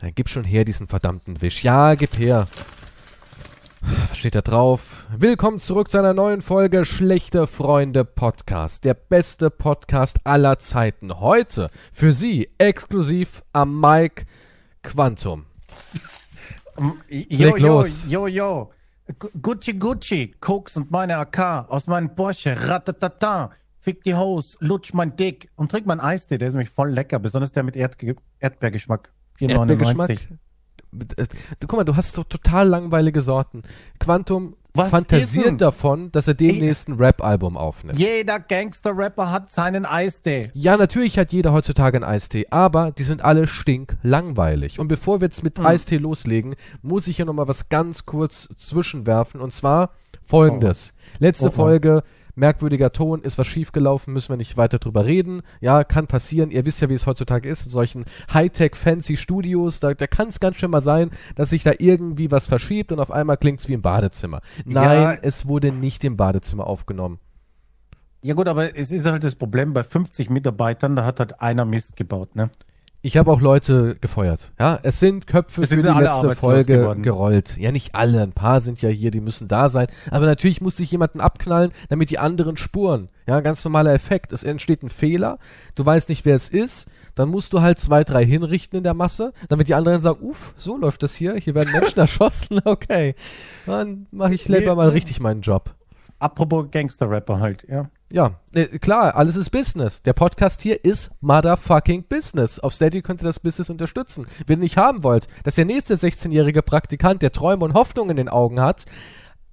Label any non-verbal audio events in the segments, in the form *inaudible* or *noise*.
Dann gib schon her diesen verdammten Wisch. Ja, gib her. Was steht da drauf? Willkommen zurück zu einer neuen Folge Schlechte Freunde Podcast. Der beste Podcast aller Zeiten. Heute für Sie exklusiv am Mike Quantum. *laughs* Jo, Leg jo, los. jo, jo. Gu- Gucci, Gucci, Koks und meine AK aus meinem Porsche, ratatata. Fick die Hose, lutsch mein Dick und trink mein Eistee, der ist nämlich voll lecker, besonders der mit Erdbeergeschmack. 4,99. Erdbeergeschmack. Äh, Du, guck mal, du hast so total langweilige Sorten. Quantum Was fantasiert davon, dass er demnächst ein Rap-Album aufnimmt. Jeder Gangster-Rapper hat seinen Eistee. Ja, natürlich hat jeder heutzutage einen Eistee, aber die sind alle stinklangweilig. Und bevor wir jetzt mit Hm. Eistee loslegen, muss ich ja noch mal was ganz kurz zwischenwerfen und zwar folgendes. Letzte Oh, oh. Folge, merkwürdiger Ton, ist was schiefgelaufen, müssen wir nicht weiter drüber reden. Ja, kann passieren. Ihr wisst ja, wie es heutzutage ist in solchen Hightech-Fancy-Studios. Da, da kann es ganz schön mal sein, dass sich da irgendwie was verschiebt und auf einmal klingt's wie im Badezimmer. Nein, Ja. es wurde nicht im Badezimmer aufgenommen. Ja gut, aber es ist halt das Problem, bei 50 Mitarbeitern, da hat halt einer Mist gebaut, ne? Ich habe auch Leute gefeuert. Ja, es sind Köpfe Es für sind die alle letzte Folge geworden. gerollt. Ja, nicht alle. Ein paar sind ja hier, die müssen da sein. Aber natürlich muss sich jemanden abknallen, damit die anderen spuren. Ja, ganz normaler Effekt. Es entsteht ein Fehler. Du weißt nicht, wer es ist. Dann musst du halt zwei, drei hinrichten in der Masse, damit die anderen sagen, uff, so läuft das hier. Hier werden Menschen *laughs* erschossen. Okay. Dann mache ich Nee, mal richtig meinen Job. Apropos Gangster-Rapper halt, ja. Ja, äh, klar, alles ist Business. Der Podcast hier ist motherfucking Business. Auf Steady könnt ihr das Business unterstützen. Wenn ihr nicht haben wollt, dass der nächste 16-jährige Praktikant, der Träume und Hoffnungen in den Augen hat,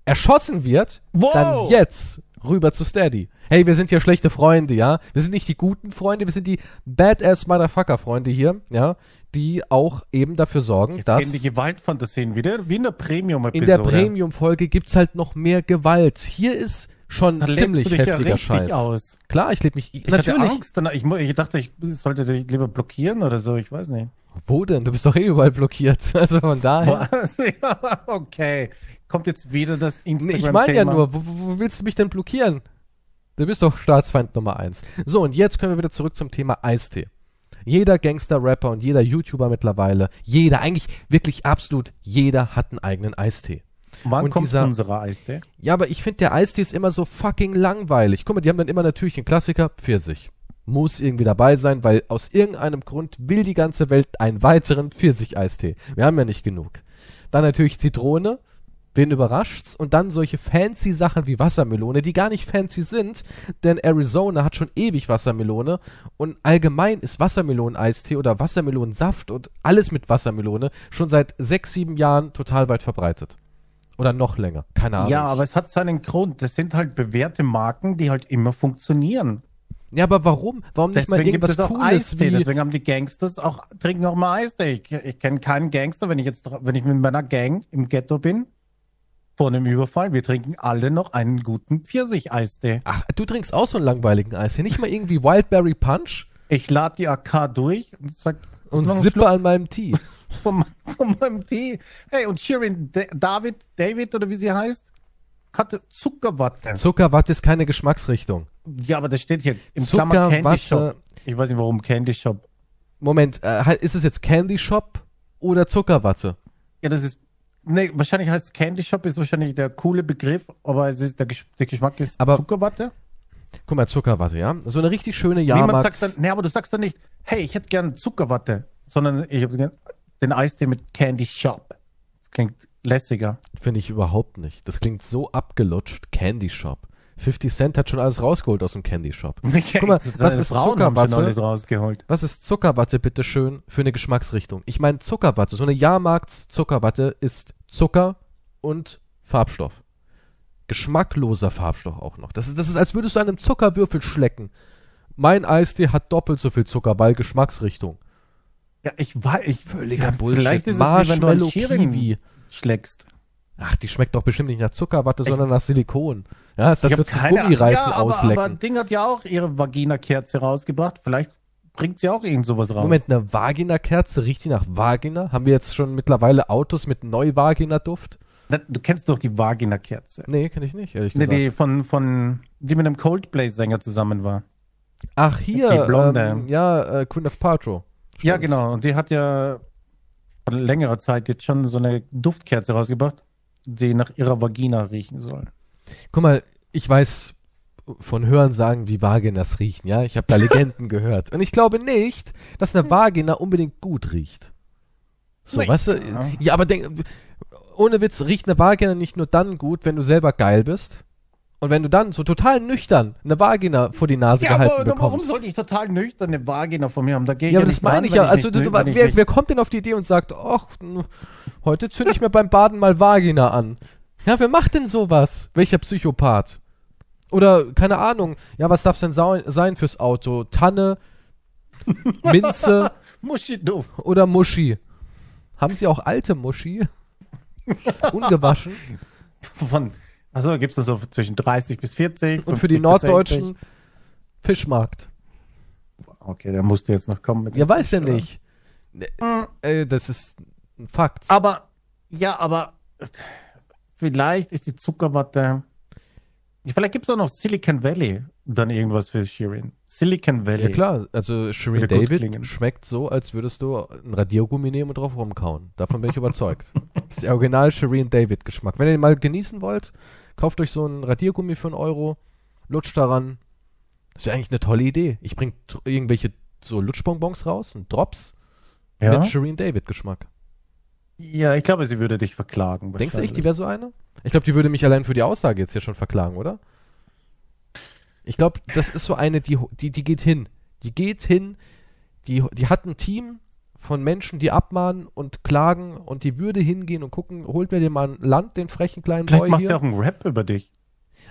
erschossen wird, Wow! dann jetzt rüber zu Steady. Hey, wir sind ja schlechte Freunde, ja? Wir sind nicht die guten Freunde, wir sind die Badass Motherfucker Freunde hier, ja? Die auch eben dafür sorgen, Jetzt dass gehen die Gewaltfantasien wieder, wie in der Premium-Episode. in der Premium-Folge gibt's halt noch mehr Gewalt. Hier ist schon Da lebst ziemlich ja heftiger richtig Scheiß. aus. Klar, ich lebe mich. Ich natürlich. hatte Angst. danach- Ich, ich dachte, ich sollte dich lieber blockieren oder so. Ich weiß nicht. Wo denn? Du bist doch eh überall blockiert. *laughs* Also von daher. Was? *laughs* Ja, okay. Kommt jetzt wieder das Nee, Instagram. ich meine ja nur, wo, wo wo willst du mich denn blockieren? Du bist doch Staatsfeind Nummer eins. So, und jetzt können wir wieder zurück zum Thema Eistee. Jeder Gangster-Rapper und jeder YouTuber mittlerweile, jeder, eigentlich wirklich absolut jeder hat einen eigenen Eistee. Wann und kommt dieser- unserer Eistee? Ja, aber ich finde, der Eistee ist immer so fucking langweilig. Guck mal, die haben dann immer natürlich den Klassiker Pfirsich. Muss irgendwie dabei sein, weil aus irgendeinem Grund will die ganze Welt einen weiteren Pfirsich-Eistee. Wir haben ja nicht genug. Dann natürlich Zitrone. Wen überrascht's? Und dann solche fancy Sachen wie Wassermelone, die gar nicht fancy sind, denn Arizona hat schon ewig Wassermelone und allgemein ist Wassermelonen-Eistee oder Wassermelonensaft und alles mit Wassermelone schon seit sechs, sieben Jahren total weit verbreitet. Oder noch länger. Keine Ahnung. Ja, aber es hat seinen Grund. Das sind halt bewährte Marken, die halt immer funktionieren. Ja, aber warum? Warum nicht mal Deswegen gibt irgendwas es auch Cooles Eistee. Deswegen haben die Gangsters auch, trinken auch mal Eistee. Ich, ich kenne keinen Gangster, wenn ich jetzt, wenn ich mit meiner Gang im Ghetto bin, vor einem Überfall, wir trinken alle noch einen guten Pfirsich-Eistee. Ach, du trinkst auch so einen langweiligen Eis. Nicht mal irgendwie Wildberry Punch Ich lade die AK durch und sag, und sippe an meinem Tee. Von, von meinem Tee. Hey, und Shirin Da- David, David oder wie sie heißt, hatte Zuckerwatte. Zuckerwatte ist keine Geschmacksrichtung. Ja, aber das steht hier im Klammer Candy Shop. Zuckerwatte... Ich weiß nicht, warum Candy Shop. Moment, äh, ist es jetzt Candy Shop oder Zuckerwatte? Ja, das ist. Nee, wahrscheinlich heißt Candy Shop ist wahrscheinlich der coole Begriff, aber es ist der, Gesch der Geschmack ist Aber- Zuckerwatte. Guck mal, Zuckerwatte, ja? So eine richtig schöne Niemand Jahrmarkts... sagt dann, nee, aber du sagst dann nicht, hey, ich hätte gern Zuckerwatte, sondern ich habe gern den Eistee mit Candy Shop. Das klingt lässiger. Finde ich überhaupt nicht. Das klingt so abgelutscht. Candy Shop. 50 Cent hat schon alles rausgeholt aus dem Candy Shop. *laughs* Guck mal, was ist Frauen Zuckerwatte? Was ist Zuckerwatte bitte schön für eine Geschmacksrichtung? Ich meine Zuckerwatte, so eine Jahrmarkts-Zuckerwatte ist Zucker und Farbstoff. Geschmackloser Farbstoff auch noch. Das ist, das ist, als würdest du einem Zuckerwürfel schlecken. Mein Eistee hat doppelt so viel Zucker, weil Geschmacksrichtung. Ja, ich weiß, ich Völliger ja, Bullshit. Vielleicht ist es wie wenn du Kiwi. schlägst. Ach, die schmeckt doch bestimmt nicht nach Zuckerwatte, sondern nach Silikon. Ja, ist das Ich wird Gummireifen ja, aber, auslecken. aber Ding hat ja auch ihre Vagina-Kerze rausgebracht. Vielleicht bringt sie auch irgend sowas raus. Moment, eine Vagina-Kerze riecht die nach Vagina? Haben wir jetzt schon mittlerweile Autos mit Neu-Vagina-Duft? Na, Du kennst doch die Vagina-Kerze. Nee, kenne ich nicht, ehrlich Nee, gesagt. die von, von, die mit einem Coldplay-Sänger zusammen war. Ach, hier, Die Blonde. ähm, ja, äh, Queen of Paltrow. Ja, Stimmt. genau. Und die hat ja vor längerer Zeit jetzt schon so eine Duftkerze rausgebracht, die nach ihrer Vagina riechen soll. Guck mal, ich weiß von Hörensagen, wie Vaginas riechen, ja? Ich habe da *laughs* Legenden gehört. Und ich glaube nicht, dass eine Vagina unbedingt gut riecht. So, Nee. weißt du? Ja. Ja, aber denk, ohne Witz, riecht eine Vagina nicht nur dann gut, wenn du selber geil bist. Und wenn du dann so total nüchtern eine Vagina vor die Nase Ja, gehalten aber warum bekommst. sollte ich total nüchtern eine Vagina von mir haben? Da gehe ich Ja, aber das meine ich ja. Also, nicht du, du, ich wer, wer kommt denn auf die Idee und sagt, ach, heute zünde ich mir beim Baden mal Vagina an? Ja, wer macht denn sowas? Welcher Psychopath? Oder, keine Ahnung, ja, was darf's denn sau- sein fürs Auto? Tanne, *laughs* Minze Muschi doof. oder Muschi? Haben sie auch alte Muschi? *laughs* Ungewaschen? Von, also gibt es so zwischen 30 bis 40. Und für die 50 bis Norddeutschen Fischmarkt. 60. Okay, der musste jetzt noch kommen. Mit Ja, weiß ja nicht. Ne, Äh, das ist ein Fakt. Aber, ja, aber vielleicht ist die Zuckerwatte. Vielleicht gibt es auch noch Silicon Valley dann irgendwas für Shirin. Silicon Valley. Ja klar, also Shirin David schmeckt so, als würdest du ein Radiergummi nehmen und drauf rumkauen. Davon bin ich überzeugt. *laughs* Das ist der Original Shirin David Geschmack. Wenn ihr den mal genießen wollt, kauft euch so ein Radiergummi für einen Euro, lutscht daran. Das wäre eigentlich eine tolle Idee. Ich bring tr- irgendwelche so Lutschbonbons raus, ein Drops Ja, mit Shirin David Geschmack. ja ich glaube, sie würde dich verklagen. Denkst du echt, die wäre so eine? Ich glaube, die würde mich allein für die Aussage jetzt hier schon verklagen, oder? Ich glaube, das ist so eine, die, die, die geht hin. Die geht hin, die, die hat ein Team von Menschen, die abmahnen und klagen und die würde hingehen und gucken, holt mir den mal ein Land, den frechen kleinen Vielleicht Boy macht hier. auch einen Rap über dich.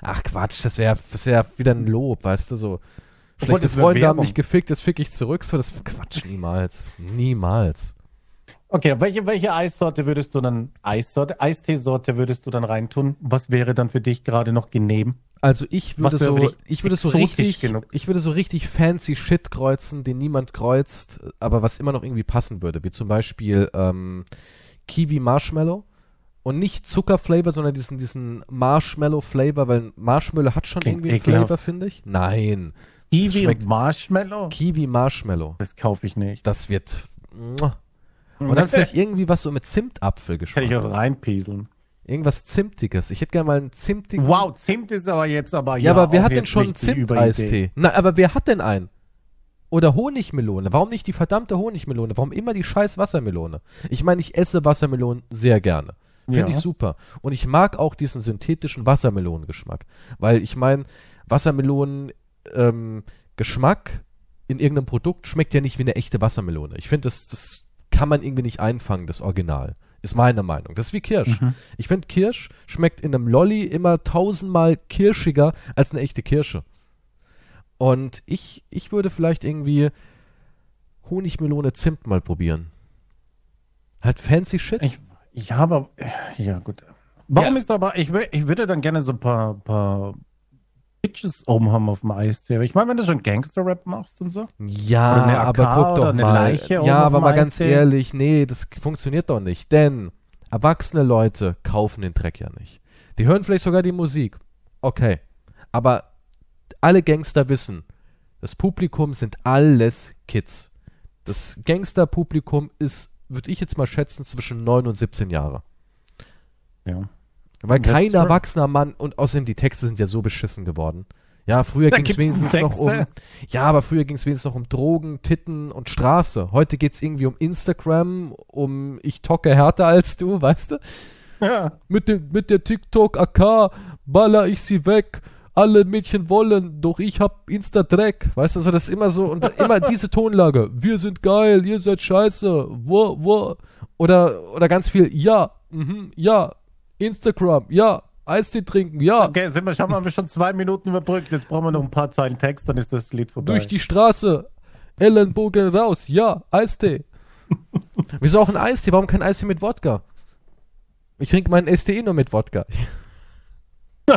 Ach Quatsch, das wäre das wär wieder ein Lob, weißt du, so. Schlechte das Freunde haben mich gefickt, jetzt fick ich zurück. So, das Quatsch, niemals. Niemals. Okay, welche, welche Eissorte würdest du dann, Eissorte, Eisteesorte würdest du dann reintun? Was wäre dann für dich gerade noch genehm? Also ich würde so, richtig ich würde so richtig, genug? ich würde so richtig fancy Shit kreuzen, den niemand kreuzt, aber was immer noch irgendwie passen würde, wie zum Beispiel ähm, Kiwi Marshmallow und nicht Zuckerflavor, sondern diesen diesen Marshmallow Flavor, weil Marshmallow hat schon Klingt irgendwie einen ekelhaft. Flavor, finde ich. Nein, Kiwi und Marshmallow? Kiwi Marshmallow, Das kaufe ich nicht. das wird und dann vielleicht *laughs* irgendwie was so mit Zimtapfel Kann ich auch geschmeckt. reinpieseln. Irgendwas Zimtiges. Ich hätte gerne mal einen zimtigen Wow, Zimt ist aber jetzt aber Ja, aber wer hat denn schon. Zimt-Eistee? Na, aber wer hat denn einen? Oder Honigmelone. Warum nicht die verdammte Honigmelone? Warum immer die scheiß Wassermelone? Ich meine, ich esse Wassermelonen sehr gerne. Finde Ja. ich super. Und ich mag auch diesen synthetischen Wassermelonengeschmack. Weil ich meine, Wassermelonen ähm, Geschmack in irgendeinem Produkt schmeckt ja nicht wie eine echte Wassermelone. Ich finde, das, das kann man irgendwie nicht einfangen, das Original. Ist meine Meinung. Das ist wie Kirsch. Mhm. Ich finde, Kirsch schmeckt in einem Lolli immer tausendmal kirschiger als eine echte Kirsche. Und ich, ich würde vielleicht irgendwie Honigmelone Zimt mal probieren. Halt fancy Shit. Ich, ja, aber, ja, gut. Warum Ja. ist aber, ich, ich würde dann gerne so ein paar, paar Bitches oben haben auf dem. Aber Ich meine, wenn du schon Gangster-Rap machst und so. Ja, aber guck doch eine mal. Ja, aber mal ganz ehrlich, nee, das funktioniert doch nicht. Denn erwachsene Leute kaufen den Dreck ja nicht. Die hören vielleicht sogar die Musik. Okay. Aber alle Gangster wissen, das Publikum sind alles Kids. Das Gangsterpublikum ist, würde ich jetzt mal schätzen, zwischen 9 und 17 Jahre. Ja. Weil That's kein erwachsener Mann, und außerdem die Texte sind ja so beschissen geworden. Ja, früher ging es wenigstens noch um. Ja, aber früher ging es wenigstens noch um Drogen, Titten und Straße. Heute geht's irgendwie um Instagram, um ich tocke härter als du, *laughs* weißt du? Ja. Mit, dem, mit der TikTok-AK baller ich sie weg. Alle Mädchen wollen, doch ich hab Insta-Dreck. Weißt du, so das ist immer so und *laughs* immer diese Tonlage. Wir sind geil, ihr seid scheiße. Wo, wo? Oder, oder ganz viel, ja, mhm, ja, Instagram, ja, Eistee trinken, ja. Okay, sind wir, schon, haben wir schon zwei Minuten überbrückt. Jetzt brauchen wir noch ein paar Zeilen Text, dann ist das Lied vorbei. Durch die Straße. Ellenbogen raus. Ja, Eistee. *laughs* Wieso auch ein Eistee? Warum kein Eistee mit Wodka? Ich trinke meinen STE nur mit Wodka. *laughs*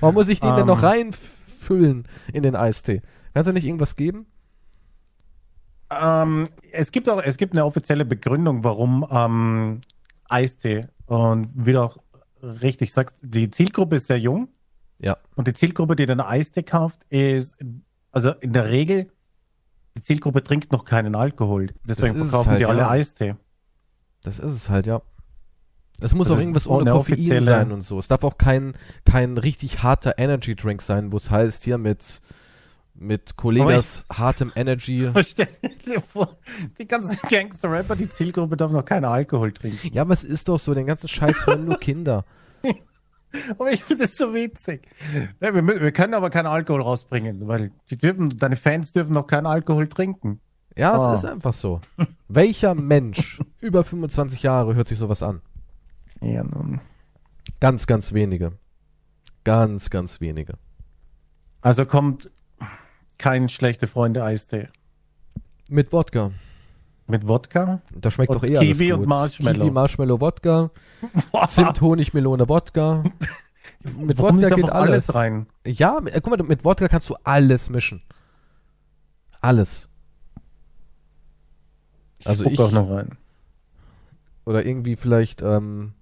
Warum muss ich den denn noch Ähm. reinfüllen in den Eistee? Kannst du nicht irgendwas geben? Ähm, es gibt auch, es gibt eine offizielle Begründung, warum ähm, Eistee und wie du auch richtig sagst, die Zielgruppe ist sehr jung Ja. und die Zielgruppe, die den Eistee kauft, ist also in der Regel die Zielgruppe trinkt noch keinen Alkohol, deswegen verkaufen halt, die alle ja. Eistee. Das ist es halt, ja. Es muss Das auch irgendwas ohne Koffein sein und so. Es darf auch kein, kein richtig harter Energy Drink sein, wo es heißt, hier mit, mit Kollegas hartem Energy. *laughs* Stell dir vor, die ganzen *laughs* Gangster-Rapper, die Zielgruppe darf noch keinen Alkohol trinken. Ja, aber es ist doch so, den ganzen Scheiß hören nur Kinder. *laughs* Aber ich finde das so witzig. Ja, wir, wir können aber keinen Alkohol rausbringen, weil dürfen, deine Fans dürfen noch keinen Alkohol trinken. Ja, Ah. es ist einfach so. Welcher Mensch über 25 Jahre hört sich sowas an? Ja, nun. Ganz, ganz wenige. Ganz, ganz wenige. Also kommt kein schlechte Freunde Eistee. Mit Wodka. Mit Wodka? Da schmeckt Und doch eh alles Kiwi und Marshmallow. Kiwi, Marshmallow, Wodka. *laughs* Zimt, Honig, Melone, Wodka. Mit Warum Wodka geht einfach alles. rein? Ja, äh, guck mal, mit Wodka kannst du alles mischen. Alles. Also spuck ich- auch noch rein. Oder irgendwie vielleicht ähm,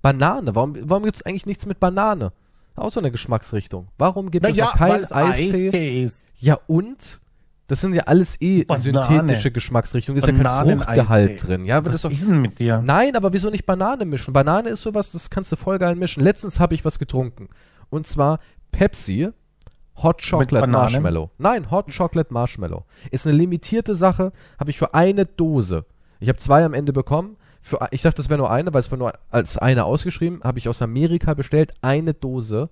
Banane. Warum, warum gibt es eigentlich nichts mit Banane? Auch so eine Geschmacksrichtung. Warum gibt es noch kein Eistee? Eistee ist. Ja und? Das sind ja alles eh Banane. synthetische Geschmacksrichtungen. Ist ja kein. Fruchtgehalt drin. Ja, aber das Was ist doch ist denn mit dir? Nein, aber wieso nicht Banane mischen? Banane ist sowas, das kannst du voll geil mischen. Letztens habe ich was getrunken. Und zwar Pepsi Hot Chocolate Bananen? Marshmallow. Nein, Hot Chocolate Marshmallow. Ist eine limitierte Sache, habe ich für eine Dose. Ich habe zwei am Ende bekommen. Für, ich dachte, das wäre nur eine, weil es war nur als eine ausgeschrieben. Habe ich aus Amerika bestellt, eine Dose,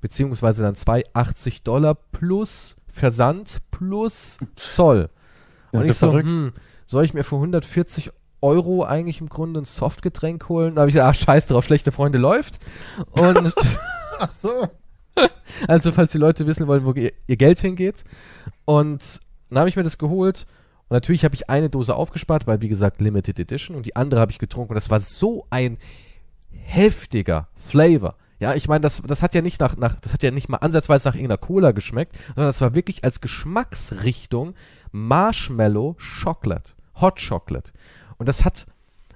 beziehungsweise dann zwei, 80 Dollar plus Versand plus Zoll. Das Und ist ich so, verrückt. hm, soll ich mir für 140 Euro eigentlich im Grunde ein Softgetränk holen? Da habe ich gesagt, ah, scheiß drauf, schlechte Freunde läuft. Und *laughs* Ach so. *laughs* also, falls die Leute wissen wollen, wo ihr, ihr Geld hingeht. Und dann habe ich mir das geholt. Und natürlich habe ich eine Dose aufgespart, weil, wie gesagt, Limited Edition. Und die andere habe ich getrunken. Und das war so ein heftiger Flavor. Ja, ich meine, das, das hat ja nicht nach, nach, das hat ja nicht mal ansatzweise nach irgendeiner Cola geschmeckt, sondern das war wirklich als Geschmacksrichtung Marshmallow Chocolate. Hot Chocolate. Und das hat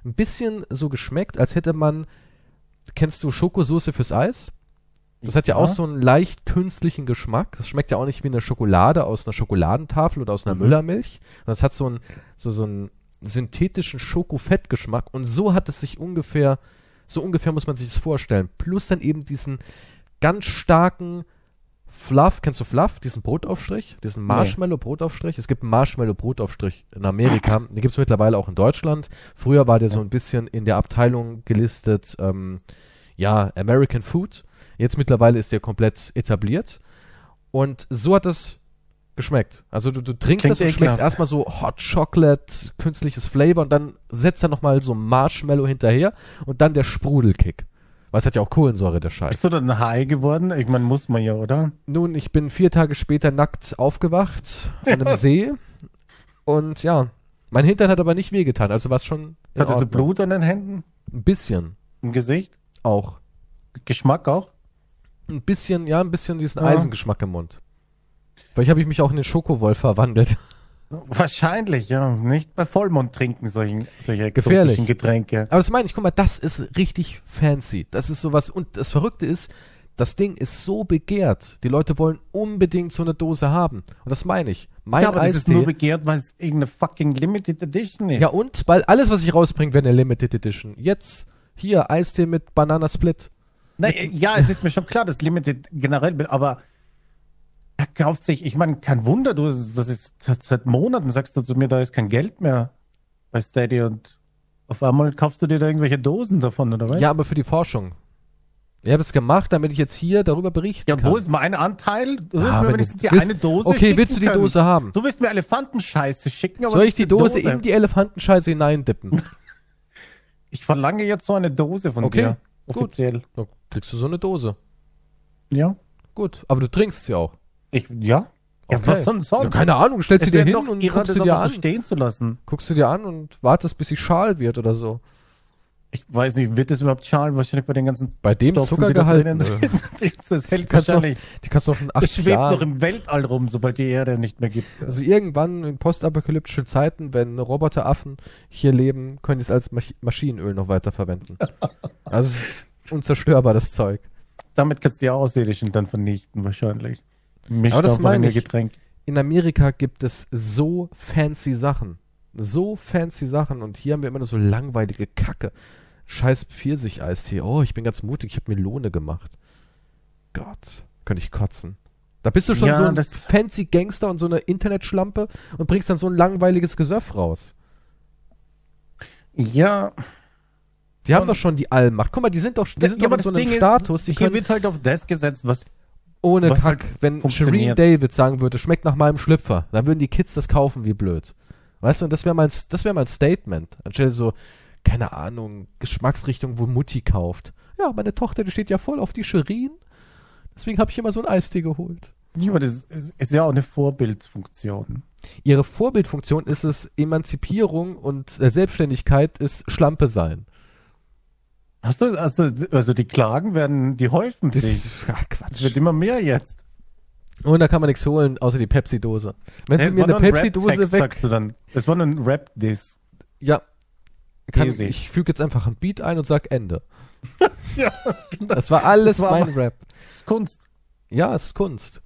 ein bisschen so geschmeckt, als hätte man, kennst du Schokosoße fürs Eis? Das hat ja, auch so einen leicht künstlichen Geschmack. Das schmeckt ja auch nicht wie eine Schokolade aus einer Schokoladentafel oder aus einer Mhm. Müllermilch. Das hat so einen, so, so einen synthetischen Schokofettgeschmack. Und so hat es sich ungefähr, so ungefähr muss man sich das vorstellen. Plus dann eben diesen ganz starken Fluff, kennst du Fluff? Diesen Brotaufstrich? Diesen Marshmallow-Brotaufstrich? Es gibt einen Marshmallow-Brotaufstrich in Amerika. Den gibt es mittlerweile auch in Deutschland. Früher war der so ein bisschen in der Abteilung gelistet, ähm, ja, American Food. Jetzt mittlerweile ist der komplett etabliert. Und so hat es geschmeckt. Also du, du trinkst Klingt das und schmeckst erstmal so Hot Chocolate, künstliches Flavor und dann setzt er nochmal so Marshmallow hinterher und dann der Sprudelkick. Weil es hat ja auch Kohlensäure, der Scheiß. Bist du dann high geworden? Ich meine, muss man ja, oder? Nun, ich bin vier Tage später nackt aufgewacht an einem See. Und ja, mein Hintern hat aber nicht wehgetan. Also war es schon Hattest du. Blut an den Händen? Ein bisschen Im Gesicht? auch. Geschmack auch? Ein bisschen, ja, ein bisschen diesen Ja. Eisengeschmack im Mund. Vielleicht habe ich mich auch in den Schokowolf verwandelt. *laughs* Wahrscheinlich, ja. Nicht bei Vollmond trinken solchen, solche Gefährlich. exotischen Getränke. Aber das meine ich, guck mal, das ist richtig fancy. Das ist sowas. Und das Verrückte ist, das Ding ist so begehrt. Die Leute wollen unbedingt so eine Dose haben. Und das meine ich. Mein ja, aber das ist Eistee. nur begehrt, weil es irgendeine fucking Limited Edition ist. Ja, und? Weil alles, was ich rausbringe, wäre eine Limited Edition. Jetzt, hier, Eistee mit Banana Split. Na, ja, es ist mir schon klar, das Limited generell, aber er kauft sich, ich meine, kein Wunder, du, das ist seit Monaten sagst du zu mir, da ist kein Geld mehr bei Steady und auf einmal kaufst du dir da irgendwelche Dosen davon, oder was? Ja, aber für die Forschung. Ich habe es gemacht, damit ich jetzt hier darüber berichten Ja, kann. wo ist mein Anteil? Du Ah, mir wenigstens die willst- eine Dose Okay, willst du die können. Dose haben? Du willst mir Elefantenscheiße schicken, aber Soll ich die Dose, in die Elefantenscheiße hineindippen? *laughs* Ich verlange jetzt so eine Dose von Okay, dir. gut. Offiziell. Dann kriegst du so eine Dose. Ja. Gut, aber du trinkst sie auch. Ich, ja. Ja, Okay. was sonst Ja, keine Ahnung, stellst sie es dir hin und guckst das sie dir an. stehen zu lassen. Guckst du dir an und wartest, bis sie schal wird oder so. Ich weiß nicht, wird das überhaupt schalen? Wahrscheinlich bei den ganzen Bei dem Stoffen, die Zuckergehalt, sind. *laughs* Das hält noch, wahrscheinlich. die kannst du noch in Es 80 schwebt noch Jahren. im Weltall rum, sobald die Erde nicht mehr gibt. Also irgendwann in postapokalyptischen Zeiten, wenn Roboteraffen hier leben, können die es als Mach Maschinenöl noch weiter verwenden. *laughs* Also unzerstörbar, das Zeug. Damit kannst du die Außerirdischen dann vernichten, wahrscheinlich. Mischt Aber das meine ich. Getränk. In Amerika gibt es so fancy Sachen. So fancy Sachen und hier haben wir immer nur so langweilige Kacke. Scheiß Pfirsich-Eistee. Oh, ich bin ganz mutig, ich habe Melone gemacht. Gott, könnte ich kotzen. Da bist du schon Ja, so ein fancy Gangster und so eine Internetschlampe und bringst dann so ein langweiliges Gesöff raus. Ja, Die haben doch schon die Allmacht. Guck mal, die sind doch, die sind ja, doch in so einem Status, die hier können wird halt auf das gesetzt, was ohne was Kack, halt wenn funktioniert. David sagen würde, schmeckt nach meinem Schlüpfer, dann würden die Kids das kaufen wie blöd. Weißt du, und das wäre mal, das wäre mal ein Statement. Anstelle so, keine Ahnung, Geschmacksrichtung, wo Mutti kauft. Ja, meine Tochter, die steht ja voll auf die Shireen. Deswegen habe ich immer so ein Eistee geholt. Ja, aber das ist, ist ja auch eine Vorbildfunktion. Ihre Vorbildfunktion ist es, Emanzipierung und äh, Selbstständigkeit ist Schlampe sein. Hast du, hast du, also die Klagen werden, die häufen Das sich. ja, Es Quatsch. wird immer mehr jetzt. Und da kann man nichts holen, außer die Pepsi-Dose. Wenn sie Es mir eine Pepsi-Dose weg sagst du dann. Es war nur ein Rap-Diss. Ja. Kann, Easy. ich füge jetzt einfach ein Beat ein und sag Ende. *laughs* Ja, Das war alles Das war mein Rap. das ist Kunst. Ja, es ist Kunst.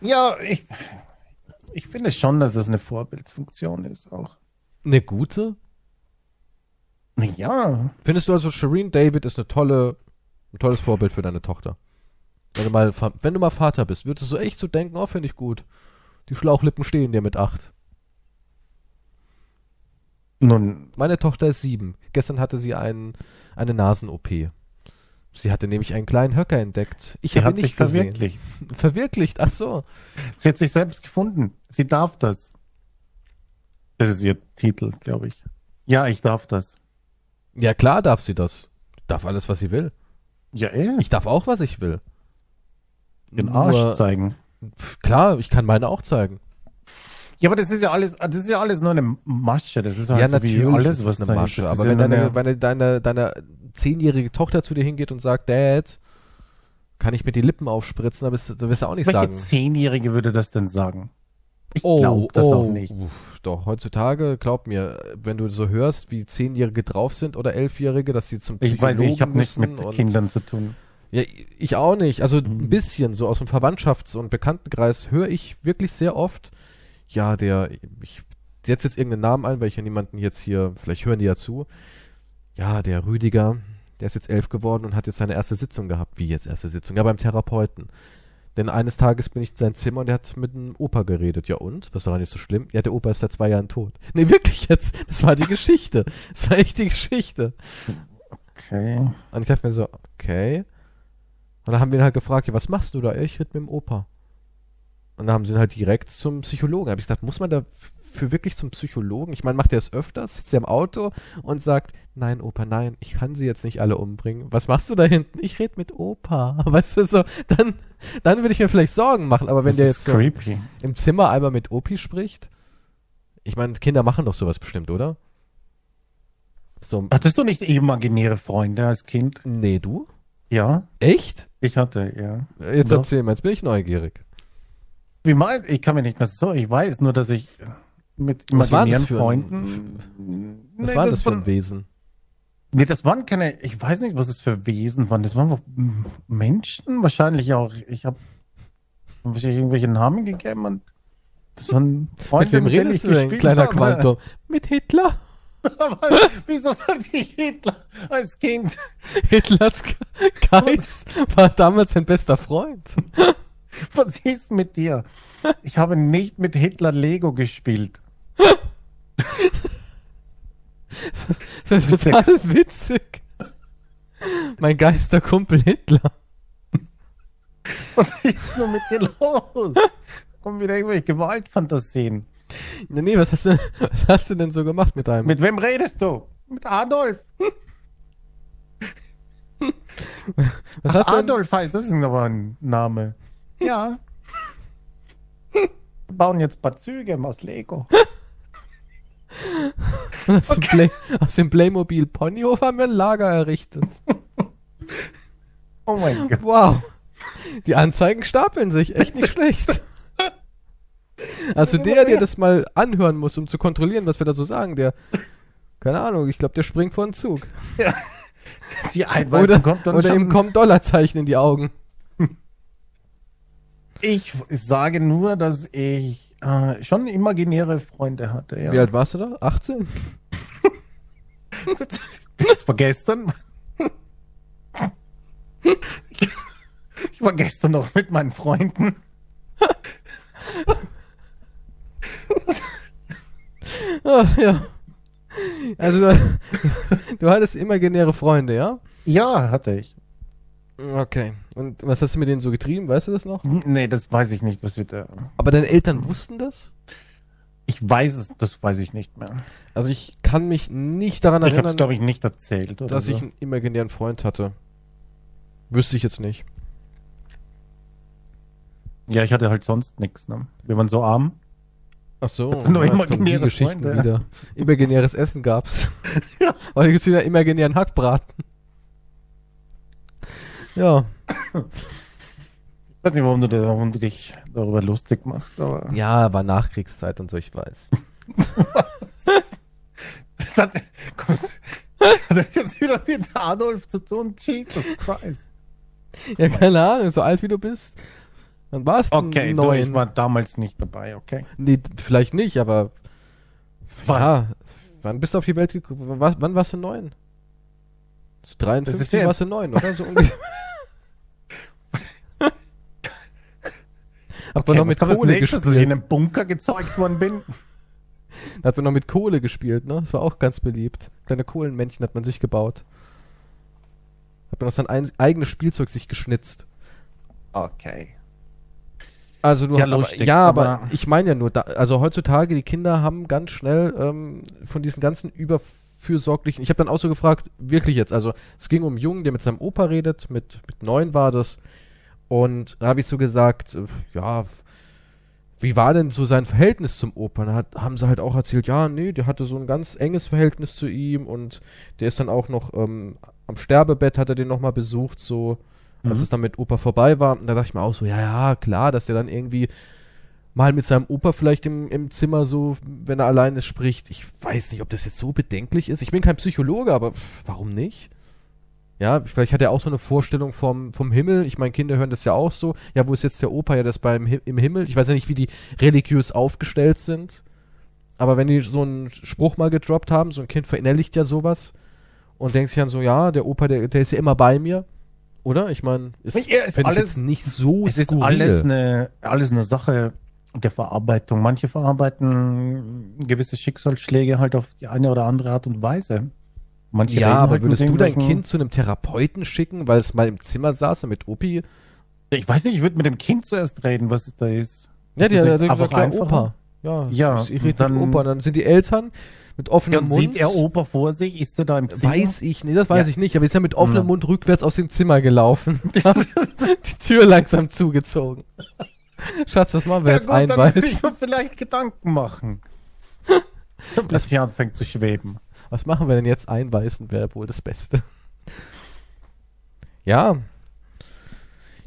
Ja, ich, ich finde schon, dass das eine Vorbildfunktion ist auch. Eine gute? Ja, Findest du also, Shireen David ist eine tolle, ein tolles Vorbild für deine Tochter? Wenn du mal, wenn du mal Vater bist, würdest du so echt so denken, oh, finde ich gut. Die Schlauchlippen stehen dir mit acht. nun, Meine Tochter ist sieben. Gestern hatte sie einen, eine Nasen-OP. Sie hatte nämlich einen kleinen Höcker entdeckt. Ich habe ihn sich nicht gesehen. verwirklicht. *laughs* Verwirklicht, ach so. Sie hat sich selbst gefunden. Sie darf das. Das ist ihr Titel, glaube ich. Ja, ich darf das. Ja, klar darf sie das. Darf alles, was sie will. Ja, eh. Ich darf auch, was ich will. den Nur- Arsch zeigen. Pf, Klar, ich kann meine auch zeigen. Ja, aber das ist ja alles, das ist ja alles nur eine Masche. Das ist halt ja, so natürlich alles, ist was eine. Masche. Aber wenn deine, nur wenn deine, deine zehnjährige Tochter zu dir hingeht und sagt, Dad, kann ich mir die Lippen aufspritzen, dann wirst, du- dann wirst du auch nicht Welche sagen. Zehnjährige würde das denn sagen? Ich Oh, glaube das oh, auch nicht. uff, doch, heutzutage, glaub mir, wenn du so hörst, wie Zehnjährige drauf sind oder Elfjährige, dass sie zum Ich weiß ich habe nichts mit Kindern zu tun. Ja, ich auch nicht. Also ein bisschen, so aus dem Verwandtschafts- und Bekanntenkreis höre ich wirklich sehr oft, ja, der, ich setze jetzt irgendeinen Namen ein, weil ich ja niemanden jetzt hier, vielleicht hören die ja zu. Ja, der Rüdiger, der ist jetzt elf geworden und hat jetzt seine erste Sitzung gehabt. Wie jetzt erste Sitzung? Ja, beim Therapeuten. Denn eines Tages bin ich in sein Zimmer und er hat mit einem Opa geredet. Ja und? Was daran nicht so schlimm? Ja, der Opa ist seit zwei Jahren tot. Nee, wirklich jetzt. Das war die Geschichte. Das war echt die Geschichte. Okay. Und ich dachte mir so, okay. Und dann haben wir ihn halt gefragt, ja, was machst du da? Ich rede mit dem Opa. Und dann haben sie ihn halt direkt zum Psychologen. Da habe ich gesagt, muss man da für wirklich zum Psychologen? Ich meine, macht er es öfters? Sitzt er im Auto und sagt, nein, Opa, nein, ich kann sie jetzt nicht alle umbringen. Was machst du da hinten? Ich rede mit Opa. *laughs* Weißt du, so, dann, dann würde ich mir vielleicht Sorgen machen. Aber wenn das der jetzt so creepy. im Zimmer einmal mit Opi spricht, ich meine, Kinder machen doch sowas bestimmt, oder? So, Hattest du nicht imaginäre Freunde als Kind? nee, du? Ja, Echt? ich hatte, ja. Jetzt Doch. erzähl mal, jetzt bin ich neugierig. Wie mein, ich kann mir nicht mehr so, ich weiß nur, dass ich mit imaginären ein- Freunden. Was Nee, war das für ein Wesen? Nee, das waren keine, ich weiß nicht, was es für Wesen waren. Das waren Menschen, wahrscheinlich auch. Ich habe wahrscheinlich irgendwelche Namen gegeben und das waren Freunde, Mit wem redest ich du denn, kleiner. Quantum? Mit Hitler? *laughs* Wieso sollte ich Hitler als Kind? Hitlers Ge- Geist war damals sein bester Freund. *laughs* Was ist mit dir? Ich habe nicht mit Hitler Lego gespielt. *laughs* Das ist total witzig. Mein Geisterkumpel Hitler. Was ist nur mit dir los? Kommen wieder irgendwelche Gewaltfantasien. Nee, nee, was hast du, was hast du denn so gemacht mit deinem? Mit wem redest du? Mit Adolf. was denn, Adolf heißt, das ist aber ein Name. Ja. Wir bauen jetzt ein paar Züge aus Lego. aus, dem Play, aus dem Playmobil Ponyhof haben wir ein Lager errichtet. Oh mein Gott. Wow. Die Anzeigen stapeln sich. Echt nicht schlecht. Also der, der das mal anhören muss, um zu kontrollieren, was wir da so sagen, der, keine Ahnung, ich glaube, der springt vor den Zug. Die Einweisung Oder, kommt dann oder ihm kommen Dollarzeichen in die Augen. Ich sage nur, dass ich äh, schon imaginäre Freunde hatte. Ja. Wie alt warst du da? 18? Das war gestern. Ich war gestern noch mit meinen Freunden. Ah, ja. Also du hattest imaginäre Freunde, ja? Ja, hatte ich. Okay. Und was hast du mit denen so getrieben? Weißt du das noch? Nee, das weiß ich nicht, was wir da. Aber deine Eltern wussten das? Ich weiß es, das weiß ich nicht mehr. Also ich kann mich nicht daran Ich habe es, erinnern, glaube ich, nicht erzählt. Oder dass so. ich einen imaginären Freund hatte. Wüsste ich jetzt nicht. Ja, ich hatte halt sonst nichts. Ne? Wir waren so arm. Ach so, *laughs* Nur ja, imaginäre Geschichten wieder. Imaginäres Essen gab's. *laughs* Ja. Heute gibt's wieder imaginären Hackbraten. Ja. Ich weiß nicht, warum du, warum du dich darüber lustig machst, aber Ja, war Nachkriegszeit und so, ich weiß. *laughs* das hat, komm, das hat jetzt wieder mit Adolf zu tun. Jesus Christ. Ja, keine Ahnung, so alt wie du bist. Dann warst du Okay, du, ich war damals nicht dabei, okay? Nee, vielleicht nicht, aber. Was? Ja, wann bist du auf die Welt gekommen? Wann, wann warst du neun? Zu Das 53 ist jetzt- warst du neun, oder? So *laughs* ungefähr. Hat man okay noch mit Kohle nächstes, dass ich in gespielt. einem Bunker gezeugt worden bin? Da hat man noch mit Kohle gespielt, ne? Das war auch ganz beliebt. Kleine Kohlenmännchen hat man sich gebaut. Hat man aus sein ein, eigenes Spielzeug sich geschnitzt. Okay. Also du Ja, aber, lustig, ja, aber, aber- ich meine ja nur, da, also heutzutage die Kinder haben ganz schnell ähm, von diesen ganzen überfürsorglichen. Ich habe dann auch so gefragt, wirklich jetzt, also es ging um einen Jungen, der mit seinem Opa redet, mit mit neun war das, und da habe ich so gesagt, äh, ja, wie war denn so sein Verhältnis zum Opa? Da hat, haben sie halt auch erzählt, ja, nee, der hatte so ein ganz enges Verhältnis zu ihm und der ist dann auch noch ähm, am Sterbebett, hat er den nochmal besucht, so, als Mhm. es dann mit Opa vorbei war. Und da dachte ich mir auch so, ja, ja, klar, dass der dann irgendwie mal mit seinem Opa vielleicht im, im Zimmer so, wenn er alleine spricht. Ich weiß nicht, ob das jetzt so bedenklich ist. Ich bin kein Psychologe, aber pff, warum nicht? Ja, vielleicht hat er auch so eine Vorstellung vom, vom Himmel. Ich meine, Kinder hören das ja auch so. Ja, wo ist jetzt der Opa? Ja, das beim im Himmel. Ich weiß ja nicht, wie die religiös aufgestellt sind. Aber wenn die so einen Spruch mal gedroppt haben, so ein Kind verinnerlicht ja sowas und denkt sich dann so, ja, der Opa, der, der ist ja immer bei mir. Oder? Ich meine, ist, Ja, ist alles- nicht so Es ist alles eine, alles eine Sache der Verarbeitung. Manche verarbeiten gewisse Schicksalsschläge halt auf die eine oder andere Art und Weise. Manche ja, reden aber halt mit würdest du dein Kind zu einem Therapeuten schicken, weil es mal im Zimmer saß und mit Opi? Ich weiß nicht, ich würde mit dem Kind zuerst reden, was es da ist. Ja, Ist die hat nicht gesagt, einfach ja, einfacher? Opa. Ja, Ja, es irritiert dann- Opa. Und dann sind die Eltern mit offenem und Mund. sieht er Opa vor sich? Ist er da im Zimmer? Weiß ich, nee, das weiß Ja. ich nicht, aber ist ja mit offenem Ja. Mund rückwärts aus dem Zimmer gelaufen. *laughs* *laughs* die Tür langsam zugezogen. *laughs* Schatz, was machen wir Ja, jetzt gut, dann würde ich mir vielleicht Gedanken machen. *laughs* Bis hier anfängt zu schweben. Was machen wir denn jetzt einweisen, wäre wohl das Beste. Ja.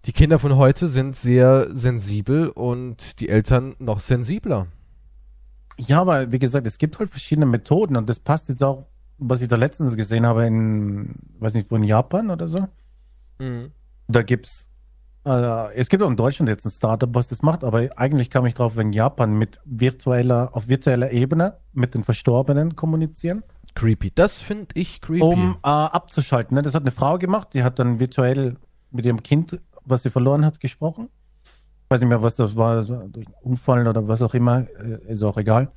Die Kinder von heute sind sehr sensibel und die Eltern noch sensibler. Ja, aber wie gesagt, es gibt halt verschiedene Methoden und das passt jetzt auch, was ich da letztens gesehen habe in, weiß nicht, wo in Japan oder so. Mhm. Da gibt's, äh, es gibt auch in Deutschland jetzt ein Startup, was das macht, aber eigentlich kam ich drauf wegen Japan mit virtueller, auf virtueller Ebene mit den Verstorbenen kommunizieren, Creepy. Das finde ich creepy. um äh, abzuschalten. Ne? Das hat eine Frau gemacht, die hat dann virtuell mit ihrem Kind, was sie verloren hat, gesprochen. Ich weiß nicht mehr, was das war, durch Unfall oder was auch immer, äh, ist auch egal.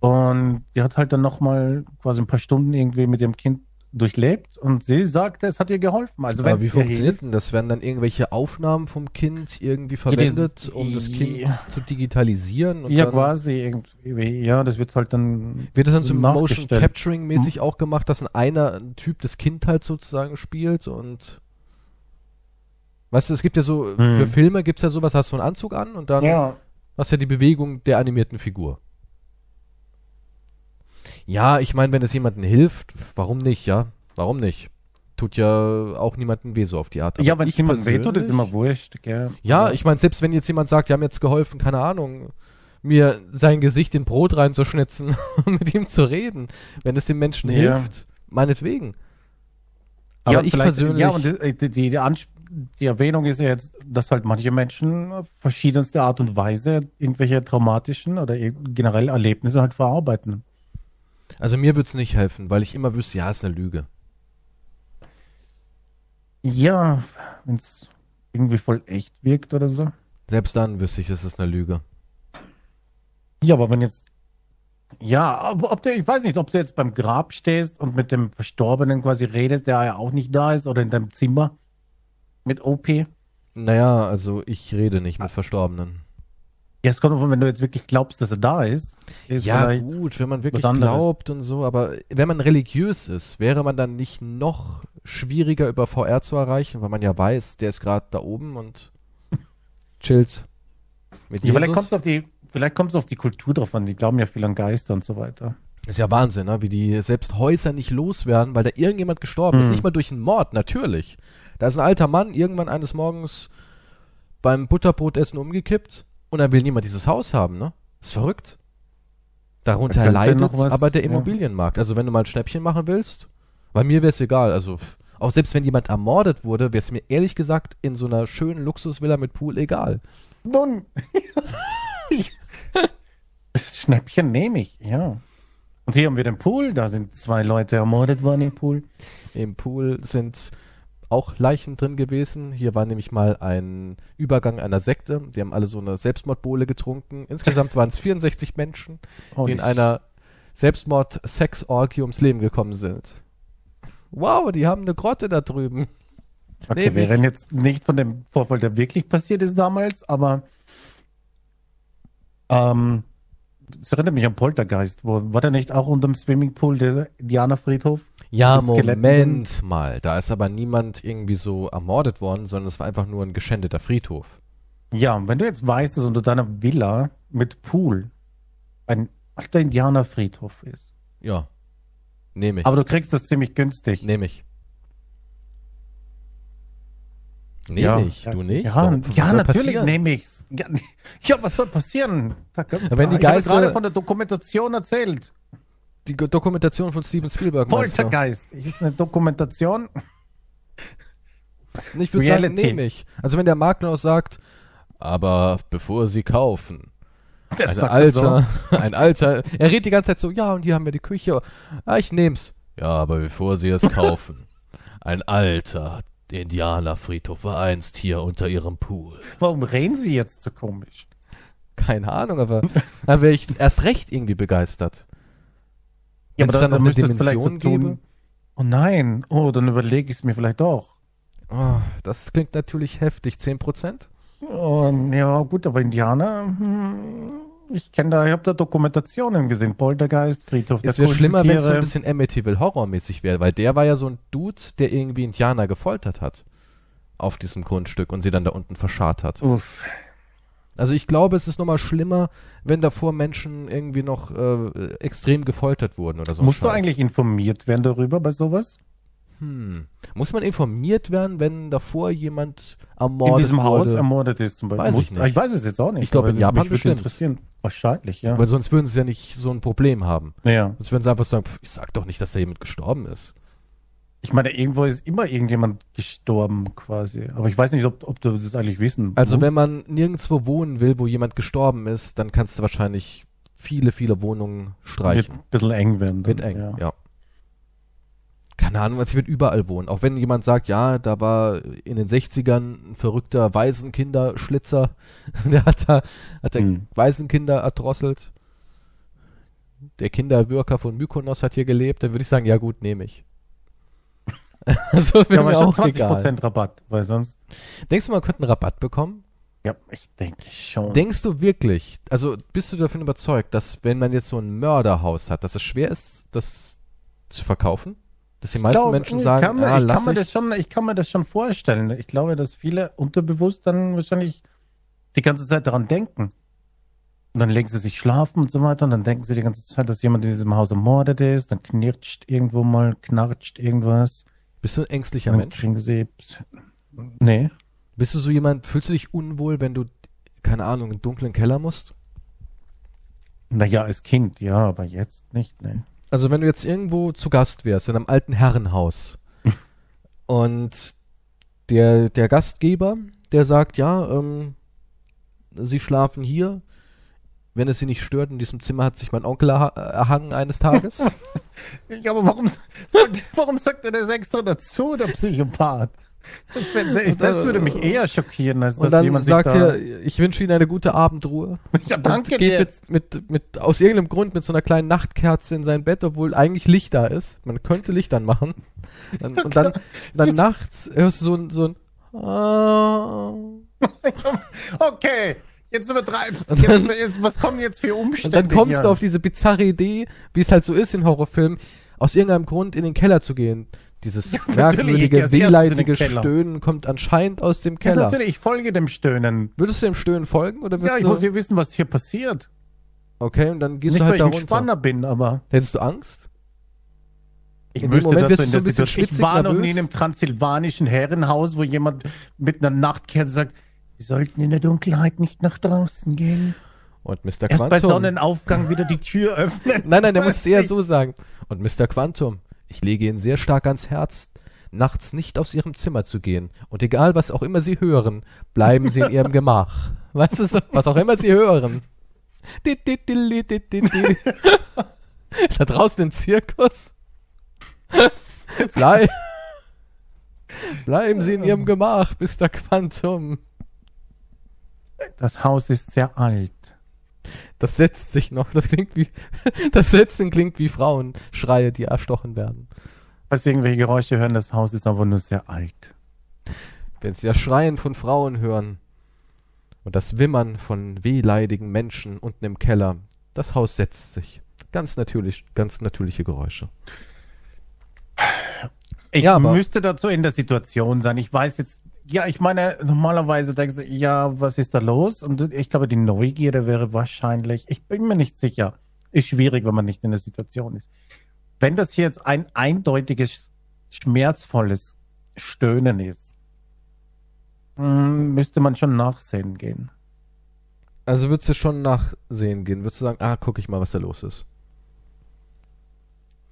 Und die hat halt dann nochmal quasi ein paar Stunden irgendwie mit ihrem Kind durchlebt und sie sagte, es hat ihr geholfen. Also Aber wie es funktioniert denn das? Werden dann irgendwelche Aufnahmen vom Kind irgendwie die- verwendet, um das Kind ja. zu digitalisieren? Ja, quasi irgendwie. Ja, das wird halt dann. Wird das dann so Motion. Capturing mäßig auch gemacht, dass ein einer ein Typ das Kind halt sozusagen spielt und Weißt du, es gibt ja so, für Filme gibt's ja sowas, hast du einen Anzug an und dann Ja, hast du ja die Bewegung der animierten Figur. Ja, ich meine, wenn es jemandem hilft, warum nicht, ja? Warum nicht? Tut ja auch niemandem weh so auf die Art. Aber ja wenn es ich jemandem wehtut, ist immer wurscht. Gell? Ja, ich meine, selbst wenn jetzt jemand sagt, die haben jetzt geholfen, keine Ahnung, mir sein Gesicht in Brot reinzuschnitzen und *laughs* mit ihm zu reden, wenn es dem Menschen Ja. hilft, meinetwegen. Aber ja, ich persönlich, Ja, und die, die, die, Ansp die Erwähnung ist ja jetzt, dass halt manche Menschen auf verschiedenste Art und Weise irgendwelche traumatischen oder generell Erlebnisse halt verarbeiten. Also mir würde es nicht helfen, weil ich immer wüsste, ja, ist eine Lüge. Ja, wenn es irgendwie voll echt wirkt oder so. Selbst dann wüsste ich, es ist eine Lüge. Ja, aber wenn jetzt. Ja, ob, du, ich weiß nicht, ob du jetzt beim Grab stehst und mit dem Verstorbenen quasi redest, der ja auch nicht da ist, oder in deinem Zimmer mit OP. Naja, also ich rede nicht mit Verstorbenen. Ja, es kommt davon, wenn du jetzt wirklich glaubst, dass er da ist. ist ja, gut, wenn man wirklich glaubt und so, aber wenn man religiös ist, wäre man dann nicht noch schwieriger über VR zu erreichen, weil man ja weiß, der ist gerade da oben und *laughs* chillt mit ja, Vielleicht kommt es auf die, vielleicht kommt es auf die Kultur drauf an. Die glauben ja viel an Geister und so weiter. Ist ja Wahnsinn, ne? wie die selbst Häuser nicht loswerden, weil da irgendjemand gestorben hm. ist. Nicht mal durch einen Mord, natürlich. Da ist ein alter Mann irgendwann eines Morgens beim Butterbrotessen umgekippt und dann will niemand dieses Haus haben, ne? Ist verrückt. Darunter leidet aber der Immobilienmarkt. Ja. Also wenn du mal ein Schnäppchen machen willst, bei mir wäre es egal. Also auch selbst wenn jemand ermordet wurde, wäre es mir ehrlich gesagt in so einer schönen Luxusvilla mit Pool egal. Nun. *laughs* Schnäppchen nehme ich, ja. Und hier haben wir den Pool, da sind zwei Leute ermordet worden im Pool. Im Pool sind auch Leichen drin gewesen. Hier war nämlich mal ein Übergang einer Sekte. Die haben alle so eine Selbstmordbowle getrunken. Insgesamt waren es 64 Menschen, oh, die in einer Selbstmord-Sex-Orgie ums Leben gekommen sind. Wow, die haben eine Grotte da drüben. Okay, wir reden jetzt nicht von dem Vorfall, der wirklich passiert ist damals, aber ähm, es erinnert mich an Poltergeist. Wo, war der nicht auch unter dem Swimmingpool der Indianerfriedhof? Ja, Moment mal. Da ist aber niemand irgendwie so ermordet worden, sondern es war einfach nur ein geschändeter Friedhof. Ja, wenn du jetzt weißt, dass unter deiner Villa mit Pool ein alter Indianerfriedhof ist. Ja. Nehme ich. Aber du kriegst das ziemlich günstig. Nehme ich. Nehme ja, ich, du nicht? Ja, ja natürlich nehme ich's. Ja, *laughs* ja, was soll passieren? Da, Wenn die Geister, gerade von der Dokumentation erzählt die Dokumentation von Steven Spielberg. Poltergeist. Ist eine Dokumentation. *laughs* Ich würde sagen, nehme ich. Also wenn der Makler sagt, aber bevor sie kaufen, ein alter, so. *laughs* ein alter, er redet die ganze Zeit so, ja, und hier haben wir die Küche. Ah, ich nehm's. Ja, aber bevor sie es kaufen, *laughs* ein alter Indianerfriedhof war einst hier unter ihrem Pool. Warum reden sie jetzt so komisch? Keine Ahnung, aber da wäre ich erst recht irgendwie begeistert. Ja, aber dann, dann noch eine Dimension so gebe. Oh nein, oh, dann überlege ich es mir vielleicht doch. Oh, das klingt natürlich heftig. 10%? Oh, ja, gut, aber Indianer, hm, ich kenne da, ich habe da Dokumentationen gesehen. Poltergeist, Friedhof der Es wäre schlimmer, wenn es so ein bisschen Amityville horrormäßig wäre, weil der war ja so ein Dude, der irgendwie Indianer gefoltert hat. Auf diesem Grundstück und sie dann da unten verscharrt hat. Uff. Also ich glaube, es ist nochmal schlimmer, wenn davor Menschen irgendwie noch äh, extrem gefoltert wurden oder so. Musst du eigentlich informiert werden darüber bei sowas? Hm. Muss man informiert werden, wenn davor jemand ermordet wurde? In diesem wurde? Haus ermordet ist zum Beispiel. Weiß ich, nicht. ich weiß es jetzt auch nicht. Ich glaube in Japan bestimmt. Interessieren. Wahrscheinlich, ja. Weil sonst würden sie ja nicht so ein Problem haben. Ja. Sonst würden sie einfach sagen, pff, ich sag doch nicht, dass da jemand gestorben ist. Ich meine, irgendwo ist immer irgendjemand gestorben quasi. Aber ich weiß nicht, ob, ob du das eigentlich wissen Also musst. wenn man nirgendwo wohnen will, wo jemand gestorben ist, dann kannst du wahrscheinlich viele, viele Wohnungen streichen. Wird ein bisschen eng werden. Dann, wird eng, ja. ja. Keine Ahnung, also ich würde überall wohnen. Auch wenn jemand sagt, ja, da war in den 60ern ein verrückter Waisenkinderschlitzer, *laughs* der hat da, hat der hm. Waisenkinder erdrosselt. Der Kinderwirker von Mykonos hat hier gelebt, dann würde ich sagen, ja gut, nehme ich. *laughs* so wäre mir auch 20% egal. Rabatt, weil sonst. Denkst du, man könnte einen Rabatt bekommen? Ja, ich denke schon. Denkst du wirklich, also bist du davon überzeugt, dass wenn man jetzt so ein Mörderhaus hat, dass es schwer ist, das zu verkaufen? Dass die meisten glaub, Menschen sagen, kann ah, ich, kann mir das schon, ich kann mir das schon vorstellen. Ich glaube, dass viele unterbewusst dann wahrscheinlich die ganze Zeit daran denken. Und dann legen sie sich schlafen und so weiter und dann denken sie die ganze Zeit, dass jemand in diesem Haus ermordet ist, dann knirscht irgendwo mal, knarzt irgendwas. Bist du ein ängstlicher Mensch? Sie, nee. Bist du so jemand, fühlst du dich unwohl, wenn du, keine Ahnung, in dunklen Keller musst? Naja, als Kind, ja, aber jetzt nicht, ne. Also wenn du jetzt irgendwo zu Gast wärst, in einem alten Herrenhaus *laughs* und der, der Gastgeber, der sagt, ja, ähm, sie schlafen hier. Wenn es sie nicht stört, in diesem Zimmer hat sich mein Onkel erha- erhangen eines Tages. *laughs* Ja, aber warum, sagt, warum sagt er das extra dazu, der Psychopath? Das, wär, das würde mich eher schockieren, als dass jemand sagt sich da... er, ich wünsche Ihnen eine gute Abendruhe. ja, danke und geht jetzt. mit, mit, aus irgendeinem Grund mit so einer kleinen Nachtkerze in sein Bett, obwohl eigentlich Licht da ist. Man könnte Licht anmachen. Dann, und dann, *laughs* dann nachts hörst du so ein, so ein. *laughs* Okay, jetzt übertreibst du. Und dann- Jetzt, jetzt, was kommen jetzt für Und Umstände dann kommst hier? du auf diese bizarre Idee, wie es halt so ist in Horrorfilmen, aus irgendeinem Grund in den Keller zu gehen. Dieses *laughs* ich als merkwürdige, wehleidige. Stöhnen kommt anscheinend aus dem Ja, Keller. natürlich, ich folge dem Stöhnen. Würdest du dem Stöhnen folgen oder Ja, ich muss ja wissen, was hier passiert. okay, und dann gehst Nicht, du halt weil da ich ein runter. Spanner bin, aber Hättest du Angst? ich In müsste Moment dazu in so der ein bisschen Situation. Ich schwitzig, war noch nie nervös. in einem transsilvanischen Herrenhaus, wo jemand mit einer Nachtkerze sagt, Sie sollten in der Dunkelheit nicht nach draußen gehen. Und Mr. Erst bei Quantum... Sonnenaufgang wieder die Tür *laughs* öffnen. Nein, nein, der muss es eher so sagen. Und Mr. Quantum, ich lege Ihnen sehr stark ans Herz, nachts nicht aus Ihrem Zimmer zu gehen. Und egal, was auch immer Sie hören, bleiben Sie in Ihrem Gemach. *laughs* Weißt du, so, was auch immer Sie hören. *laughs* Da draußen ein Zirkus? Blei Bleiben Sie in Ihrem Gemach, Mr. Quantum. Das Haus ist sehr alt. Das setzt sich noch. Das klingt wie, *laughs* das Setzen klingt wie Frauenschreie, die erstochen werden. Falls irgendwelche Geräusche hören, das Haus ist aber nur sehr alt. Wenn Sie das Schreien von Frauen hören und das Wimmern von wehleidigen Menschen unten im Keller, das Haus setzt sich. Ganz natürlich, ganz natürliche Geräusche. Ich Ja, müsste dazu in der Situation sein. Ich weiß jetzt, ja, ich meine, normalerweise denkst du, ja, was ist da los? Und ich glaube, die Neugierde wäre wahrscheinlich, ich bin mir nicht sicher. Ist schwierig, wenn man nicht in der Situation ist. Wenn das hier jetzt ein eindeutiges, schmerzvolles Stöhnen ist, hm, müsste man schon nachsehen gehen. Also würdest du schon nachsehen gehen, würdest du sagen, ah, guck ich mal, was da los ist.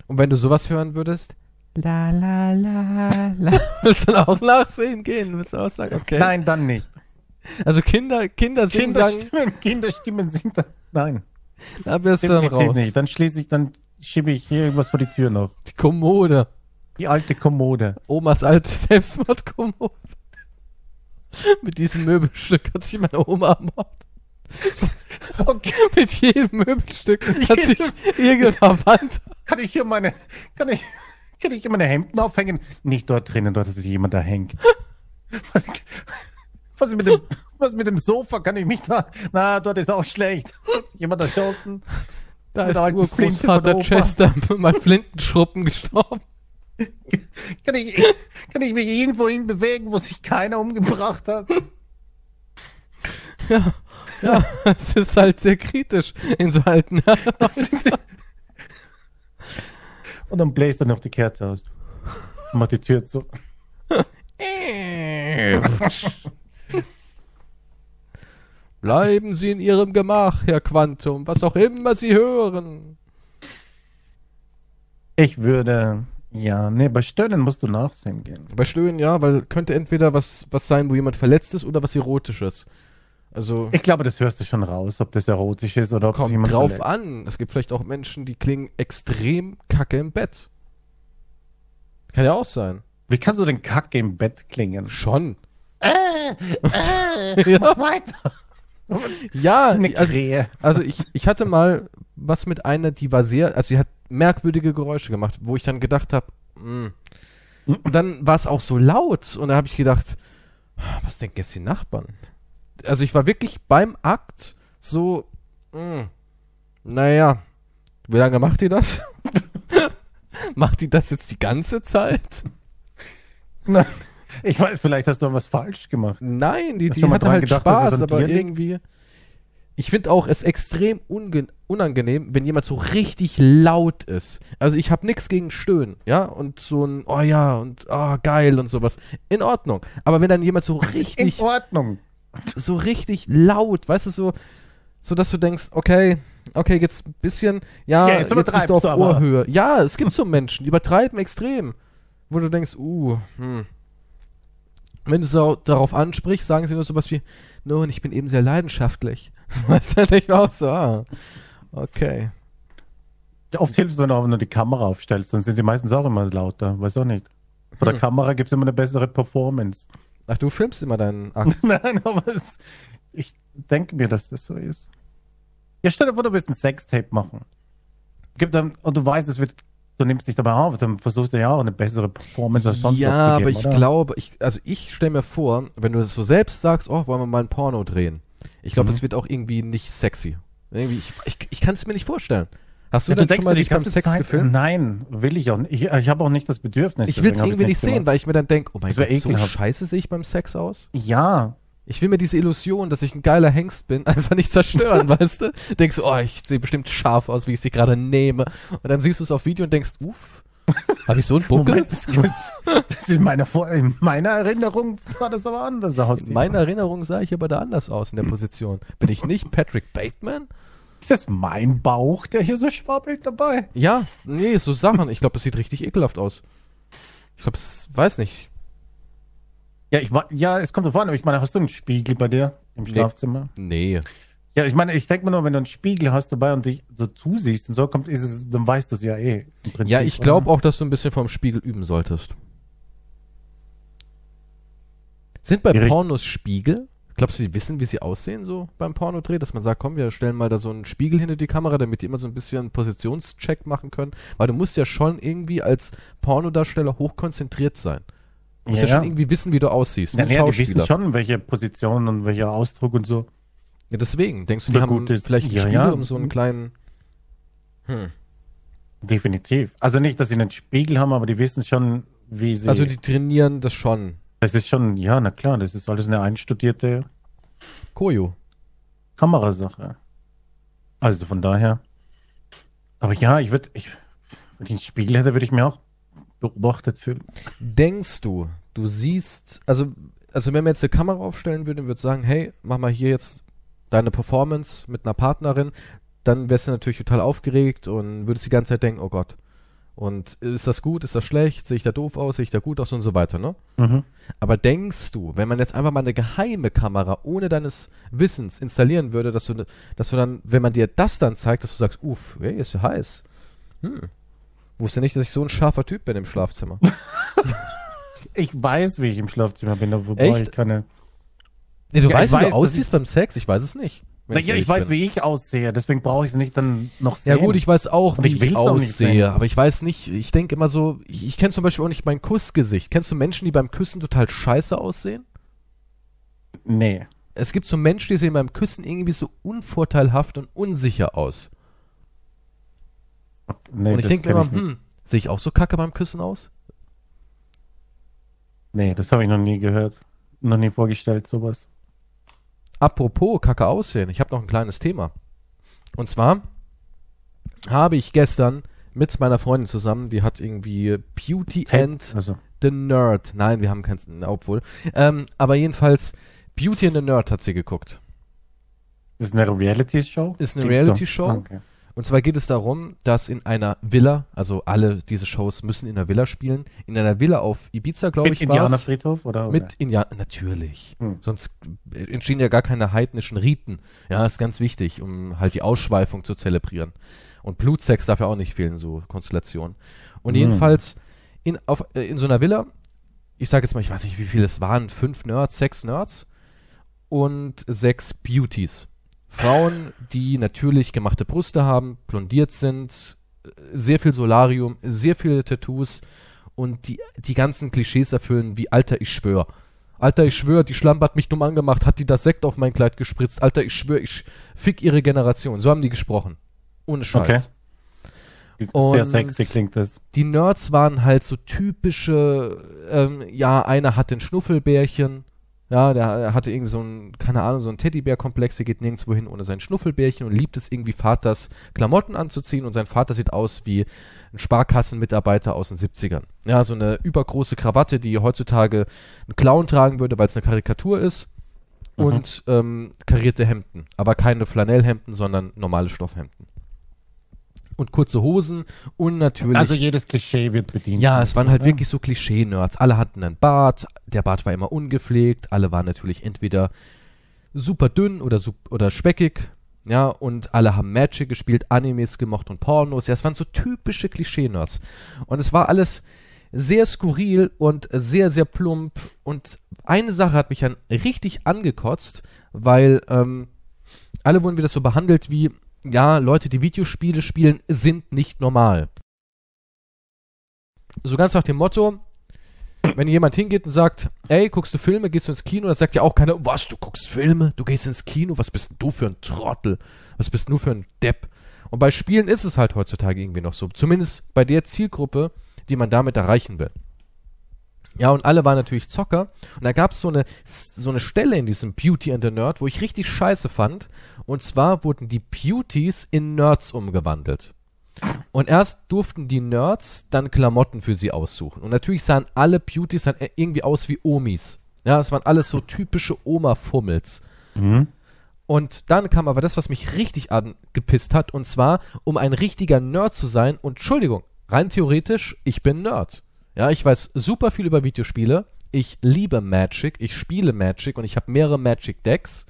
Und wenn du sowas hören würdest, la la la la, *laughs* würdest du dann auch nachsehen gehen, würdest du auch sagen, okay. Nein, dann nicht. Also Kinder, Kinder singen, sagen, Kinderstimmen, *laughs* Kinderstimmen sind da, nein. da wirst du dann raus. nicht. Dann schließe ich, dann schiebe ich hier irgendwas vor die Tür noch. Die Kommode. Die alte Kommode. Omas alte *laughs* Selbstmordkommode. Mit diesem Möbelstück hat sich meine Oma ermordet. Okay. Mit jedem Möbelstück hat sich irgendein Verwandter. Kann ich hier meine, kann ich, kann ich meine Hemden aufhängen? Nicht dort drinnen, dort ist jemand da hängt. *laughs* Was, was mit dem, was mit dem Sofa kann ich mich da, na, dort ist auch schlecht. Hat sich jemand erschossen? Da Mit ist Urgroßvater. Chester *laughs* mit meinem Flintenschruppen gestorben. Kann ich, kann ich mich irgendwo hin bewegen, wo sich keiner umgebracht hat? Ja, ja, *laughs* es ist halt sehr kritisch in so alten Das ist, und dann bläst er noch die Kerze aus. Und macht die Tür zu. *laughs* Bleiben Sie in Ihrem Gemach, Herr Quantum, was auch immer Sie hören. Ich würde, ja, nee, bei Stöhnen musst du nachsehen gehen. Bei Stöhnen ja, weil könnte entweder was, was sein, wo jemand verletzt ist oder was Erotisches. Also Ich glaube, das hörst du schon raus, ob das erotisch ist oder ob kommt jemand drauf verletzt. an. Es gibt vielleicht auch Menschen, die klingen extrem kacke im Bett. Kann ja auch sein. Wie kannst du denn Kacke im Bett klingen? Schon. Äh, äh, *laughs* Ja. mach weiter. Ja, Eine also, Krähe. also ich, ich hatte mal was mit einer, die war sehr, also sie hat merkwürdige Geräusche gemacht, wo ich dann gedacht habe, und dann war es auch so laut und da habe ich gedacht, was denken jetzt die Nachbarn? Also ich war wirklich beim Akt so, mh, naja, wie lange macht die das? *laughs* macht die das jetzt die ganze Zeit? Nein, ich weiß, vielleicht hast du was falsch gemacht. Nein, die, Hast die hatte halt gedacht, Spaß, aber liegt? irgendwie. Ich finde auch es extrem unangenehm, wenn jemand so richtig laut ist. Also ich habe nichts gegen Stöhnen, ja, und so ein, oh ja, und oh geil und sowas. In Ordnung. Aber wenn dann jemand so In richtig, Ordnung. So richtig laut, weißt du, so, so dass du denkst, okay, okay, jetzt ein bisschen, ja, Ja, jetzt, jetzt bist du auf du aber. Ohrhöhe. Ja, es gibt so Menschen, die übertreiben extrem. Wo du denkst, uh, hm. wenn du so darauf ansprichst, sagen sie nur sowas wie, nun, ich bin eben sehr leidenschaftlich. *laughs* Weißt du, ich auch so, ah, okay. Oft hilft es, wenn du auch nur die Kamera aufstellst, dann sind sie meistens auch immer lauter, weiß auch nicht. Vor der Hm. Kamera gibt es immer eine bessere Performance. Ach, du filmst immer deinen *laughs* Akt. Nein, aber es, ich denke mir, dass das so ist. Ja, stell dir vor, du willst ein Sextape machen. Gibt dann, und du weißt, es wird, du nimmst dich dabei auf, dann versuchst du ja auch eine bessere Performance als sonst ja, aber abzugeben, ich oder? glaube, ich, also ich stelle mir vor, wenn du das so selbst sagst, oh, wollen wir mal ein Porno drehen. Ich glaube, Mhm. das wird auch irgendwie nicht sexy. Irgendwie, ich, ich, ich kann es mir nicht vorstellen. Hast du Ja, denn denkst schon mal dich beim Sex Zeit, gefilmt? Nein, will ich auch nicht. Ich, ich habe auch nicht das Bedürfnis. Ich will es irgendwie nicht sehen, gemacht. weil ich mir dann denke, oh mein Gott, so scheiße sehe ich beim Sex aus. Ja, Ich will mir diese Illusion, dass ich ein geiler Hengst bin, *laughs* einfach nicht zerstören, *laughs* weißt du? Denkst du, oh, ich sehe bestimmt scharf aus, wie ich sie gerade nehme. Und dann siehst du es auf Video und denkst, uff, habe ich so einen *laughs* Buckel? Moment, das, das in, meiner Vor in meiner Erinnerung sah das aber anders aus. In meiner Erinnerung sah ich aber da anders aus in der Position. Bin ich nicht Patrick Bateman? Ist das mein Bauch, der hier so schwabbelt dabei? Ja, nee, so Sachen. Ich glaube, das sieht richtig ekelhaft aus. Ich glaube, es weiß nicht. Ja, ich war, ja, es kommt an, aber ich meine, hast du einen Spiegel bei dir im Nee. Schlafzimmer? Nee. Ja, ich meine, ich denke mir nur, wenn du einen Spiegel hast dabei und dich so zusiehst und so kommt, ist es, dann weißt du es ja eh. Prinzip, Ja, ich glaube auch, dass du ein bisschen vom Spiegel üben solltest. Sind bei Pornos Spiegel? Glaubst du, die wissen, wie sie aussehen so beim Pornodreh? Dass man sagt, komm, wir stellen mal da so einen Spiegel hinter die Kamera, damit die immer so ein bisschen einen Positionscheck machen können? Weil du musst ja schon irgendwie als Pornodarsteller hochkonzentriert sein. Du musst ja, Ja, schon ja. irgendwie wissen, wie du aussiehst. Ja, nee, die wissen schon, welche Position und welcher Ausdruck und so. Ja, deswegen. Denkst du, die haben das- vielleicht einen ja, Spiegel, ja. um so einen kleinen... Hm. Definitiv. Also nicht, dass sie einen Spiegel haben, aber die wissen schon, wie sie. Also die trainieren das schon. Das ist schon, ja, na klar, das ist alles eine einstudierte Koyo. Kamerasache. Also von daher. Aber ja, ich würde, ich, wenn ich einen Spiegel hätte, würde ich mir auch beobachtet fühlen. Denkst du, du siehst, also, also wenn wir jetzt eine Kamera aufstellen würden, würde sagen, hey, mach mal hier jetzt deine Performance mit einer Partnerin, dann wärst du natürlich total aufgeregt und würdest die ganze Zeit denken, oh Gott. Und ist das gut, ist das schlecht, sehe ich da doof aus, sehe ich da gut aus und so weiter, ne? Mhm. Aber denkst du, wenn man jetzt einfach mal eine geheime Kamera ohne deines Wissens installieren würde, dass du, ne- dass du dann, wenn man dir das dann zeigt, dass du sagst, uff, hey, ist ja heiß. Hm. Wusste nicht, dass ich so ein scharfer Typ bin im Schlafzimmer. *laughs* Ich weiß, wie ich im Schlafzimmer bin, wobei Echt? ich keine. Nee, du Ja, weißt, wie weiß, du aussiehst beim Sex? Ich weiß es nicht. Na, ja, ich weiß, bin. wie ich aussehe, deswegen brauche ich es nicht dann noch Ja sehen. gut, ich weiß auch, wie ich ich, aussehe, aber ich weiß nicht, ich denke immer so, ich, ich kenne zum Beispiel auch nicht mein Kussgesicht. Kennst du Menschen, die beim Küssen total scheiße aussehen? Nee. Es gibt so Menschen, die sehen beim Küssen irgendwie so unvorteilhaft und unsicher aus. nee und ich denke immer, ich hm, sehe ich auch so kacke beim Küssen aus? Nee, das habe ich noch nie gehört. Noch nie vorgestellt, sowas. Apropos kacke aussehen, ich habe noch ein kleines Thema. Und zwar habe ich gestern mit meiner Freundin zusammen, die hat irgendwie Beauty and Also, the Nerd. Nein, wir haben keinen, obwohl. Ähm, aber jedenfalls, Beauty and the Nerd hat sie geguckt. ist eine Reality-Show? Ist eine Reality-Show. Okay. Und zwar geht es darum, dass in einer Villa, also alle diese Shows müssen in einer Villa spielen, in einer Villa auf Ibiza, glaube Mit ich, war's. Indianerfriedhof oder? Mit Indianer, natürlich. Hm. Sonst entstehen ja gar keine heidnischen Riten. Ja, ist ganz wichtig, um halt die Ausschweifung zu zelebrieren. Und Blutsex darf ja auch nicht fehlen, so Konstellationen. Und Hm. jedenfalls in, auf, äh, in so einer Villa, ich sage jetzt mal, ich weiß nicht, wie viele es waren, fünf Nerds, sechs Nerds und sechs Beauties. Frauen, die natürlich gemachte Brüste haben, blondiert sind, sehr viel Solarium, sehr viele Tattoos und die, die ganzen Klischees erfüllen, wie Alter, ich schwör. Alter, ich schwör, die Schlampe hat mich dumm angemacht, hat die das Sekt auf mein Kleid gespritzt. Alter, ich schwör, ich fick ihre Generation. So haben die gesprochen. Ohne Scheiß. Sehr Und- sexy klingt das. Die Nerds waren halt so typische, ähm, ja, einer hat ein Schnuffelbärchen, ja, der hatte irgendwie so ein, keine Ahnung, so ein Teddybär-Komplex, der geht nirgendwo hin ohne sein Schnuffelbärchen und liebt es irgendwie Vaters Klamotten anzuziehen und sein Vater sieht aus wie ein Sparkassenmitarbeiter aus den 70ern. Ja, so eine übergroße Krawatte, die heutzutage ein Clown tragen würde, weil es eine Karikatur ist Mhm. und ähm, karierte Hemden, aber keine Flanellhemden, sondern normale Stoffhemden. Und kurze Hosen und natürlich. Also jedes Klischee wird bedient. Ja, es waren halt Ja. wirklich so Klischee-Nerds. Alle hatten einen Bart, der Bart war immer ungepflegt, alle waren natürlich entweder super dünn oder, oder speckig, ja, und alle haben Magic gespielt, Animes gemocht und Pornos. Ja, es waren so typische Klischee-Nerds. Und es war alles sehr skurril und sehr, sehr plump. Und eine Sache hat mich dann richtig angekotzt, weil ähm, alle wurden wieder so behandelt wie, ja, Leute, die Videospiele spielen, sind nicht normal. So ganz nach dem Motto, wenn jemand hingeht und sagt, ey, guckst du Filme, gehst du ins Kino, dann sagt ja auch keiner, was, du guckst Filme, du gehst ins Kino, was bist denn du für ein Trottel, was bist du für ein Depp? Und bei Spielen ist es halt heutzutage irgendwie noch so, zumindest bei der Zielgruppe, die man damit erreichen will. Ja, und alle waren natürlich Zocker. Und da gab es so eine, so eine Stelle in diesem Beauty and the Nerd, wo ich richtig scheiße fand. Und zwar wurden die Beauties in Nerds umgewandelt. Und erst durften die Nerds dann Klamotten für sie aussuchen. Und natürlich sahen alle Beauties dann irgendwie aus wie Omis. Ja, es waren alles so typische Oma-Fummels. Mhm. Und dann kam aber das, was mich richtig angepisst hat, und zwar, um ein richtiger Nerd zu sein, und Entschuldigung, rein theoretisch, ich bin Nerd. Ja, ich weiß super viel über Videospiele. Ich liebe Magic, ich spiele Magic und ich habe mehrere Magic Decks.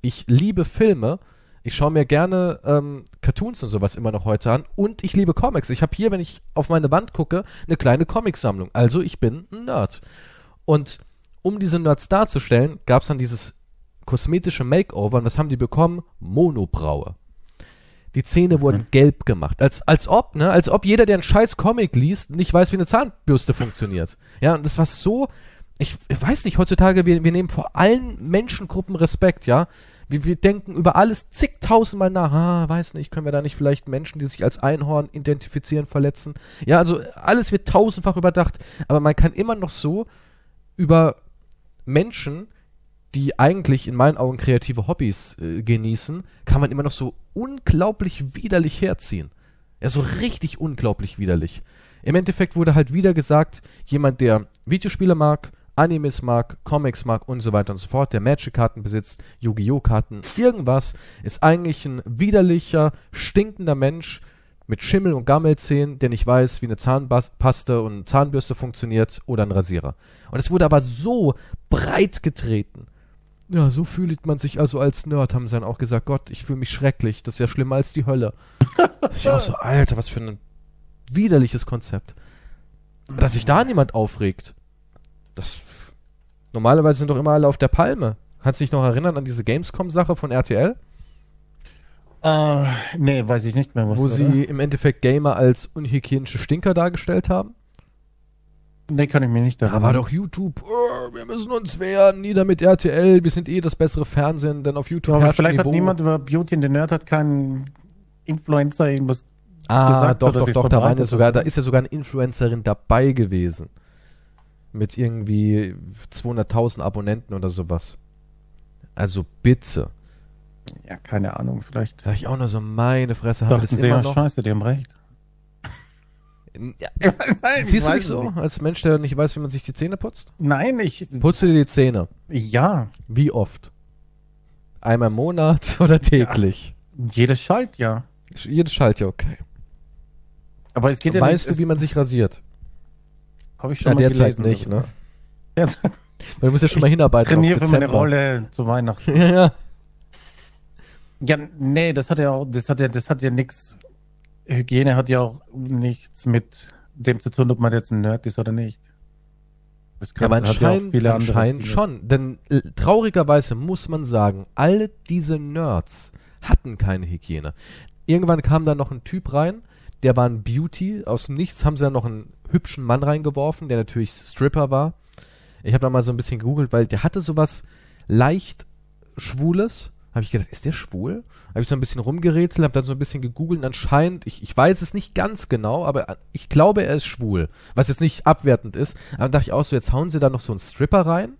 Ich liebe Filme. Ich schaue mir gerne ähm, Cartoons und sowas immer noch heute an. Und ich liebe Comics. Ich habe hier, wenn ich auf meine Wand gucke, eine kleine Comicsammlung. Also ich bin ein Nerd. Und um diese Nerds darzustellen, gab es dann dieses kosmetische Makeover. Und was haben die bekommen? Monobraue. Die Zähne wurden gelb gemacht. Als, als ob, ne? Als ob jeder, der einen scheiß Comic liest, nicht weiß, wie eine Zahnbürste funktioniert. Ja, und das war so. Ich, ich weiß nicht, heutzutage, wir, wir nehmen vor allen Menschengruppen Respekt, ja. Wir, wir denken über alles zigtausendmal nach. Ah, weiß nicht, können wir da nicht vielleicht Menschen, die sich als Einhorn identifizieren, verletzen? Ja, also alles wird tausendfach überdacht. Aber man kann immer noch so über Menschen, die eigentlich in meinen Augen kreative Hobbys äh, genießen, kann man immer noch so unglaublich widerlich herziehen. Ja, so richtig unglaublich widerlich. Im Endeffekt wurde halt wieder gesagt, jemand, der Videospiele mag, Animes mag, Comics mag und so weiter und so fort, der Magic-Karten besitzt, Yu-Gi-Oh! Karten, irgendwas, ist eigentlich ein widerlicher, stinkender Mensch mit Schimmel und Gammelzähnen, der nicht weiß, wie eine Zahnpaste und Zahnbürste funktioniert oder ein Rasierer. Und es wurde aber so breit getreten. Ja, so fühlt man sich also als Nerd, haben sie dann auch gesagt. Gott, ich fühle mich schrecklich. Das ist ja schlimmer als die Hölle. *laughs* ich auch so, Alter, was für ein widerliches Konzept. Dass sich da niemand aufregt. Das. Normalerweise sind doch immer alle auf der Palme. Kannst du dich noch erinnern an diese Gamescom-Sache von RTL? Äh, nee, weiß ich nicht mehr, was wo sie im Endeffekt Gamer als unhygienische Stinker dargestellt haben? Nee, kann ich mir nicht Da erinnern. war doch YouTube. Oh, wir müssen uns wehren, nieder mit RTL. Wir sind eh das bessere Fernsehen, denn auf YouTube Aber vielleicht hat Niveau. niemand über Beauty and the Nerd hat keinen Influencer irgendwas. Ah, gesagt, doch, so, doch, doch, da, verbreitet sogar, da ist ja sogar eine Influencerin dabei gewesen. Mit irgendwie 200.000 Abonnenten oder sowas. Also bitte. Ja, keine Ahnung, vielleicht. Da ich auch nur so meine Fresse habe Dachten das sie, immer ja, noch. scheiße, die haben recht. Ja, *laughs* Nein, siehst du dich so? nicht. Als Mensch, der nicht weiß, wie man sich die Zähne putzt? Nein, ich. Putzt du dir die Zähne? Ja, Wie oft? Einmal im Monat *laughs* oder täglich? jedes Schalt, ja. Jedes Schaltjahr, okay. Aber es geht ja weißt nicht. du, wie man sich rasiert? Habe ich Ja, schon mal derzeit gelesen. nicht, ne? *laughs* Ja, Weil du musst ja schon mal hinarbeiten trainiere für meine. Rolle zu Weihnachten. Ja, ja. Ja, nee, das hat ja auch, das hat ja, das hat ja nichts. Hygiene hat ja auch nichts mit dem zu tun, ob man jetzt ein Nerd ist oder nicht. Das Ja, aber anscheinend, andere anscheinend schon. Denn äh, traurigerweise muss man sagen, alle diese Nerds hatten keine Hygiene. Irgendwann kam dann noch ein Typ rein, der war ein Beauty. Aus dem Nichts haben sie dann noch einen hübschen Mann reingeworfen, der natürlich Stripper war. Ich habe da mal so ein bisschen gegoogelt, weil der hatte sowas leicht Schwules. Habe ich gedacht, ist der schwul? Habe ich so ein bisschen rumgerätselt, habe dann so ein bisschen gegoogelt anscheinend, ich, ich weiß es nicht ganz genau, aber ich glaube, er ist schwul. Was jetzt nicht abwertend ist. Aber dann dachte ich auch so, jetzt hauen sie da noch so einen Stripper rein,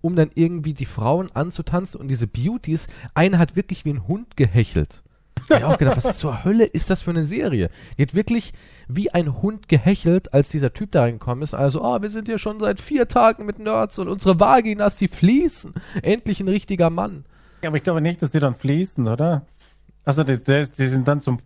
um dann irgendwie die Frauen anzutanzen und diese Beauties, eine hat wirklich wie ein Hund gehechelt. Ich auch gedacht, was zur Hölle ist das für eine Serie? Die hat wirklich wie ein Hund gehechelt, als dieser Typ da reingekommen ist. Also, oh, wir sind hier schon seit vier Tagen mit Nerds und unsere Vaginas, die fließen. Endlich ein richtiger Mann. Ja, aber ich glaube nicht, dass die dann fließen, oder? Also, die, die, sind dann zum,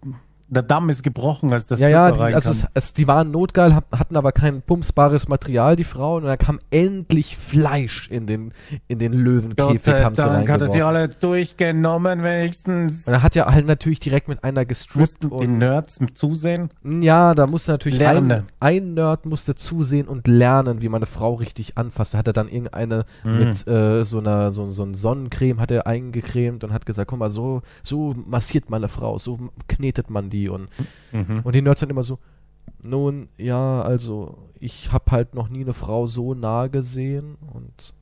der Damm ist gebrochen, als das ja, ja, die, also es, es, die waren notgeil, hab- hatten aber kein pumpsbares Material, die Frauen, und dann kam endlich Fleisch in den, in den Löwenkäfig, Gott haben sie Dank hat er sie alle durchgenommen, wenigstens. Und er hat ja halt natürlich direkt mit einer gestrippt Mussten die Nerds zusehen. Ja, da musste natürlich ein, Lernen. ein Nerd musste zusehen und lernen, wie man eine Frau richtig anfasst. Da hat er dann irgendeine mit äh, so einer so, so ein Sonnencreme hat er eingecremt und hat gesagt, guck mal, so so massiert man eine Frau, so knetet man die und und die Nerds sind immer so nun ja, also ich habe halt noch nie eine Frau so nah gesehen und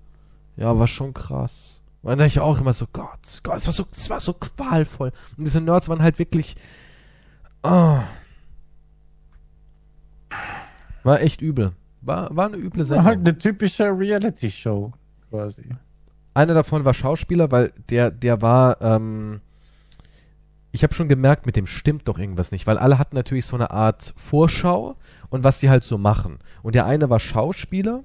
ja, war schon krass. Und dann dachte ich auch immer so, Gott, Gott, es war so, es war so qualvoll. Und diese Nerds waren halt wirklich, ah, war echt übel. War, war eine üble War Sendung. halt eine typische Reality-Show, quasi. Einer davon war Schauspieler, weil der, der war, ähm, ich habe schon gemerkt, mit dem stimmt doch irgendwas nicht, weil alle hatten natürlich so eine Art Vorschau und was die halt so machen. Und der eine war Schauspieler,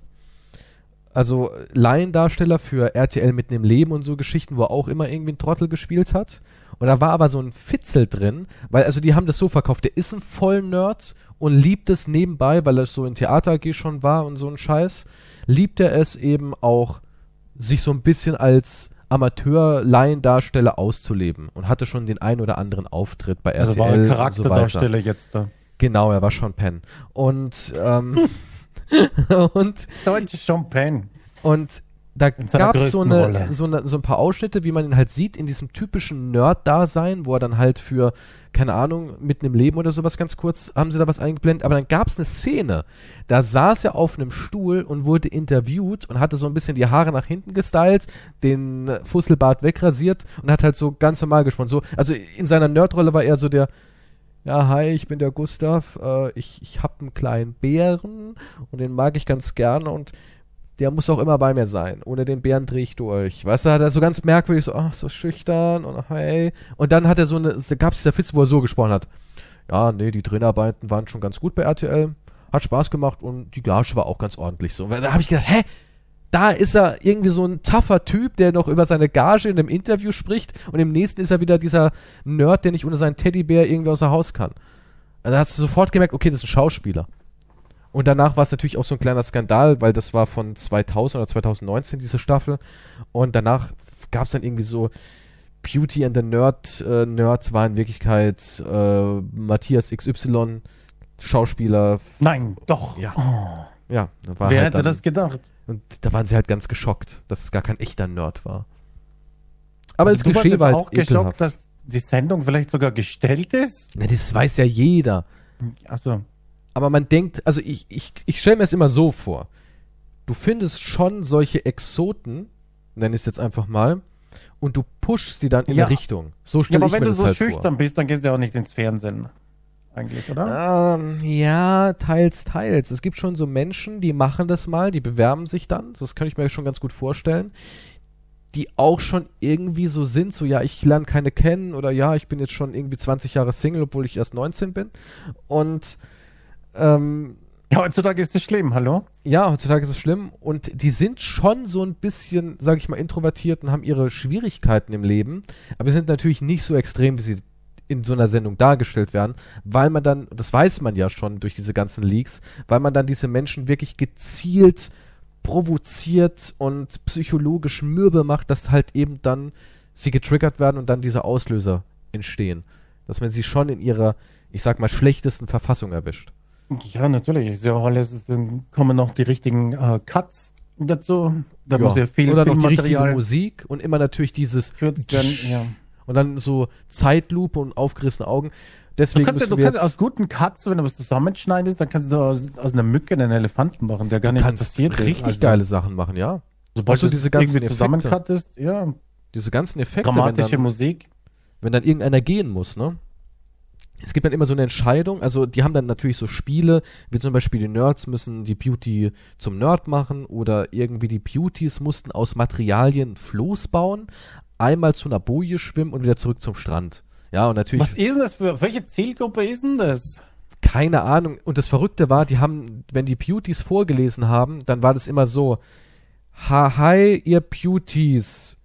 also Laiendarsteller für RTL mitten im Leben und so Geschichten, wo er auch immer irgendwie ein Trottel gespielt hat. Und da war aber so ein Fitzel drin, weil also die haben das so verkauft, der ist ein Vollnerd und liebt es nebenbei, weil er so in Theater AG schon war und so ein Scheiß, liebt er es eben auch, sich so ein bisschen als Amateur-Laiendarsteller auszuleben und hatte schon den ein oder anderen Auftritt bei RTL Also war ein und so. Charakterdarsteller jetzt da. Genau, er war schon Penn. Und, ähm, *laughs* *laughs* und, Deutsche Champagne. und da gab es so, eine, so, eine, so ein paar Ausschnitte, wie man ihn halt sieht, in diesem typischen Nerd-Dasein, wo er dann halt für, keine Ahnung, mitten im Leben oder sowas ganz kurz, haben sie da was eingeblendet, aber dann gab es eine Szene, da saß er auf einem Stuhl und wurde interviewt und hatte so ein bisschen die Haare nach hinten gestylt, den Fusselbart wegrasiert und hat halt so ganz normal gesprochen. So, also in seiner Nerdrolle war er so der, ja, hi, ich bin der Gustav. Äh, ich ich habe einen kleinen Bären und den mag ich ganz gerne und der muss auch immer bei mir sein. Ohne den Bären drehe ich durch. Weißt du, hat er so ganz merkwürdig so, ach, so schüchtern und hey. Und dann hat er so eine, da gab es dieser Fitz, wo er so gesprochen hat. Ja, nee, die Dreharbeiten waren schon ganz gut bei RTL. Hat Spaß gemacht und die Gage war auch ganz ordentlich so. Und da habe ich gedacht, hä? Da ist er irgendwie so ein tougher Typ, der noch über seine Gage in einem Interview spricht und im nächsten ist er wieder dieser Nerd, der nicht ohne seinen Teddybär irgendwie außer Haus kann. Also da hast du sofort gemerkt, okay, das ist ein Schauspieler. Und danach war es natürlich auch so ein kleiner Skandal, weil das war von 2000 oder 2019 diese Staffel. Und danach gab es dann irgendwie so Beauty and the Nerd. Äh, Nerd war in Wirklichkeit äh, Matthias XY, Schauspieler. Nein, doch. Ja. Oh, Ja, wer halt hätte dann, das gedacht? Und da waren sie halt ganz geschockt, dass es gar kein echter Nerd war. Aber Also das Klischee war halt auch geschockt, ekelhaft. dass die Sendung vielleicht sogar gestellt ist? Na, das weiß ja jeder. Achso. Aber man denkt, also ich, ich, ich stelle mir es immer so vor. Du findest schon solche Exoten, nenne ich es jetzt einfach mal, und du pushst sie dann in Ja. eine Richtung. So Ja, stelle aber ich wenn mir du das so halt schüchtern bist, dann gehst du ja auch nicht ins Fernsehen. Eigentlich, oder? vor. Ähm, ja, teils, teils. Es gibt schon so Menschen, die machen das mal, die bewerben sich dann, das kann ich mir schon ganz gut vorstellen, die auch schon irgendwie so sind, so ja, ich lerne keine kennen oder ja, ich bin jetzt schon irgendwie 20 Jahre Single, obwohl ich erst 19 bin. Und ähm, Ja, heutzutage ist das schlimm, hallo? Ja, heutzutage ist es schlimm und die sind schon so ein bisschen, sag ich mal, introvertiert und haben ihre Schwierigkeiten im Leben, aber sind natürlich nicht so extrem, wie sie in so einer Sendung dargestellt werden, weil man dann, das weiß man ja schon durch diese ganzen Leaks, weil man dann diese Menschen wirklich gezielt provoziert und psychologisch mürbe macht, dass halt eben dann sie getriggert werden und dann diese Auslöser entstehen. Dass man sie schon in ihrer, ich sag mal, schlechtesten Verfassung erwischt. Ja, natürlich. Ist ja alles, dann kommen noch die richtigen äh, Cuts dazu. Da muss ja viel Oder noch die richtige Filmmaterial Musik und immer natürlich dieses gekürzt werden. Ja. und dann so Zeitlupe und aufgerissene Augen. Du Deswegen kannst, ja, du wir kannst jetzt, aus guten Cuts, wenn du was zusammenschneidest, dann kannst du aus, aus einer Mücke einen Elefanten machen, der gar nicht kannst passiert richtig ist. Also, geile Sachen machen, ja. Sobald du diese ganzen irgendwie Effekte. zusammencuttest, ja, Diese ganzen Effekte, wenn dramatische dann, Musik. wenn dann irgendeiner gehen muss, ne? Es gibt dann immer so eine Entscheidung, also die haben dann natürlich so Spiele, wie zum Beispiel die Nerds müssen die Beauty zum Nerd machen oder irgendwie die Beauties mussten aus Materialien Floß bauen, einmal zu einer Boje schwimmen und wieder zurück zum Strand. Ja, und natürlich Was ist denn das für, welche Zielgruppe ist denn das? keine Ahnung. Und das Verrückte war, die haben, wenn die Beauties vorgelesen haben, dann war das immer so, ha, hi, ihr Beauties.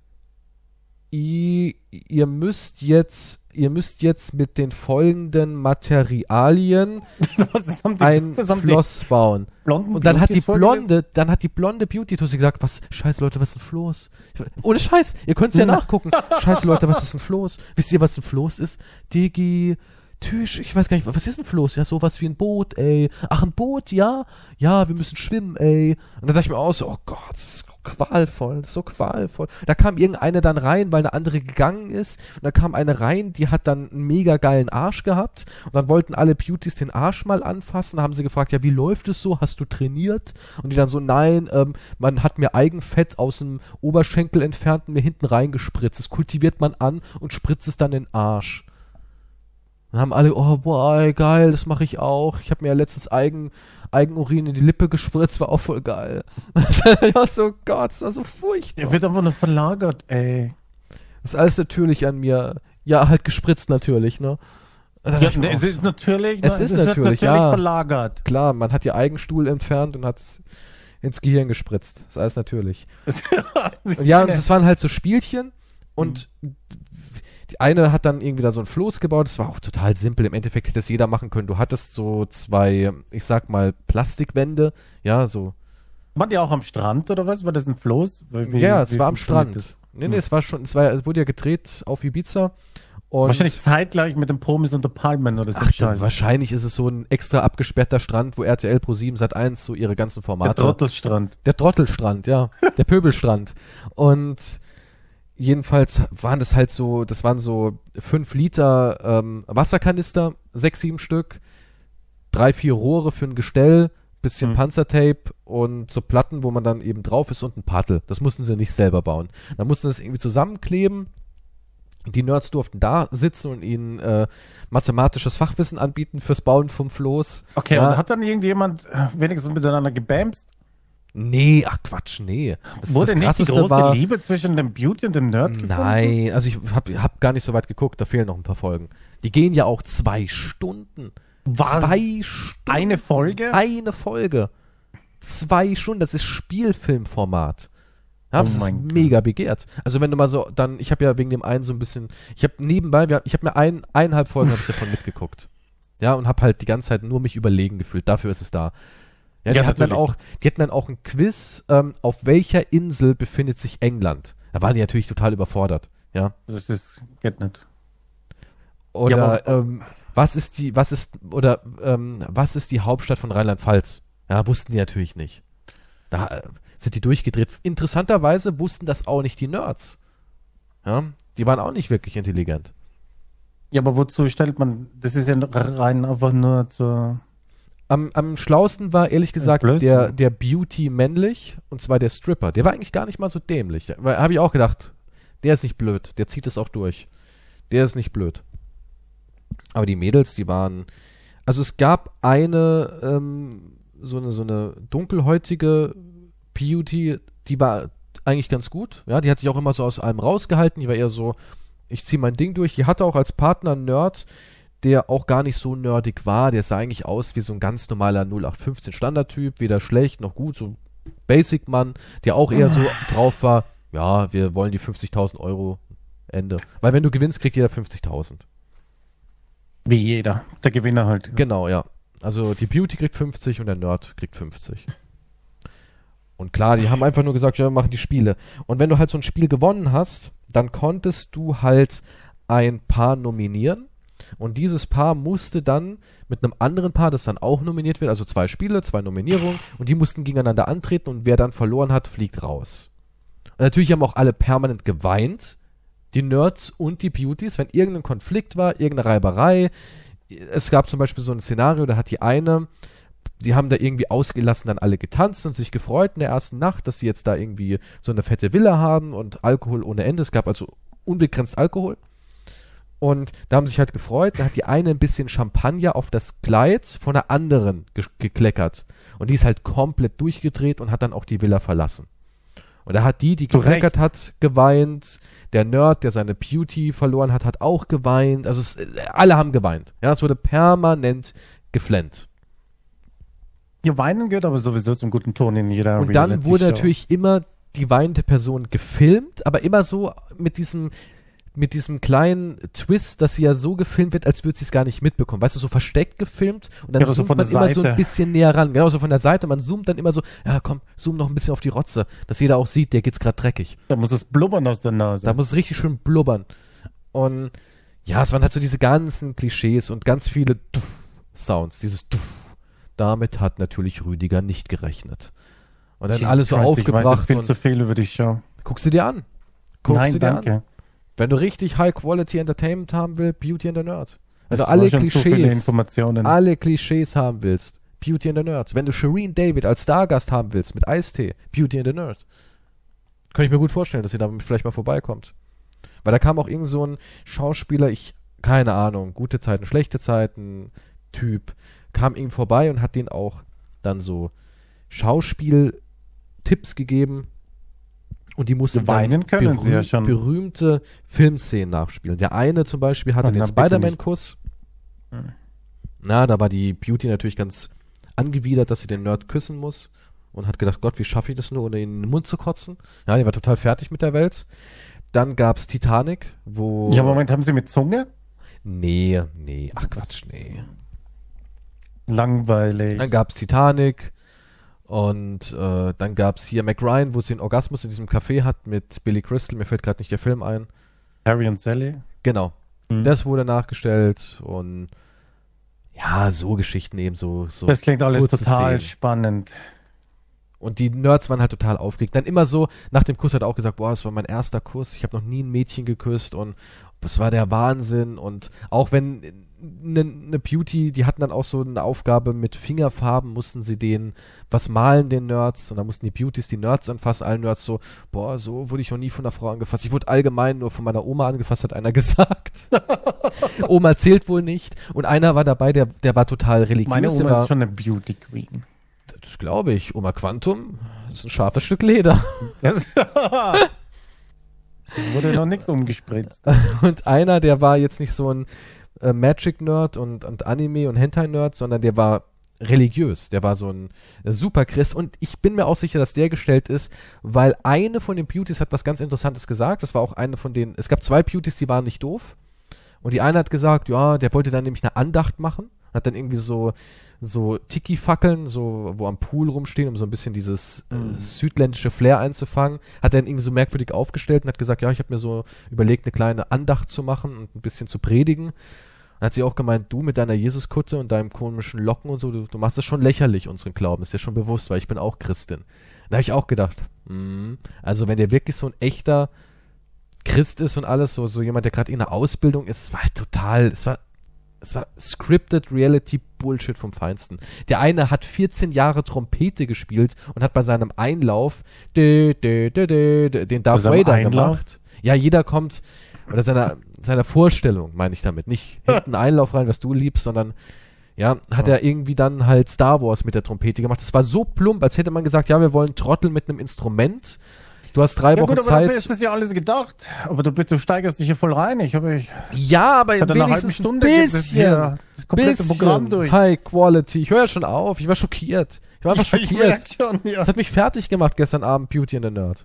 i- ihr müsst jetzt, ihr müsst jetzt mit den folgenden Materialien *laughs* die, ein Floss bauen. Und dann hat die blonde, dann hat die blonde Beauty-Tussi gesagt, was, scheiße Leute, was ist ein Floß? Ich, ohne Scheiß, ihr könnt es ja *laughs* nachgucken. Scheiße Leute, was ist ein Floß? Wisst ihr, was ein Floß ist? Digi, Tisch, ich weiß gar nicht, was ist ein Floß? Ja, sowas wie ein Boot, ey. Ach, ein Boot, ja? Ja, wir müssen schwimmen, ey. Und dann dachte ich mir auch so, oh Gott, das ist qualvoll, so qualvoll. Da kam irgendeine dann rein, weil eine andere gegangen ist. Und da kam eine rein, die hat dann einen mega geilen Arsch gehabt. Und dann wollten alle Beauties den Arsch mal anfassen. Da haben sie gefragt, ja, wie läuft es so? Hast du trainiert? Und die dann so, nein, ähm, man hat mir Eigenfett aus dem Oberschenkel entfernt und mir hinten reingespritzt. Das kultiviert man an und spritzt es dann den Arsch. Dann haben alle, oh, boah, ey, geil, das mache ich auch. Ich habe mir ja letztens Eigen, Eigenurin in die Lippe gespritzt, war auch voll geil. *laughs* ja, so Gott, das war so furchtbar. Der wird einfach nur verlagert, ey. Das ist alles natürlich an mir. Ja, halt gespritzt natürlich, ne? Und dann Ja, dachte ich mir ne, es ist natürlich, Es ist natürlich, ja. verlagert. klar, man hat ihr Eigenstuhl entfernt und hat es ins Gehirn gespritzt. Das ist alles natürlich. *laughs* Ja, und es waren halt so Spielchen und die eine hat dann irgendwie da so ein Floß gebaut. Das war auch total simpel. Im Endeffekt hätte es jeder machen können. Du hattest so zwei, ich sag mal, Plastikwände. Ja, so. Waren die auch am Strand oder was? War das ein Floß? Wie- ja, es war am Strand. das? Nee, nee, es war schon, es, war, es wurde ja gedreht auf Ibiza. Und Wahrscheinlich zeitgleich mit dem Promis unter Palmen oder so. Ach, dann, wahrscheinlich ist es so ein extra abgesperrter Strand, wo RTL Pro 7 Sat 1 so ihre ganzen Der Formate. Trottelstrand. Der Trottelstrand, ja. Der Pöbelstrand. *laughs* Und jedenfalls waren das halt so, das waren so fünf Liter ähm, Wasserkanister, sechs, sieben Stück, drei, vier Rohre für ein Gestell, bisschen Mhm. Panzertape und so Platten, wo man dann eben drauf ist und ein Paddel. Das mussten sie nicht selber bauen. Dann mussten sie es irgendwie zusammenkleben. Die Nerds durften da sitzen und ihnen äh, mathematisches Fachwissen anbieten fürs Bauen vom Floß. Okay, Ja. und hat dann irgendjemand äh, wenigstens miteinander gebamst? Nee, ach Quatsch, nee. Das, Wurde das nicht die große war, Liebe zwischen dem Beauty und dem Nerd gefunden? Nein, also ich hab, hab gar nicht so weit geguckt, da fehlen noch ein paar Folgen. Die gehen ja auch zwei Stunden. Was? Zwei Stunden. Eine Folge? Eine Folge. Zwei Stunden, das ist Spielfilmformat. Ja, Oh das ist mein Gott. mega begehrt. Also wenn du mal so, dann, ich habe ja wegen dem einen so ein bisschen, ich habe nebenbei, ich habe mir ein, eineinhalb Folgen hab ich davon mitgeguckt. Ja, und habe halt die ganze Zeit nur mich überlegen gefühlt. Dafür ist es da. Ja, die Ja, hatten dann auch, die hatten dann auch ein Quiz, ähm, auf welcher Insel befindet sich England? Da waren die natürlich total überfordert. Ja. Das ist, geht nicht. Oder Ja, aber- ähm, was ist die, was ist, oder ähm, was ist die Hauptstadt von Rheinland-Pfalz? Ja, wussten die natürlich nicht. Da äh, sind die durchgedreht. Interessanterweise wussten das auch nicht die Nerds. Ja, die waren auch nicht wirklich intelligent. Ja, aber wozu stellt man, das ist ja rein einfach nur zur, Am, am schlausten war ehrlich gesagt Blödsinn. der, der Beauty männlich und zwar der Stripper. Der war eigentlich gar nicht mal so dämlich. Habe ich auch gedacht, der ist nicht blöd. Der zieht es auch durch. Der ist nicht blöd. Aber die Mädels, die waren. Also es gab eine, ähm, so eine, so eine dunkelhäutige Beauty, die war eigentlich ganz gut. Ja, die hat sich auch immer so aus allem rausgehalten. Die war eher so, ich ziehe mein Ding durch. Die hatte auch als Partner einen Nerd, der auch gar nicht so nerdig war. Der sah eigentlich aus wie so ein ganz normaler 0815 Standardtyp, weder schlecht noch gut, so Basic-Mann, der auch eher so drauf war, ja, wir wollen die 50.000 Euro, Ende. Weil wenn du gewinnst, kriegt jeder 50.000. wie jeder. Der Gewinner halt. Genau, ja. Also die Beauty kriegt 50 und der Nerd kriegt 50. Und klar, die haben einfach nur gesagt, ja, wir machen die Spiele. Und wenn du halt so ein Spiel gewonnen hast, dann konntest du halt ein Paar nominieren. Und dieses Paar musste dann mit einem anderen Paar, das dann auch nominiert wird, also zwei Spiele, zwei Nominierungen, und die mussten gegeneinander antreten und wer dann verloren hat, fliegt raus. Und natürlich haben auch alle permanent geweint, die Nerds und die Beauties, wenn irgendein Konflikt war, irgendeine Reiberei. Es gab zum Beispiel so ein Szenario, da hat die eine, die haben da irgendwie ausgelassen dann alle getanzt und sich gefreut in der ersten Nacht, dass sie jetzt da irgendwie so eine fette Villa haben und Alkohol ohne Ende. Es gab also unbegrenzt Alkohol. Und da haben sie sich halt gefreut. Da hat die eine ein bisschen Champagner auf das Kleid von der anderen ge gekleckert. Und die ist halt komplett durchgedreht und hat dann auch die Villa verlassen. Und da hat die, die gekleckert hat, geweint. Der Nerd, der seine Beauty verloren hat, hat auch geweint. Also es, alle haben geweint. Ja, es wurde permanent geflennt. Ja, weinen gehört aber sowieso zum guten Ton in jeder Und dann wurde natürlich immer die weinende Person gefilmt, aber immer so mit diesem mit diesem kleinen Twist, dass sie ja so gefilmt wird, als würde sie es gar nicht mitbekommen. Weißt du, so versteckt gefilmt und dann Ja, so zoomt von man immer so ein Seite. bisschen näher ran. Genau, so von der Seite. Man zoomt dann immer so, ja komm, zoom noch ein bisschen auf die Rotze, dass jeder auch sieht, der geht's gerade dreckig. Da muss es blubbern aus der Nase. Da muss es richtig schön blubbern. Und ja, es waren halt so diese ganzen Klischees und ganz viele Duff-Sounds. Dieses Duff. Damit hat natürlich Rüdiger nicht gerechnet. Und dann Jesus alles so Christ, Ich weiß aufgebracht viel zu viel über die Show. guckst du dir an. Guckst Nein, du dir danke. an. Wenn du richtig High-Quality Entertainment haben willst, Beauty and the Nerds. Wenn Das du alle Klischees, alle Klischees haben willst, Beauty and the Nerds. Wenn du Shireen David als Stargast haben willst mit Eistee, Beauty and the Nerd. Kann ich mir gut vorstellen, dass ihr da vielleicht mal vorbeikommt. Weil da kam auch irgend so ein Schauspieler, ich, keine Ahnung, gute Zeiten, schlechte Zeiten, Typ, kam ihm vorbei und hat den auch dann so Schauspiel-Tipps gegeben. Und die mussten Weinen können sie ja schon. berühmte Filmszenen nachspielen. Der eine zum Beispiel hatte Ach, den Spider-Man-Kuss. Hm. Na, da war die Beauty natürlich ganz angewidert, dass sie den Nerd küssen muss. Und hat gedacht, Gott, wie schaffe ich das nur, ohne ihn in den Mund zu kotzen? Ja, die war total fertig mit der Welt. Dann gab's Titanic, wo... Ja, Moment, haben sie mit Zunge? Nee, nee, ach Quatsch, nee. Langweilig. Dann gab's Titanic und äh, dann gab's hier Mac Ryan, wo sie einen Orgasmus in diesem Café hat mit Billy Crystal. Mir fällt gerade nicht der Film ein. Harry und Sally. Genau. Mhm. Das wurde nachgestellt und ja, so Geschichten eben so. so Das klingt alles total Szenen. spannend. Und die Nerds waren halt total aufgeregt. Dann immer so, nach dem Kuss hat er auch gesagt, boah, das war mein erster Kuss, ich habe noch nie ein Mädchen geküsst und das war der Wahnsinn. Und auch wenn eine ne Beauty, die hatten dann auch so eine Aufgabe mit Fingerfarben, mussten sie denen was malen, den Nerds. Und dann mussten die Beauties die Nerds anfassen, allen Nerds so, boah, so wurde ich noch nie von einer Frau angefasst. Ich wurde allgemein nur von meiner Oma angefasst, hat einer *laughs* gesagt. *laughs* Oma zählt wohl nicht. Und einer war dabei, der, der war total religiös. Meine Oma war, ist schon eine Beauty Queen. das glaube ich. Oma Quantum ist ein scharfes Stück Leder. Das *laughs* wurde noch nichts umgespritzt. Und einer, der war jetzt nicht so ein äh, Magic-Nerd und, und Anime- und Hentai-Nerd, sondern der war religiös. Der war so ein äh, Superchrist. Und ich bin mir auch sicher, dass der gestellt ist, weil eine von den Beauties hat was ganz Interessantes gesagt. Das war auch eine von den. Es gab zwei Beauties, die waren nicht doof. Und die eine hat gesagt, ja, der wollte dann nämlich eine Andacht machen. Hat dann irgendwie so, so Tiki-Fackeln, so, wo am Pool rumstehen, um so ein bisschen dieses äh, Mhm. südländische Flair einzufangen. Hat dann irgendwie so merkwürdig aufgestellt und hat gesagt, ja, ich habe mir so überlegt, eine kleine Andacht zu machen und ein bisschen zu predigen. Dann hat sie auch gemeint, du mit deiner Jesuskutte und deinem komischen Locken und so, du, du machst es schon lächerlich, unseren Glauben. Ist dir schon bewusst, weil ich bin auch Christin. Da habe ich auch gedacht, mm, also wenn der wirklich so ein echter Christ ist und alles, so, so jemand, der gerade in der Ausbildung ist, es war halt total, es war, es war scripted Reality Bullshit vom Feinsten. Der eine hat 14 Jahre Trompete gespielt und hat bei seinem Einlauf dü, dü, dü, den Darth Vader Einlauf? gemacht. Ja, jeder kommt, oder seiner, seiner Vorstellung, meine ich damit. Nicht *laughs* hinten Einlauf rein, was du liebst, sondern ja, hat Ja. er irgendwie dann halt Star Wars mit der Trompete gemacht. Das war so plump, als hätte man gesagt, ja, wir wollen Trottel mit einem Instrument. Du hast drei Ja Wochen gut, aber dafür Zeit. ist das ja alles gedacht. Aber du, du steigerst dich hier voll rein. Ich habe ich Ja, aber seit einer halben wenigstens Stunde ein bisschen. hier das komplette bisschen Programm durch. High Quality. Ich höre ja schon auf. Ich war schockiert. Ich war einfach *laughs* Ich schockiert. schon, ja. Das hat mich fertig gemacht gestern Abend, Beauty and the Nerd.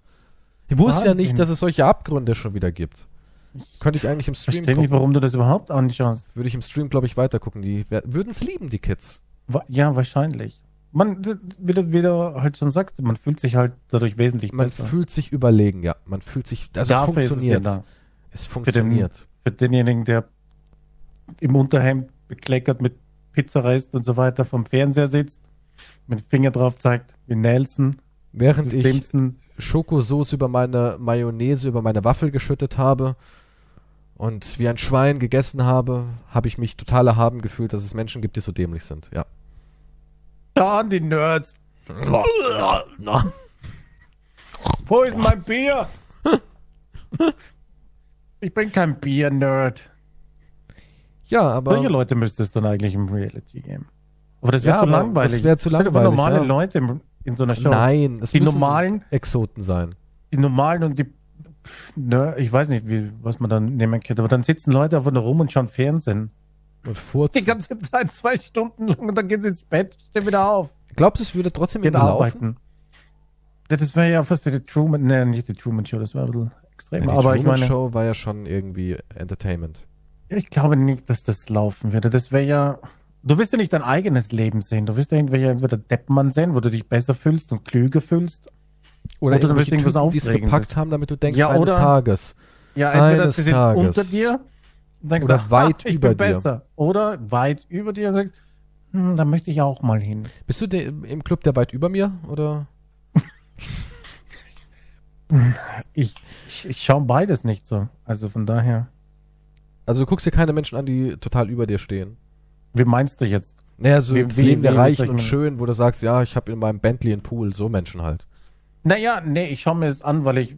Ich wusste ja Wahnsinn. nicht, dass es solche Abgründe schon wieder gibt. Könnte ich eigentlich im Ich Stream verstehe nicht, warum du das überhaupt anschaust. Würde ich im Stream, glaube ich, weitergucken. Die würden es lieben, die Kids. Ja, wahrscheinlich. Man, wie du, wie du halt schon sagst, man fühlt sich halt dadurch wesentlich Man besser. fühlt sich überlegen, ja. Man fühlt sich, also Dafür es ist es ja funktioniert. da. Es funktioniert. Für denjenigen, der im Unterhemd bekleckert mit Pizzareist und so weiter vom Fernseher sitzt, mit dem Finger drauf zeigt, wie Nelson, Während ich Simpson. Schokosauce über meine Mayonnaise, über meine Waffel geschüttet habe und wie ein Schwein gegessen habe, habe ich mich total erhaben gefühlt, dass es Menschen gibt, die so dämlich sind. Ja. Da an die Nerds. Wo ist mein Bier? Ich bin kein Bier-Nerd. Ja, aber Solche Leute müsste es dann eigentlich im Reality geben. Aber das wäre Ja, zu langweilig. das wär zu langweilig, normale ja. Leute im, in so einer Show. nein, das Die müssen normalen, Exoten sein. die normalen und die, ne, ich weiß nicht, wie, was man dann nehmen könnte, aber dann sitzen Leute einfach nur rum und schauen Fernsehen. Und Die furzen. ganze Zeit zwei Stunden lang und dann gehen sie ins Bett, stehen wieder auf, Glaubst du, es würde trotzdem gehen irgendwie laufen? arbeiten. Das wäre ja fast die Truman, ne, nicht die Truman Show, das wäre ein bisschen extrem. Ja, die aber ich Truman meine, Show war ja schon irgendwie Entertainment. ich glaube nicht, dass das laufen würde. Das wäre ja, du willst ja nicht dein eigenes Leben sehen. Du willst ja irgendwelche entweder Deppmann sehen, wo du dich besser fühlst und klüger fühlst. Oder, Oder du willst irgendwas Typen, die es gepackt haben, damit du denkst, Ja, eines oder- Tages. Ja, entweder Eines sie sind Tages. unter dir und denkst, Oder aha, weit ich über bin dir. besser. Oder weit über dir und sagst, hm, da möchte ich auch mal hin. Bist du im Club der weit über mir? Oder? *laughs* Ich, ich, ich schaue beides nicht so. Also von daher, Also du guckst dir keine Menschen an, die total über dir stehen. wie meinst du jetzt? Naja, so Wie- das wie- Leben der wie- Reichen wie- und schön, wo du sagst, ja, ich habe in meinem Bentley einen Pool, so Menschen halt. Naja, nee, ich schaue mir es an, weil ich,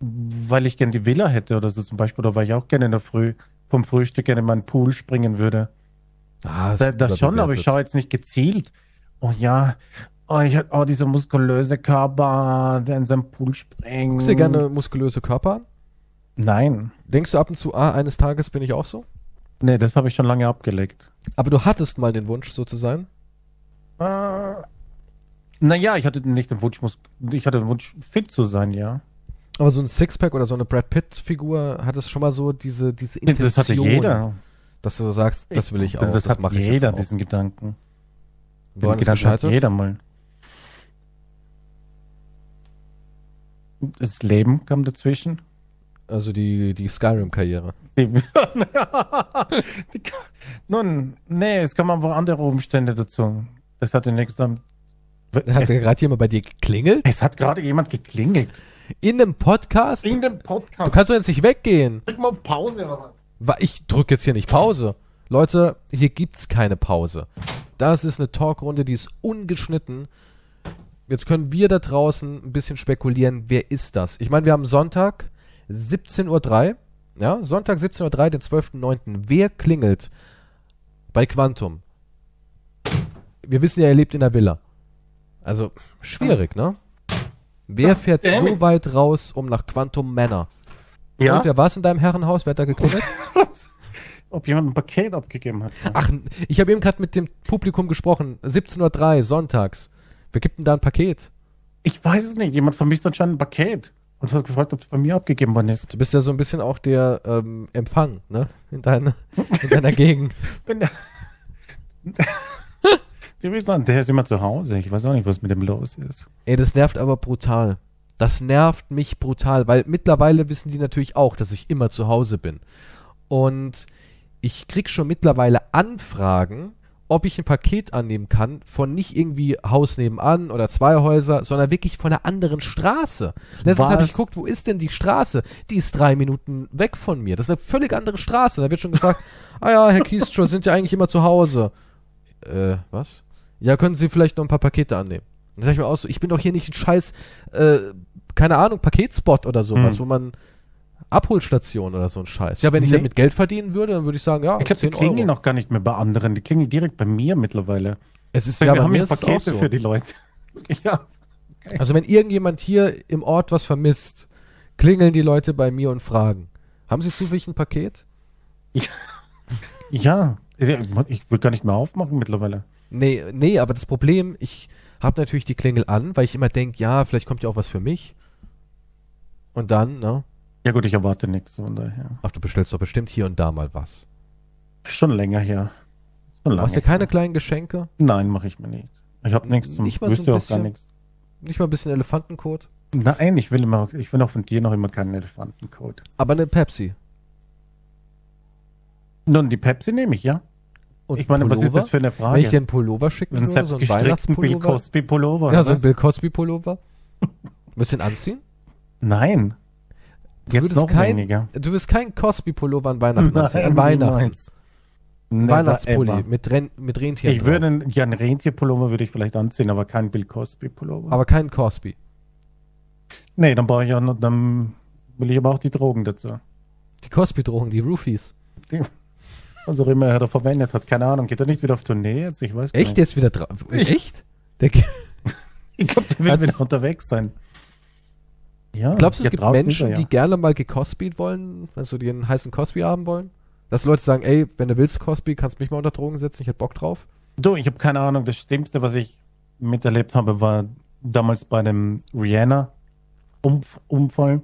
weil ich gerne die Villa hätte oder so zum Beispiel, oder weil ich auch gerne in der Früh vom Frühstück gerne in meinen Pool springen würde. Ah, Da, das schon, aber ich schaue jetzt nicht gezielt. Oh ja, oh, ich, oh dieser muskulöse Körper, der in seinem Pool springt. Guckst du gerne muskulöse Körper an? Nein, Denkst du ab und zu, ah, eines Tages bin ich auch so? nee, das habe ich schon lange abgelegt. Aber du hattest mal den Wunsch, so zu sein? Äh, naja, ich hatte nicht den Wunsch, mus- ich hatte den Wunsch, fit zu sein, ja. Aber so ein Sixpack oder so eine Brad Pitt-Figur hat es schon mal so diese, diese Intention, Das hatte jeder. dass du sagst, das will ich auch, das, das, mache ich jeder, jetzt auch. diesen Gedanken. Woran Den Gedanken hat jeder mal. Das Leben kam dazwischen. Also die, die Skyrim-Karriere. *laughs* Nun, nee, es kamen einfach andere Umstände dazu. Das hatte nichts damit. Hat Es, gerade jemand bei dir geklingelt? es hat gerade jemand geklingelt. In einem Podcast? In dem Du Podcast. kannst doch jetzt nicht weggehen. Drück mal Pause oder was? Wa- Ich drücke jetzt hier nicht Pause. Leute, hier gibt's keine Pause. Das ist eine Talkrunde, die ist ungeschnitten. Jetzt können wir da draußen ein bisschen spekulieren, wer ist das? Ich meine, wir haben Sonntag 17.03 Uhr. Ja, Sonntag 17.03 Uhr, den 12.09. Wer klingelt bei Quantum? Wir wissen ja, er lebt in der Villa. Also, schwierig, ne? Wer fährt so it. weit raus, um nach Quantum Männer? Ja, Und wer war es in deinem Herrenhaus? Wer hat da geklingelt? *laughs* ob jemand ein Paket abgegeben hat. Ach, ich habe eben gerade mit dem Publikum gesprochen. 17.03 Uhr, sonntags. Wer gibt denn da ein Paket? Ich weiß es nicht. Jemand vermisst anscheinend ein Paket. Und hat gefragt, ob es bei mir abgegeben worden ist. Du bist ja so ein bisschen auch der ähm, Empfang, ne? In, deiner in deiner Gegend. *laughs* Wenn der, die wissen, der ist immer zu Hause. Ich weiß auch nicht, was mit dem los ist. Ey, das nervt aber brutal. Das nervt mich brutal, weil mittlerweile wissen die natürlich auch, dass ich immer zu Hause bin. Und ich krieg schon mittlerweile Anfragen, ob ich ein Paket annehmen kann von nicht irgendwie Haus nebenan oder zwei Häuser, sondern wirklich von einer anderen Straße. Letztens habe ich geguckt, wo ist denn die Straße? Die ist drei Minuten weg von mir. Das ist eine völlig andere Straße. Da wird schon gefragt, *laughs* ah ja, Herr Kiestrow, sind ja eigentlich immer zu Hause. Äh, was? Ja, können Sie vielleicht noch ein paar Pakete annehmen? Dann sag ich mir auch so, ich bin doch hier nicht ein scheiß, äh, keine Ahnung, Paketspot oder sowas, Hm. wo man Abholstation oder so ein Scheiß. Ja, wenn ich Nee. damit Geld verdienen würde, dann würde ich sagen, ja, Ich glaube, die 10 klingeln Euro. noch gar nicht mehr bei anderen. Die klingeln direkt bei mir mittlerweile. Es ist Wir ja, bei haben ja auch Pakete so. für die Leute. *laughs* ja. Also wenn irgendjemand hier im Ort was vermisst, klingeln die Leute bei mir und fragen, haben Sie zufällig ein Paket? Ja. *laughs* Ich will gar nicht mehr aufmachen mittlerweile. Nee, nee, aber das Problem, ich habe natürlich die Klingel an, weil ich immer denke, ja, vielleicht kommt ja auch was für mich. Und dann, ne? Ja gut, ich erwarte nichts von daher. Ach, du bestellst doch bestimmt hier und da mal was. Schon länger her. Schon Du hast dir keine her. kleinen Geschenke? Nein, mache ich mir nicht. Ich habe nichts zum Nicht mal so wüsste ein auch gar nichts. Nicht mal ein bisschen Elefantenkot? Nein, ich will immer, ich will auch von dir noch immer keinen Elefantencode. Aber eine Pepsi. Nun, die Pepsi nehme ich, ja. Und ich meine, was ist das für eine Frage? Wenn ich dir einen Pullover schicken einen würde, so einen selbstgestrickten Bill Weihnachtspullover. Cosby Pullover. Ja, so ein? Bill Cosby Pullover. Willst du den anziehen? Nein. Du Jetzt noch kein, weniger. Du wirst kein Cosby Pullover an Weihnachten anziehen. An Nein, Weihnachten. Weihnachtspulli ever. mit, Ren mit Rentieren Ich drauf. würde, einen- ja, einen Rentierpullover würde ich vielleicht anziehen, aber kein Bill Cosby Pullover. Aber kein Cosby. nee, dann brauche ich auch noch, dann will ich aber auch die Drogen dazu. Die Cosby-Drogen, die Roofies. Die, was auch immer er da verwendet hat, keine Ahnung. Geht er nicht wieder auf Tournee jetzt? Ich weiß gar Echt? nicht. Der ist wieder drauf. *laughs* Echt? Der, *laughs* Ich glaube, der will Hat's- wieder unterwegs sein. Ja, glaubst du, es gibt Menschen, er, ja. die gerne mal gecosbyt wollen? Also die einen heißen Cosby haben wollen? Dass Leute sagen, ey, wenn du willst Cosby, kannst mich mal unter Drogen setzen, ich hätte Bock drauf. Du, ich habe keine Ahnung. Das Schlimmste, was ich miterlebt habe, war damals bei dem Rihanna-Unfall,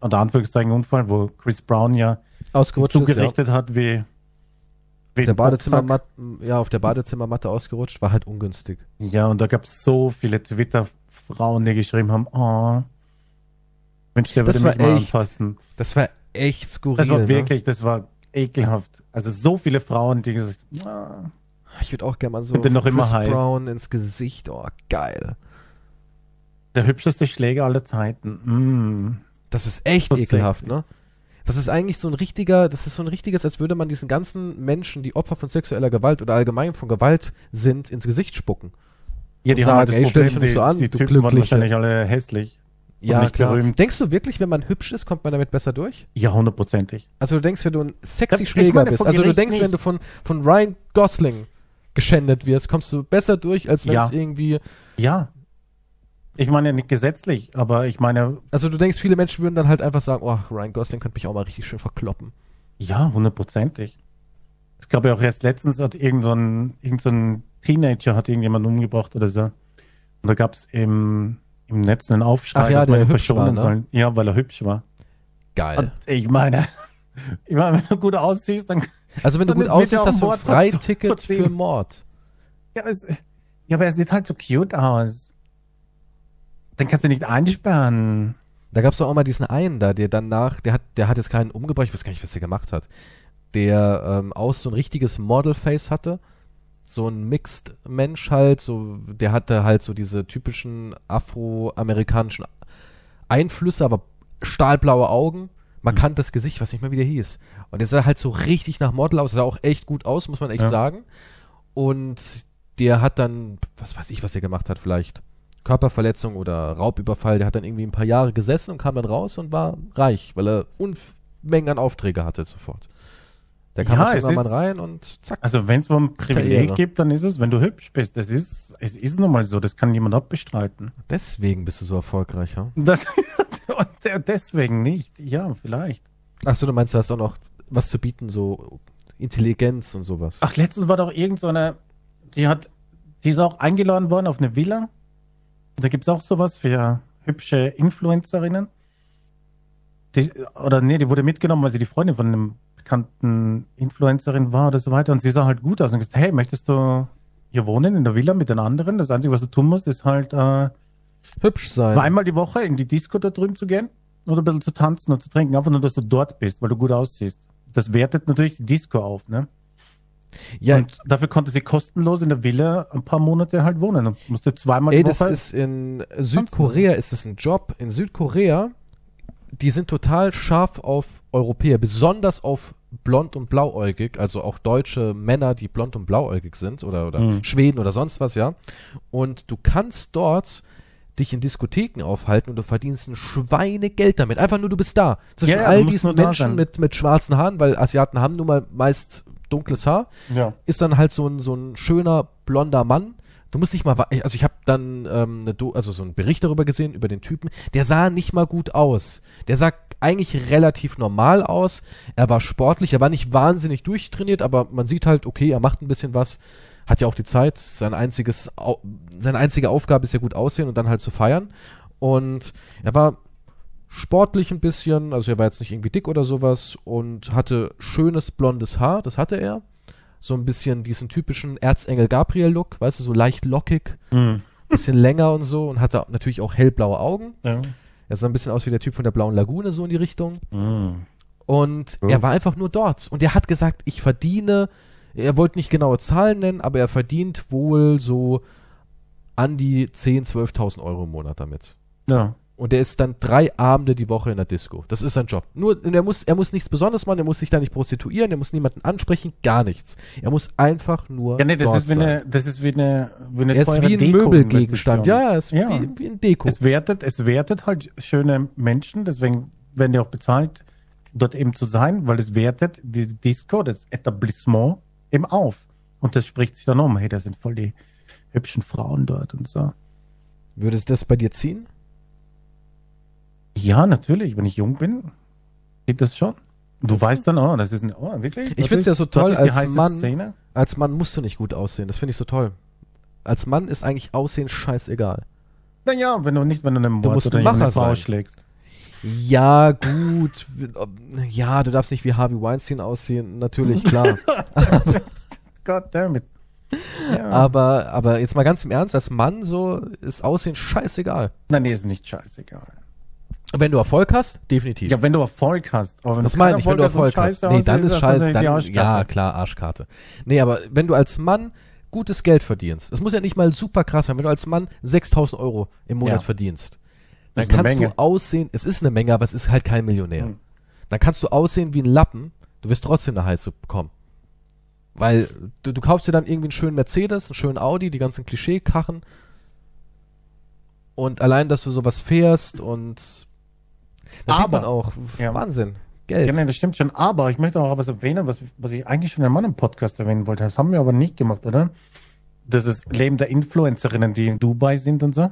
oder Anführungszeichen Unfall, wo Chris Brown ja Ausgerutscht ist, ja. zugerichtet hat wie, wie Der. Badezimmermatte, ja, auf der Badezimmermatte ausgerutscht, war halt ungünstig. Ja, und da gab es so viele Twitter-Frauen, die geschrieben haben, oh, Mensch, der Das würde mich war mal echt anfassen. Das war echt skurril. Das war ne? wirklich, das war ekelhaft. Also so viele Frauen, die gesagt ah, Ich würde auch gerne mal so noch immer heiß. Brown ins Gesicht. Oh, geil. der hübscheste Schläger aller Zeiten. Mm. Das ist echt Das ist ekelhaft, sexy. ne? Das ist eigentlich so ein richtiger, das ist so ein richtiges, als würde man diesen ganzen Menschen, die Opfer von sexueller Gewalt oder allgemein von Gewalt sind, ins Gesicht spucken. Ja, die Und haben halt sagen, ey, stell dich nicht so an, die du Typen waren wahrscheinlich alle hässlich. Ja, nicht klar. berühmt. Denkst du wirklich, wenn man hübsch ist, kommt man damit besser durch? Ja, hundertprozentig. Also du denkst, wenn du ein sexy Ich Schläger bist, also du denkst, wenn nicht. du von, von Ryan Gosling geschändet wirst, kommst du besser durch, als wenn es Ja. irgendwie, Ja. Ich meine nicht gesetzlich, aber ich meine, also du denkst, viele Menschen würden dann halt einfach sagen, oh, Ryan Gosling könnte mich auch mal richtig schön verkloppen. ja, hundertprozentig. Es gab ja auch erst letztens hat irgend so ein, irgend so ein Teenager hat irgendjemand umgebracht oder so. Und da gab es im, im Netz einen Aufschrei, Ach ja, dass man ihn verschonen war, ne? soll. Ja, weil er hübsch war. Geil. Und ich meine, *laughs* ich meine, wenn du gut aussiehst, dann Also wenn du gut aussiehst, hast du ein Freiticket für Mord. Ja, es, ja, aber er sieht halt so cute aus. Den kannst du nicht einsperren. Da gab es doch auch mal diesen einen da, der danach, der hat, der hat jetzt keinen umgebracht, ich weiß gar nicht, was der gemacht hat. Der ähm, aus so ein richtiges Modelface hatte. So ein Mixed-Mensch halt, so, der hatte halt so diese typischen afroamerikanischen Einflüsse, aber stahlblaue Augen, markantes Gesicht, was nicht mehr wie der hieß. Und der sah halt so richtig nach Model aus, sah auch echt gut aus, muss man echt Ja. sagen. Und der hat dann, was weiß ich, was er gemacht hat, vielleicht Körperverletzung oder Raubüberfall, der hat dann irgendwie ein paar Jahre gesessen und kam dann raus und war reich, weil er Unmengen an Aufträge hatte sofort. Der kam Ja, es ist- rein und zack. Also wenn es mal ein Privileg gibt, dann ist es, wenn du hübsch bist. Das ist, es ist nun mal so, das kann niemand abbestreiten. Deswegen bist du so erfolgreich, ja? Das, *laughs* und deswegen nicht. Ja, vielleicht. Achso, du meinst, du hast auch noch was zu bieten, so Intelligenz und sowas. Ach, letztens war doch irgend so eine, die hat, die ist auch eingeladen worden auf eine Villa. Da gibt's auch sowas für hübsche Influencerinnen. Die, oder nee, die wurde mitgenommen, weil sie die Freundin von einem bekannten Influencerin war oder so weiter. Und sie sah halt gut aus und gesagt, hey, möchtest du hier wohnen in der Villa mit den anderen? Das Einzige, was du tun musst, ist halt äh, Hübsch sein. einmal die Woche in die Disco da drüben zu gehen oder ein bisschen zu tanzen und zu trinken. Einfach nur, dass du dort bist, weil du gut aussiehst. Das wertet natürlich die Disco auf, ne? Ja, Und dafür konnte sie kostenlos in der Villa ein paar Monate halt wohnen und musste zweimal ey, die das Woche. ist in Südkorea ist das ein Job. In Südkorea, die sind total scharf auf Europäer, besonders auf blond und blauäugig, also auch deutsche Männer, die blond und blauäugig sind oder, oder Mhm. Schweden oder sonst was, ja. Und du kannst dort dich in Diskotheken aufhalten und du verdienst ein Schweinegeld damit. Einfach nur, du bist da. Zwischen Ja, all diesen Menschen mit, mit schwarzen Haaren, weil Asiaten haben nun mal meist dunkles Haar ja. ist dann halt so ein, so ein schöner blonder Mann. Du musst nicht mal, also ich habe dann ähm, eine Do also so einen Bericht darüber gesehen über den Typen. Der sah nicht mal gut aus. Der sah eigentlich relativ normal aus. Er war sportlich, er war nicht wahnsinnig durchtrainiert, aber man sieht halt, okay, er macht ein bisschen was, hat ja auch die Zeit. Sein einziges, seine einzige Aufgabe ist ja gut aussehen und dann halt zu feiern. Und er war sportlich ein bisschen, also er war jetzt nicht irgendwie dick oder sowas und hatte schönes blondes Haar, das hatte er. So ein bisschen diesen typischen Erzengel Gabriel-Look, weißt du, so leicht lockig, Mhm. bisschen länger und so und hatte natürlich auch hellblaue Augen. ja. Er sah ein bisschen aus wie der Typ von der Blauen Lagune, so in die Richtung. Mhm. Und Ja. er war einfach nur dort. Und er hat gesagt, ich verdiene, er wollte nicht genaue Zahlen nennen, aber er verdient wohl so an die 10.000, 12.000 Euro im Monat damit. ja. Und er ist dann drei Abende die Woche in der Disco. Das ist sein Job. Nur, er muss, er muss nichts Besonderes machen, er muss sich da nicht prostituieren, er muss niemanden ansprechen, gar nichts. Er muss einfach nur Ja, nee, das ist wie sein. eine, das ist wie eine, wie eine er ist wie ein Möbelgegenstand. Ja, er ist Ja. Wie, wie ein Deko. Es wertet, es wertet halt schöne Menschen, deswegen werden die auch bezahlt, dort eben zu sein, weil es wertet die Disco, das Etablissement eben auf. Und das spricht sich dann um, hey, da sind voll die hübschen Frauen dort und so. Würde es das bei dir ziehen? Ja, natürlich, wenn ich jung bin, geht das schon. Du weißt dann, oh, das ist ein, oh, wirklich? Ich Das find's ja so das toll als Mann. Szene. Als Mann musst du nicht gut aussehen. Das finde ich so toll. Als Mann ist eigentlich Aussehen scheißegal. Naja, wenn du nicht, wenn du einen Du musst oder ein Macher Frau sein. schlägst. Ja, gut. Ja, du darfst nicht wie Harvey Weinstein aussehen, natürlich, klar. *laughs* God damn it. Ja. aber, aber jetzt mal ganz im Ernst, als Mann so ist Aussehen scheißegal. Nein, nee, ist nicht scheißegal. Wenn du Erfolg hast, definitiv. Ja, wenn du Erfolg hast. Aber wenn das meine ich, wenn du Erfolg hast. Nee, dann ist scheiße, dann, ja, klar, Arschkarte. Nee, aber wenn du als Mann gutes Geld verdienst, das muss ja nicht mal super krass sein, wenn du als Mann 6000 Euro im Monat Ja. verdienst, dann kannst du aussehen, es ist eine Menge, aber es ist halt kein Millionär. Hm. Dann kannst du aussehen wie ein Lappen, du wirst trotzdem eine heiße bekommen. Weil du, du kaufst dir dann irgendwie einen schönen Mercedes, einen schönen Audi, die ganzen Klischeekachen. Und allein, dass du sowas fährst und da sieht Aber- auch, Ja. Wahnsinn, Geld. Ja, nee, das stimmt schon. Aber ich möchte auch was erwähnen, was, was ich eigentlich schon in meinem Podcast erwähnen wollte. Das haben wir aber nicht gemacht, oder? Das ist Leben der Influencerinnen, die in Dubai sind und so.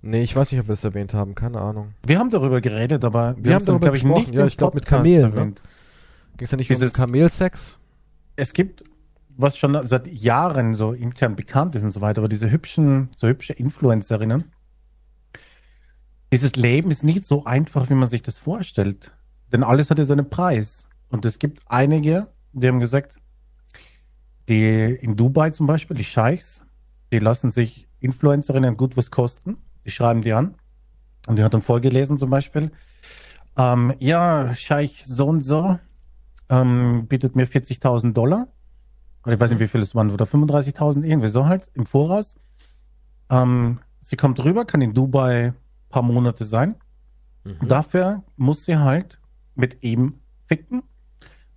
Nee, ich weiß nicht, ob wir das erwähnt haben, keine Ahnung. Wir haben darüber geredet, aber Wir haben haben's dann, darüber glaub gesprochen, ja, im ich glaub, mit Kamelen, ne? erwähnt. Ging es ja nicht um Dieses- Kamelsex? Es gibt, was schon seit Jahren so intern bekannt ist und so weiter, aber diese hübschen, so hübsche Influencerinnen, dieses Leben ist nicht so einfach, wie man sich das vorstellt. Denn alles hat ja seinen Preis. Und es gibt einige, die haben gesagt, die in Dubai zum Beispiel, die Scheichs, die lassen sich Influencerinnen gut was kosten. Die schreiben die an. Und die hat dann vorgelesen zum Beispiel, ähm, ja, Scheich so und so ähm, bietet mir 40.000 Dollar. Oder ich weiß nicht, wie viel es waren, oder 35.000 irgendwie so halt im Voraus. Ähm, sie kommt rüber, kann in Dubai paar Monate sein. Mhm. Dafür muss sie halt mit ihm ficken,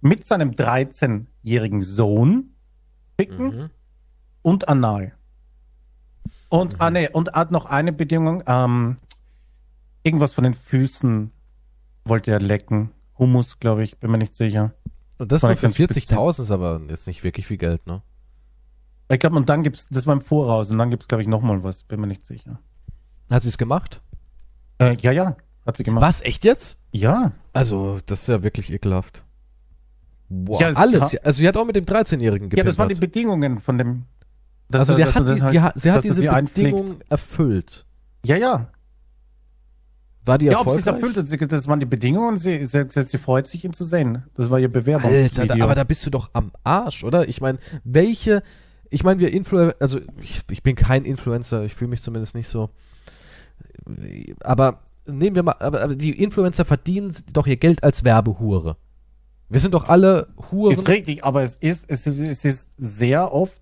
mit seinem 13-jährigen Sohn ficken Mhm. und anal. Und, Mhm. ah, nee, und hat noch eine Bedingung, ähm, irgendwas von den Füßen wollte er lecken. Hummus, glaube ich, bin mir nicht sicher. Und das War für ganz 40.000 ist aber jetzt nicht wirklich viel Geld, ne? Ich glaube, und dann gibt's, das war im Voraus, und dann gibt's, glaube ich, nochmal was, bin mir nicht sicher. Hat sie es gemacht? Äh, ja, ja, hat sie gemacht. Was, echt jetzt? Ja, Also, das ist ja wirklich ekelhaft. Boah, Ja, es alles. kann- ja- Also, sie hat auch mit dem 13-Jährigen ja, das waren die. Bedingungen von dem. Also, er- der hat die, halt- die, sie hat diese. Bedingungen erfüllt. Ja, ja. War die Ja, ob sie es erfolgreich? erfüllt das waren die Bedingungen, sie, sie, sie, freut sich, ihn zu sehen. Das war ihr Alter, da, aber da bist du doch am Arsch, oder? Ich meine, welche, ich meine, wir Influ also ich, ich bin kein Influencer, ich fühle mich zumindest nicht so. Aber nehmen wir mal, aber, aber die Influencer verdienen doch ihr Geld als Werbehure. Wir sind doch alle Huren. ist richtig, aber es ist, es ist, es ist sehr oft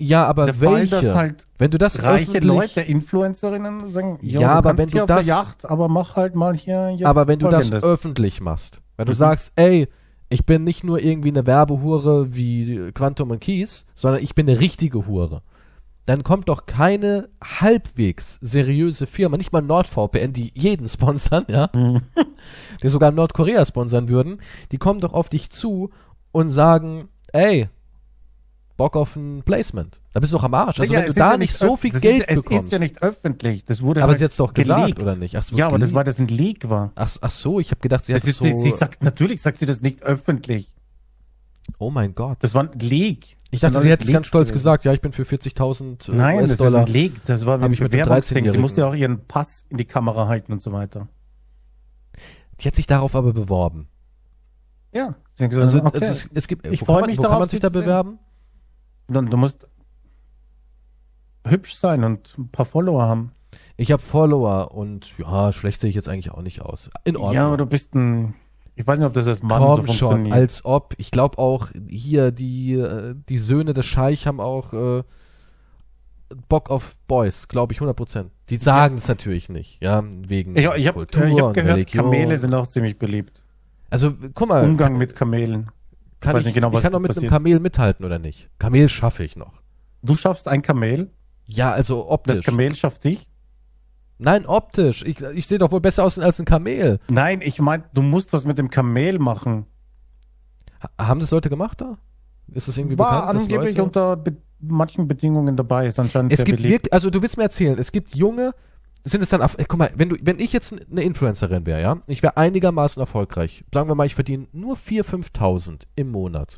ja, aber der Fall, welche? dass halt wenn du das reiche Leute, Influencerinnen sagen, Ja, du aber wenn hier du das- Yacht, aber mach halt mal hier jetzt aber wenn du das öffentlich machst, wenn du Mhm. sagst, ey, ich bin nicht nur irgendwie eine Werbehure wie Quantum und Keys, sondern ich bin eine richtige Hure. Dann kommt doch keine halbwegs seriöse Firma, nicht mal NordVPN, die jeden *laughs* sponsern, ja, Mhm. die sogar Nordkorea sponsern würden, die kommen doch auf dich zu und sagen, ey, Bock auf ein Placement. Da bist du doch am Arsch. Also Ja, wenn du es da ja nicht so viel Geld ist, es bekommst. ist ja nicht öffentlich. Das wurde aber halt sie hat's doch gesagt, geleakt. oder nicht? Ach, so, Ja, aber das geleakt? war das ein Leak war. Ach, ach so, ich habe gedacht, sie hat Das es ist, so. sie, sie sagt, natürlich sagt sie das nicht öffentlich. oh mein Gott. Das war ein Leak. Ich dachte, sie hätte es ganz stolz gewesen. gesagt, ja, ich bin für 40.000 äh, Nein, das ist Leak. Das war Hab ein ich mit dem Bewerbungsding. Sie 13-Jährigen. musste auch ihren Pass in die Kamera halten und so weiter. Die hat sich darauf aber beworben. Ja. Hat gesagt, Also, okay. also es, es gibt, Ich wo, freu kann man, mich wo kann darauf, man sich da bewerben? du, du musst hübsch sein und ein paar Follower haben. Ich habe Follower und ja, schlecht sehe ich jetzt eigentlich auch nicht aus. In Ordnung. Ja, aber du bist ein. Ich weiß nicht, ob das als Mann Komm so schon, funktioniert. als ob. Ich glaube auch hier die äh, die Söhne des Scheich haben auch äh, Bock auf Boys, glaube ich 100%. Die sagen es natürlich nicht, ja, wegen ich ich habe Kultur ich hab und gehört, Religion. Kamele sind auch ziemlich beliebt. Also, guck mal, Umgang mit Kamelen. kann weiß ich, nicht genau, ich kann doch mit passiert. einem Kamel mithalten oder nicht? Kamel schaffe ich noch. Du schaffst ein Kamel, Ja, also das optisch. Kamel schafft dich. Nein, optisch. Ich, ich sehe doch wohl besser aus als ein Kamel. Nein, ich meine, du musst was mit dem Kamel machen. Ha- Haben das Leute gemacht da? Ist das irgendwie War bekannt? dass angeblich Leute- unter be manchen Bedingungen dabei, ist anscheinend es sehr gibt beliebt. wirklich, also du willst mir erzählen, es gibt junge, sind es dann, Af- guck mal, wenn du, wenn ich jetzt eine Influencerin wäre, ja, ich wäre einigermaßen erfolgreich. Sagen wir mal, ich verdiene nur 4.000, 5.000 im Monat.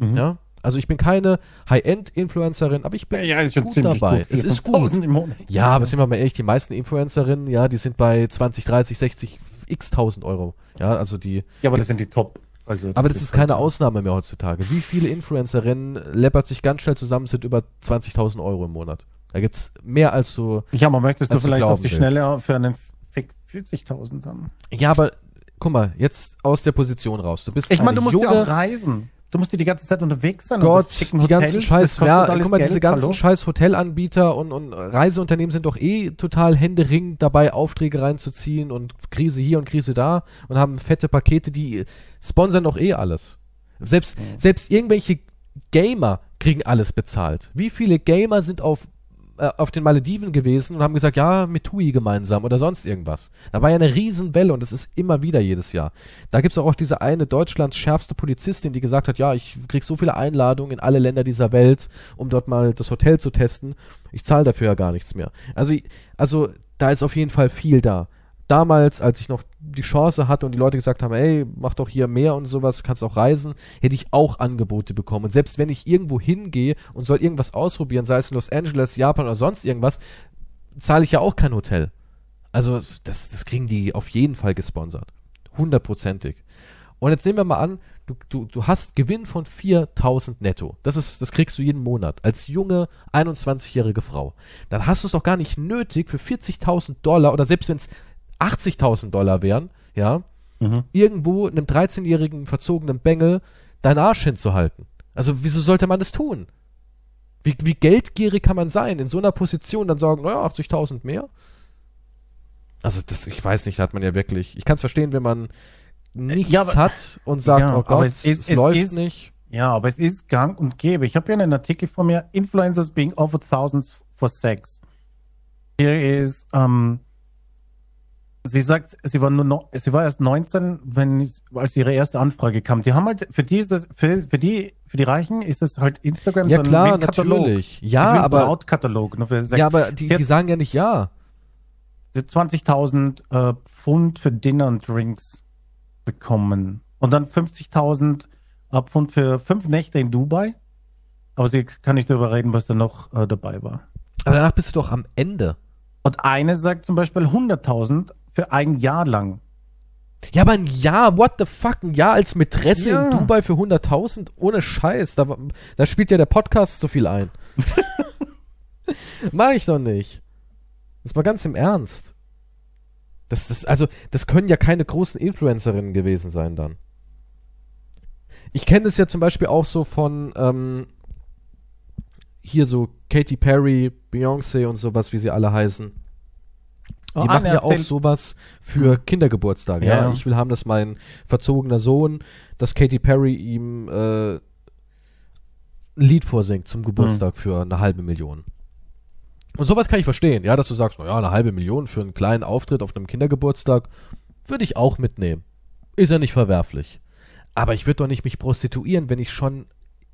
Mhm. Ja, Also ich bin keine High-End-Influencerin, aber ich bin Ja, ist schon gut ziemlich dabei. gut. Es ist gut. 4000 im Monat. Ja, aber sind wir mal ehrlich, die meisten Influencerinnen, ja, die sind bei 20, 30, 60, x tausend Euro. Ja, also die. Ja, aber das sind die Top. Also, Aber das ist keine Ausnahme mehr heutzutage. Wie viele Influencerinnen läppert sich ganz schnell zusammen, sind über 20.000 Euro im Monat. Da gibt's mehr als so. Ja, man möchtest du als du vielleicht auf glauben die Schnelle für einen Fick 40.000 haben. Ja, aber guck mal, jetzt aus der Position raus. Du bist Ich meine, eine du musst junge, ja auch reisen. Du musst dir die ganze Zeit unterwegs sein. Gott, die ganzen Scheiß, ja, guck mal, Geld, diese ganzen hallo? Scheiß Hotelanbieter und, und Reiseunternehmen sind doch eh total händeringend dabei, Aufträge reinzuziehen und Krise hier und Krise da und haben fette Pakete, die sponsern doch eh alles. Selbst, selbst irgendwelche Gamer kriegen alles bezahlt. Wie viele Gamer sind auf, äh, auf den Malediven gewesen und haben gesagt, ja, mit TUI gemeinsam oder sonst irgendwas. Da war ja eine Riesenwelle und das ist immer wieder jedes Jahr. Da gibt's auch, auch diese eine Deutschlands schärfste Polizistin, die gesagt hat, ja, ich krieg so viele Einladungen in alle Länder dieser Welt, um dort mal das Hotel zu testen. Ich zahle dafür ja gar nichts mehr. Also, also da ist auf jeden Fall viel da. Damals, als ich noch die Chance hatte und die Leute gesagt haben, ey, mach doch hier mehr und sowas, kannst auch reisen, hätte ich auch Angebote bekommen. Und selbst wenn ich irgendwo hingehe und soll irgendwas ausprobieren, sei es in Los Angeles, Japan oder sonst irgendwas, zahle ich ja auch kein Hotel. Also das, das kriegen die auf jeden Fall gesponsert. Hundertprozentig. Und jetzt nehmen wir mal an, du, du, du hast Gewinn von 4000 netto. Das ist, das kriegst du jeden Monat. Als junge 21-jährige Frau. Dann hast du es doch gar nicht nötig, für 40.000 Dollar oder selbst wenn es 80.000 Dollar wären, ja, Mhm. irgendwo einem 13-jährigen verzogenen Bengel deinen Arsch hinzuhalten. Also wieso sollte man das tun? Wie, wie geldgierig kann man sein, in so einer Position dann sagen, naja, 80.000 mehr? Also das, ich weiß nicht, da hat man ja wirklich, ich kann es verstehen, wenn man nichts ja, aber- hat und sagt, Ja, oh Gott, es, es ist- es läuft ist- nicht. Ja, aber es ist gang und gäbe. Ich habe hier einen Artikel von mir, Influencers being offered thousands for sex. Hier ist, ähm, sie sagt, sie war nur noch, sie war erst 19, wenn, als ihre erste Anfrage kam. Die haben halt, für die ist das, für, für die, für die Reichen ist das halt Instagram Ja so ein- klar, Katalog. natürlich. Ja, ein aber, Brautkatalog. Ja, aber die, Sie hat- die sagen ja nicht ja. Sie hat 20.000 äh, Pfund für Dinner und Drinks bekommen. Und dann 50.000 äh, Pfund für fünf Nächte in Dubai. Aber sie kann nicht darüber reden, was da noch äh, dabei war. Aber danach bist du doch am Ende. Und eine sagt zum Beispiel 100.000 für ein Jahr lang. Ja, aber ein Jahr, what the fuck, ein Jahr als Mätresse Ja. in Dubai für 100.000? Ohne Scheiß, da, da spielt ja der Podcast so viel ein. *laughs* Mach ich doch nicht. Das war ganz im Ernst. Das, das, also, das können ja keine großen Influencerinnen gewesen sein dann. Ich kenne das ja zum Beispiel auch so von, ähm, hier so Katy Perry, Beyoncé und sowas, wie sie alle heißen. Die Oh, machen ja auch sowas für Kindergeburtstage. Ja. Ja. ich will haben, dass mein verzogener Sohn, dass Katy Perry ihm äh, ein Lied vorsingt zum Geburtstag für eine halbe Million. Und sowas kann ich verstehen, ja, dass du sagst, naja, eine halbe Million für einen kleinen Auftritt auf einem Kindergeburtstag würde ich auch mitnehmen. Ist ja nicht verwerflich. Aber ich würde doch nicht mich prostituieren, wenn ich schon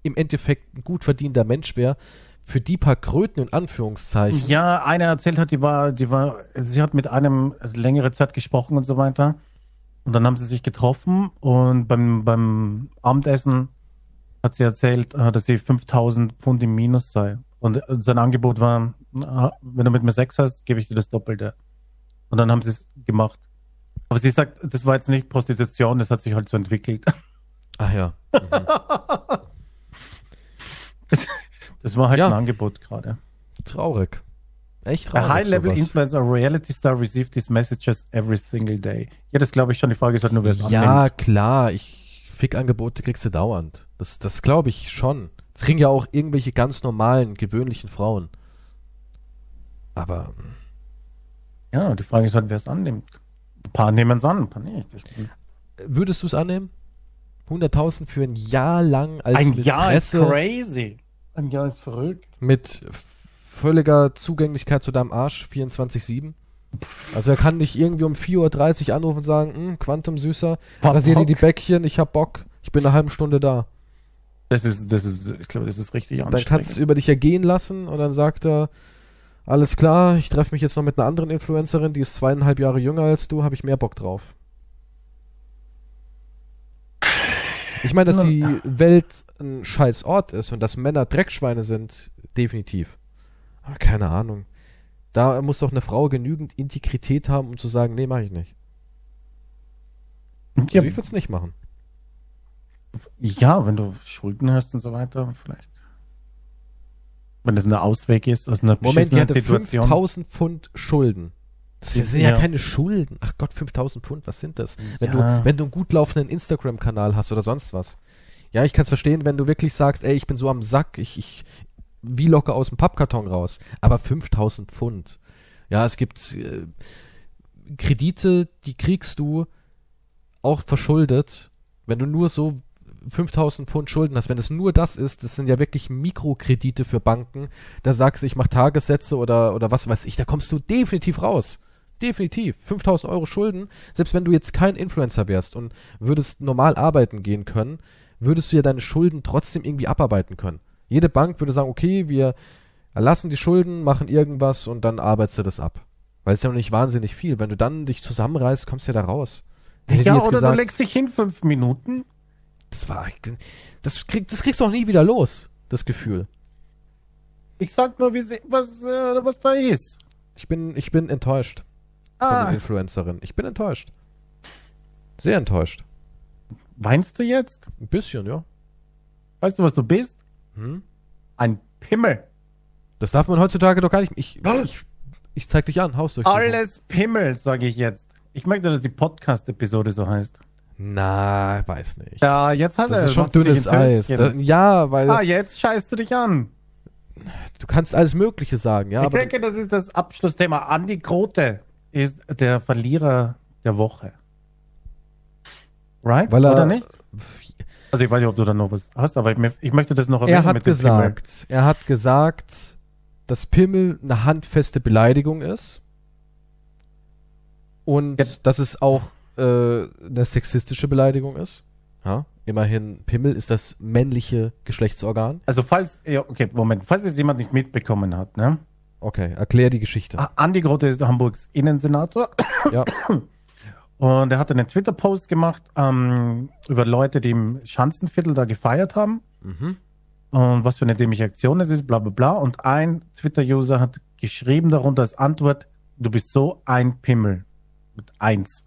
im Endeffekt ein gut verdienter Mensch wäre, für die paar Kröten in Anführungszeichen. Ja, eine erzählt hat, die war, die war, sie hat mit einem längere Zeit gesprochen und so weiter. Und dann haben sie sich getroffen und beim, beim Abendessen hat sie erzählt, äh, dass sie 5000 Pfund im Minus sei. Und äh, sein Angebot war, wenn du mit mir Sex hast, gebe ich dir das Doppelte. Und dann haben sie es gemacht. Aber sie sagt, das war jetzt nicht Prostitution, das hat sich halt so entwickelt. Ach ja. *laughs* Mhm. Das war halt Ja. ein Angebot gerade. Traurig. Echt A traurig. high-level sowas. influencer reality star receive these messages every single day. Ja, das glaube ich schon. Die Frage ist halt nur, wer es Ja, annimmt. klar. Ich, Fickangebote kriegst du dauernd. Das, das glaube ich schon. Das kriegen ja auch irgendwelche ganz normalen, gewöhnlichen Frauen. Aber Ja, die Frage ist halt, wer es annimmt. Ein paar nehmen es an, ein paar nicht. Würdest du es annehmen? 100.000 für ein Jahr lang als ein Jahr ist Mätresse crazy. Ein Jahr ist verrückt. mit völliger Zugänglichkeit zu deinem Arsch 24-7? Also er kann nicht irgendwie um 4.30 Uhr anrufen und sagen, hm, Quantum süßer, Hab rasier dir die Bäckchen, ich hab Bock, ich bin eine halbe Stunde da. Das ist, das ist, ich glaube, das ist richtig Dann anstrengend. kannst du über dich ergehen lassen und dann sagt er, alles klar, ich treffe mich jetzt noch mit einer anderen Influencerin, die ist zweieinhalb Jahre jünger als du, habe ich mehr Bock drauf. Ich meine, dass die Welt ein scheiß Ort ist und dass Männer Dreckschweine sind, definitiv. Aber keine Ahnung. Da muss doch eine Frau genügend Integrität haben, um zu sagen, nee, mach ich nicht. Ja, Also ich würde es nicht machen. ja, wenn du Schulden hast und so weiter, vielleicht. Wenn das ein Ausweg ist aus einer Moment, die hatte Situation. 5000 Pfund Schulden. Das Ja. sind ja keine Schulden. Ach Gott, 5000 Pfund, was sind das? Wenn, Ja. du, wenn du einen gut laufenden Instagram-Kanal hast oder sonst was. Ja, ich kann es verstehen, wenn du wirklich sagst, ey, ich bin so am Sack, ich, ich wie locker aus dem Pappkarton raus. Aber 5000 Pfund. Ja, es gibt äh, Kredite, die kriegst du auch verschuldet, wenn du nur so 5000 Pfund Schulden hast. Wenn es nur das ist, das sind ja wirklich Mikrokredite für Banken. Da sagst du, ich mache Tagessätze oder, oder was weiß ich, da kommst du definitiv raus. Definitiv. 5000 Euro Schulden, selbst wenn du jetzt kein Influencer wärst und würdest normal arbeiten gehen können, würdest du ja deine Schulden trotzdem irgendwie abarbeiten können. Jede Bank würde sagen, okay, wir erlassen die Schulden, machen irgendwas und dann arbeitest du das ab. Weil es ist ja noch nicht wahnsinnig viel. Wenn du dann dich zusammenreißt, kommst du ja da raus. Hätte Ja, oder gesagt, du legst dich hin fünf Minuten. das war, das, krieg, das kriegst du auch nie wieder los, das Gefühl. Ich sag nur, wie sie, was, äh, was da ist. Ich bin, ich bin enttäuscht von Ah, den Influencerin. Ich bin enttäuscht. Sehr enttäuscht. Weinst du jetzt? Ein bisschen, ja. Weißt du, was du bist? Hm? Ein Pimmel. Das darf man heutzutage doch gar nicht. Ich, ich, ich zeig dich an, Hausdurchsuchung. Alles Pimmel, sage ich jetzt. Ich möchte, dass die Podcast-Episode so heißt. Na, weiß nicht. Ja, jetzt hat das er ist schon dünnes Eis. Da, ja, weil Ah, jetzt scheißt du dich an. du kannst alles Mögliche sagen, ja, ich denke, das ist das Abschlussthema. Andi Grote ist der Verlierer der Woche. Right? Weil er- Oder nicht? Also ich weiß nicht, ob du da noch was hast, aber ich, ich möchte das noch er erwähnen hat mit dem Pimmel. gesagt, er hat gesagt, dass Pimmel eine handfeste Beleidigung ist und Ja. dass es auch äh, eine sexistische Beleidigung ist. Ja, immerhin Pimmel ist das männliche Geschlechtsorgan. Also falls, ja, okay, Moment, falls es jemand nicht mitbekommen hat, ne? Okay, erklär die Geschichte. Andi Grote ist Hamburgs Innensenator Ja, *coughs* und er hat einen Twitter-Post gemacht ähm, über Leute, die im Schanzenviertel da gefeiert haben mhm. und was für eine dämliche Aktion es ist, bla bla bla. Und ein Twitter-User hat geschrieben darunter als Antwort, du bist so ein Pimmel. Mit eins.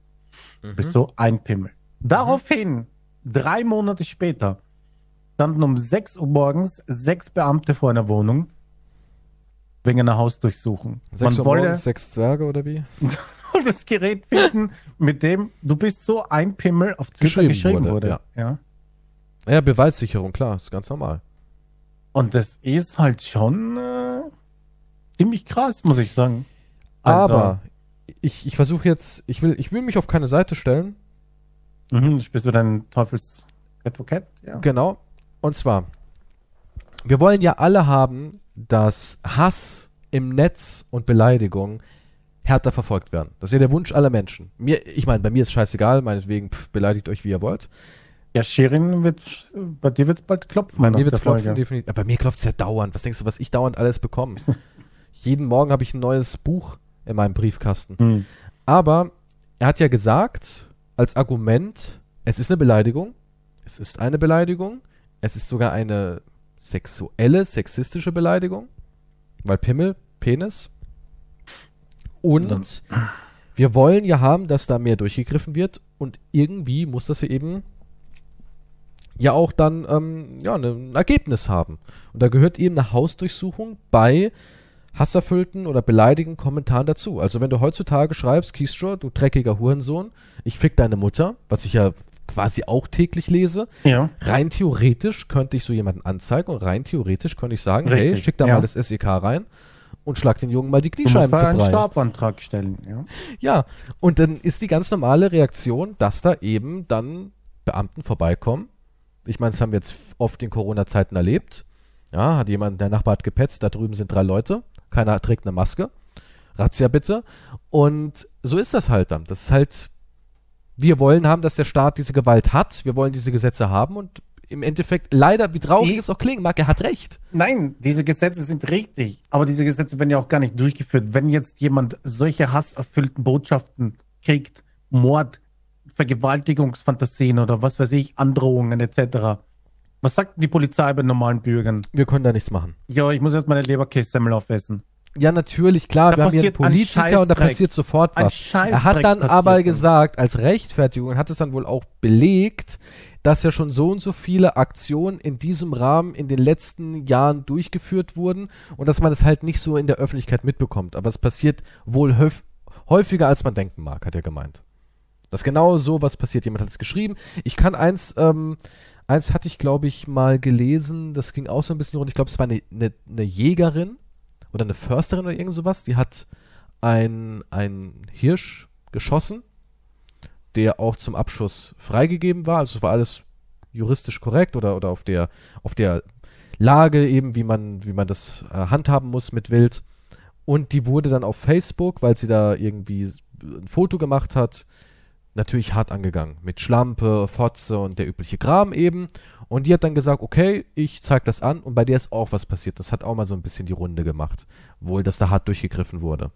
Du bist Mhm. so ein Pimmel. Daraufhin, drei Monate später, standen um 6 Uhr morgens sechs Beamte vor einer Wohnung wegen einer Hausdurchsuchung. Sechs Man Uhr wollte morgens, sechs Zwerge oder wie? *laughs* das Gerät finden, mit dem du bist so ein Pimmel auf Twitter Geschrieben geschrieben, wurde, wurde. ja. ja. Ja, Beweissicherung, klar, ist ganz normal. Und das ist halt schon äh, ziemlich krass, muss ich sagen. Also, Aber ich, ich versuche jetzt, ich will, ich will mich auf keine Seite stellen. Mhm, du bist wieder ein Teufels Advocate, ja. Genau. Und zwar, wir wollen ja alle haben, dass Hass im Netz und Beleidigung härter verfolgt werden. Das ist ja der Wunsch aller Menschen. Mir, ich meine, bei mir ist scheißegal, meinetwegen pff, beleidigt euch, wie ihr wollt. Ja, Shirin wird, bei dir wird es bald klopfen. Bei mir wird's Folge. klopfen, definitiv. Aber bei mir klopft's ja dauernd. Was denkst du, was ich dauernd alles bekomme? *laughs* Jeden Morgen habe ich ein neues Buch in meinem Briefkasten. Hm. Aber er hat ja gesagt, als Argument, es ist eine Beleidigung. Es ist eine Beleidigung. Es ist sogar eine sexuelle, sexistische Beleidigung. Weil Pimmel, Penis. Und wir wollen ja haben, dass da mehr durchgegriffen wird. Und irgendwie muss das ja eben ja auch dann ähm, ja, ne, ein Ergebnis haben. Und da gehört eben eine Hausdurchsuchung bei hasserfüllten oder beleidigenden Kommentaren dazu. Also wenn du heutzutage schreibst, Keystra, du dreckiger Hurensohn, ich fick deine Mutter, was ich ja quasi auch täglich lese, Ja. rein theoretisch könnte ich so jemanden anzeigen und rein theoretisch könnte ich sagen, hey, Richtig, schick da ja. mal das SEK rein und schlag den Jungen mal die Du musst Kniescheiben da einen Brei. Strafantrag stellen, ja. Ja, und dann ist die ganz normale Reaktion, dass da eben dann Beamten vorbeikommen. Ich meine, das haben wir jetzt oft in Corona-Zeiten erlebt. Ja, hat jemand, der Nachbar hat gepetzt, da drüben sind drei Leute, keiner trägt eine Maske. Razzia bitte. Und so ist das halt dann. Das ist halt, wir wollen haben, dass der Staat diese Gewalt hat, wir wollen diese Gesetze haben und im Endeffekt, leider, wie traurig Die- es auch klingen mag, er hat recht. Nein, diese Gesetze sind richtig, aber diese Gesetze werden ja auch gar nicht durchgeführt. Wenn jetzt jemand solche hasserfüllten Botschaften kriegt, Mord, Vergewaltigungsfantasien oder was weiß ich, Androhungen etc., Was sagt die Polizei bei normalen Bürgern? Wir können da nichts machen. Ja, ich muss erst meine Leberkässemmel aufessen. Ja, natürlich, klar, Da wir haben hier einen Politiker und da passiert sofort was. Er hat dann aber gesagt, als Rechtfertigung, hat es dann wohl auch belegt, dass ja schon so und so viele Aktionen in diesem Rahmen in den letzten Jahren durchgeführt wurden und dass man es halt nicht so in der Öffentlichkeit mitbekommt. Aber es passiert wohl häuf häufiger, als man denken mag, hat er gemeint. Das ist genau so, was passiert. Jemand hat es geschrieben. Ich kann eins, ähm, eins hatte ich, glaube ich, mal gelesen, das ging auch so ein bisschen rund. Ich glaube, es war eine, eine, eine Jägerin oder eine Försterin oder irgend sowas, die hat ein, ein Hirsch geschossen, der auch zum Abschuss freigegeben war. Also es war alles juristisch korrekt oder, oder auf der, auf der Lage eben, wie man, wie man das äh, handhaben muss mit Wild. Und die wurde dann auf Facebook, weil sie da irgendwie ein Foto gemacht hat, natürlich hart angegangen. Mit Schlampe, Fotze und der übliche Kram eben. Und die hat dann gesagt, okay, ich zeig das an. Und bei der ist auch was passiert. Das hat auch mal so ein bisschen die Runde gemacht. Wohl, dass da hart durchgegriffen wurde.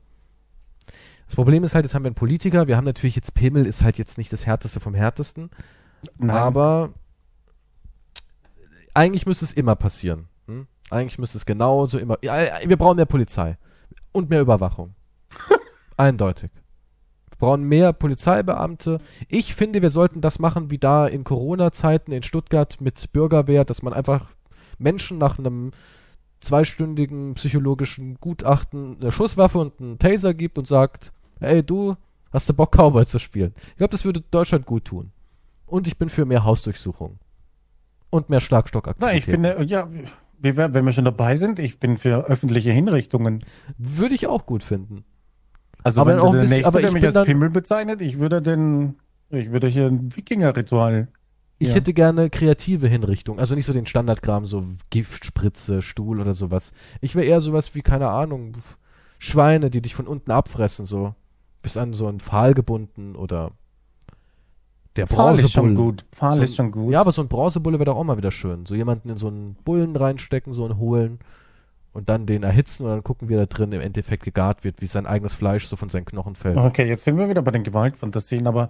Das Problem ist halt, jetzt haben wir einen Politiker. Wir haben natürlich jetzt Pimmel, ist halt jetzt nicht das Härteste vom Härtesten. Nein. Aber eigentlich müsste es immer passieren. Hm? Eigentlich müsste es genauso immer. Ja, wir brauchen mehr Polizei. Und mehr Überwachung. *laughs* Eindeutig. Wir brauchen mehr Polizeibeamte. Ich finde, wir sollten das machen wie da in Corona-Zeiten in Stuttgart mit Bürgerwehr, dass man einfach Menschen nach einem zweistündigen psychologischen Gutachten eine Schusswaffe und einen Taser gibt und sagt, ey, du hast du Bock, Cowboy zu spielen. Ich glaube, das würde Deutschland gut tun. Und ich bin für mehr Hausdurchsuchung. Und mehr Na, Schlagstockaktivitäten. ich finde, ja, wie wär, wenn wir schon dabei sind, ich bin für öffentliche Hinrichtungen. Würde ich auch gut finden. Also Aber wenn auch der bisschen- nächste, aber der ich mich als dann- Pimmel bezeichnet, ich würde den, ich würde hier ein Wikinger-Ritual. Ich Ja. hätte gerne kreative Hinrichtung. Also nicht so den Standardkram, so Giftspritze, Stuhl oder sowas. Ich wäre eher sowas wie, keine Ahnung, Schweine, die dich von unten abfressen, so. Bis an so einen Pfahl gebunden oder der Pfahl ist schon gut. Pfahl So ist schon gut. Ja, aber so ein Bronzebulle wäre doch auch mal wieder schön. So jemanden in so einen Bullen reinstecken, so einen holen und dann den erhitzen und dann gucken, wie er da drin im Endeffekt gegart wird, wie sein eigenes Fleisch so von seinen Knochen fällt. Okay, jetzt sind wir wieder bei den Gewaltfantasien, aber,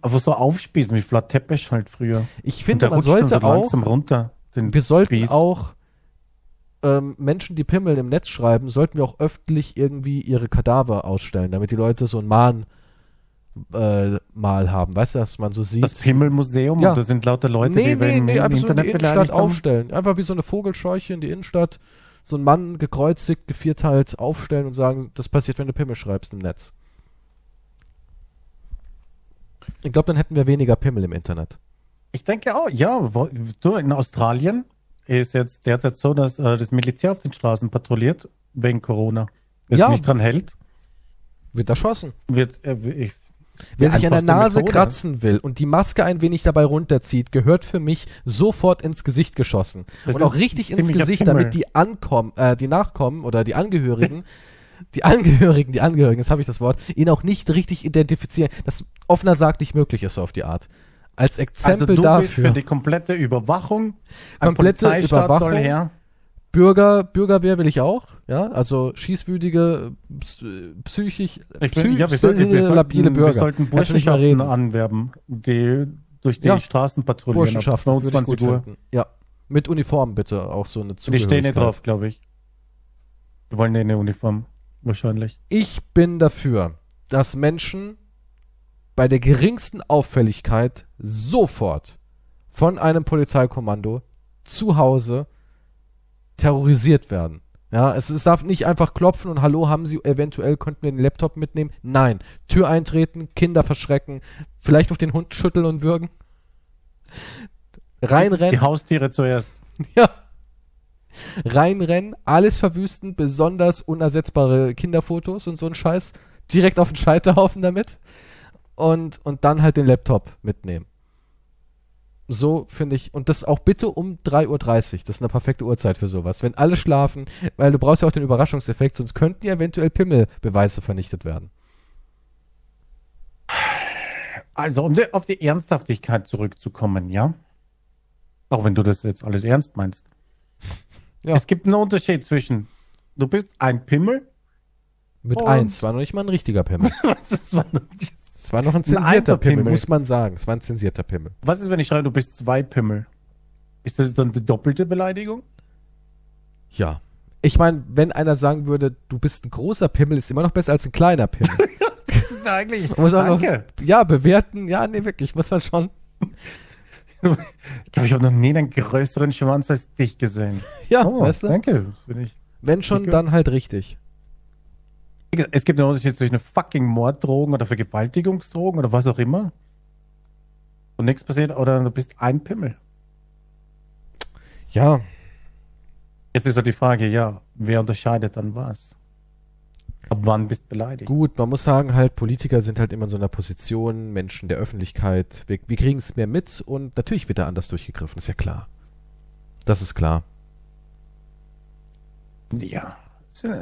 aber so aufspießen wie Vlad Tepes halt früher. Ich finde, man sollte so auch runter. Wir sollten Spieß. auch ähm, Menschen, die Pimmel im Netz schreiben, sollten wir auch öffentlich irgendwie ihre Kadaver ausstellen, damit die Leute so ein Mahn äh, mal haben. Weißt du, dass man so sieht. das Pimmelmuseum Ja. und da sind lauter Leute, nee, die nee, nee, im einfach so in die Internet Innenstadt aufstellen. Einfach wie so eine Vogelscheuche in die Innenstadt. So ein Mann gekreuzigt, gevierteilt aufstellen und sagen, das passiert, wenn du Pimmel schreibst im Netz. Ich glaube, dann hätten wir weniger Pimmel im Internet. Ich denke auch, ja, wo, du, in Australien ist jetzt derzeit so, dass äh, das Militär auf den Straßen patrouilliert wegen Corona. Wer Ja. sich nicht dran hält, Wird erschossen. wird äh, ich, Wer sich an der Nase Methode. kratzen will und die Maske ein wenig dabei runterzieht, gehört für mich sofort ins Gesicht geschossen. Das und auch richtig ins Gesicht, damit die ankommen, äh, die Nachkommen oder die Angehörigen, *laughs* die Angehörigen, die Angehörigen, jetzt habe ich das Wort, ihn auch nicht richtig identifizieren, das offener sagt nicht möglich ist so auf die Art. Als also Exempel du bist dafür. für die komplette Überwachung. Komplette Überwachung. soll her. Bürger, Bürgerwehr will ich auch, ja, also schießwütige, ps- psychisch, Ich will, ja, wir, sollten, wir, labile sollten, wir Bürger. sollten du nicht mal Burschenschaften anwerben, die durch die Ja. Straßen patrouillieren. ab Burschenschaften ich 22 gut Uhr. finden. Ja, mit Uniform bitte, auch so eine Die stehen nicht Zugehörigkeit. drauf, glaube ich. Die wollen eine Uniform. Wahrscheinlich. Ich bin dafür, dass Menschen bei der geringsten Auffälligkeit sofort von einem Polizeikommando zu Hause terrorisiert werden. Ja, es, es darf nicht einfach klopfen und hallo, haben Sie eventuell, könnten wir den Laptop mitnehmen? Nein. Tür eintreten, Kinder verschrecken, vielleicht auf den Hund schütteln und würgen. Die Reinrennen, Haustiere zuerst. *laughs* ja. Reinrennen, alles verwüsten, besonders unersetzbare Kinderfotos und so ein Scheiß. Direkt auf den Scheiterhaufen damit. Und, und dann halt den Laptop mitnehmen. So finde ich, und das auch bitte um 3.30 Uhr. Das ist eine perfekte Uhrzeit für sowas. Wenn alle schlafen, weil du brauchst ja auch den Überraschungseffekt, sonst könnten ja eventuell Pimmelbeweise vernichtet werden. Also, um auf die Ernsthaftigkeit zurückzukommen, ja? Auch wenn du das jetzt alles ernst meinst. *laughs* Ja. Es gibt einen Unterschied zwischen, du bist ein Pimmel. Mit eins, war noch nicht mal ein richtiger Pimmel. *laughs* Was ist, Es war noch ein Ein zensierter Pimmel, Einserpimmel. muss man sagen. Es war ein zensierter Pimmel. was ist, wenn ich schreibe, du bist zwei Pimmel? Ist das dann die doppelte Beleidigung? Ja. Ich meine, wenn einer sagen würde, du bist ein großer Pimmel, ist immer noch besser als ein kleiner Pimmel. *laughs* Das ist eigentlich. Muss auch Danke. noch, ja, bewerten. Ja, nee, wirklich, muss man schon. Ich glaube, ich habe noch nie einen größeren Schwanz als dich gesehen. Ja, Oh, weißt du? danke. Bin ich. Wenn schon, dann halt richtig. Es gibt einen Unterschied zwischen fucking Morddrogen oder Vergewaltigungsdrogen oder was auch immer. Und nichts passiert oder du bist ein Pimmel. Ja, Jetzt ist halt die Frage, ja, wer unterscheidet dann was? Ab wann bist du beleidigt? gut, man muss sagen, halt, Politiker sind halt immer in so einer Position, Menschen der Öffentlichkeit. Wir, wir kriegen es mehr mit und natürlich wird da anders durchgegriffen, ist ja klar. Das ist klar. Ja.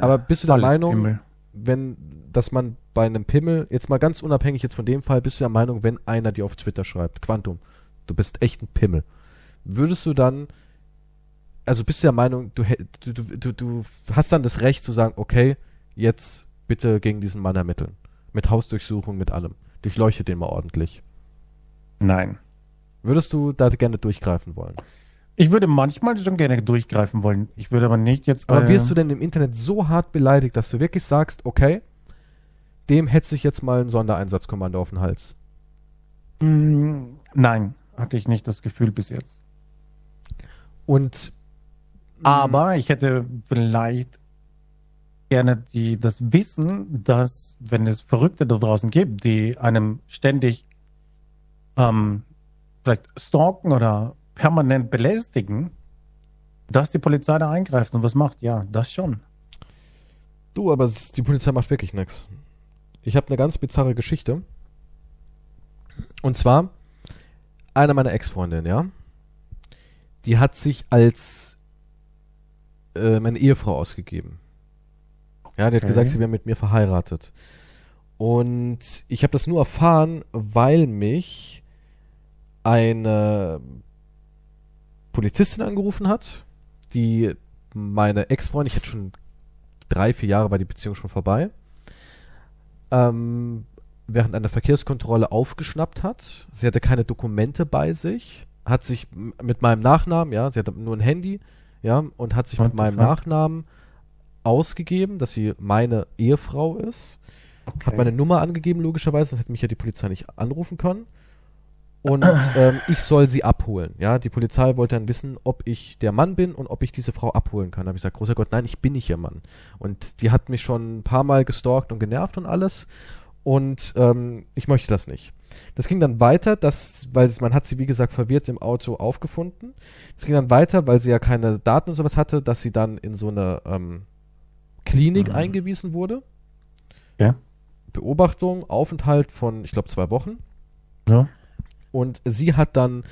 Aber bist du der Meinung, Pimmel. Wenn, dass man bei einem Pimmel, jetzt mal ganz unabhängig jetzt von dem Fall, bist du der Meinung, wenn einer dir auf Twitter schreibt, Quantum, du bist echt ein Pimmel, würdest du dann, also bist du der Meinung, du, du, du, du hast dann das Recht zu sagen, okay, jetzt bitte gegen diesen Mann ermitteln. Mit Hausdurchsuchung, mit allem. Durchleuchte den mal ordentlich. Nein. Würdest du da gerne durchgreifen wollen? Ich würde manchmal schon gerne durchgreifen wollen. Ich würde aber nicht jetzt bei. Aber wirst du denn im Internet so hart beleidigt, dass du wirklich sagst, okay, dem hetze ich jetzt mal ein Sondereinsatzkommando auf den Hals? Mm, Nein, hatte ich nicht das Gefühl bis jetzt. Und Aber ich hätte vielleicht gerne die, das Wissen, dass, wenn es Verrückte da draußen gibt, die einem ständig ähm, vielleicht stalken oder permanent belästigen, dass die Polizei da eingreift und was macht. Ja, das schon. Du, aber die Polizei macht wirklich nichts. Ich habe eine ganz bizarre Geschichte. Und zwar, eine meiner Ex-Freundinnen, ja, die hat sich als äh, meine Ehefrau ausgegeben. Ja, die hat Okay. gesagt, sie wäre mit mir verheiratet. Und ich habe das nur erfahren, weil mich eine Polizistin angerufen hat, die meine Ex-Freundin, ich hatte schon drei, vier Jahre war die Beziehung schon vorbei, ähm, während einer Verkehrskontrolle aufgeschnappt hat. Sie hatte keine Dokumente bei sich, hat sich mit meinem Nachnamen, ja, sie hatte nur ein Handy, ja, und hat sich What mit meinem fuck? Nachnamen ausgegeben, dass sie meine Ehefrau ist. Okay. Hat meine Nummer angegeben, logischerweise, sonst hätte mich ja die Polizei nicht anrufen können. Und ähm, ich soll sie abholen. Ja, die Polizei wollte dann wissen, ob ich der Mann bin und ob ich diese Frau abholen kann. Da habe ich gesagt, großer Gott, nein, ich bin nicht ihr Mann. Und die hat mich schon ein paar Mal gestalkt und genervt und alles. Und ähm, ich möchte das nicht. Das ging dann weiter, dass, weil man hat sie, wie gesagt, verwirrt im Auto aufgefunden. Das ging dann weiter, weil sie ja keine Daten und sowas hatte, dass sie dann in so eine ähm, Klinik Mhm. eingewiesen wurde. Ja. Beobachtung, Aufenthalt von, ich glaube, zwei Wochen. Ja. Und sie hat dann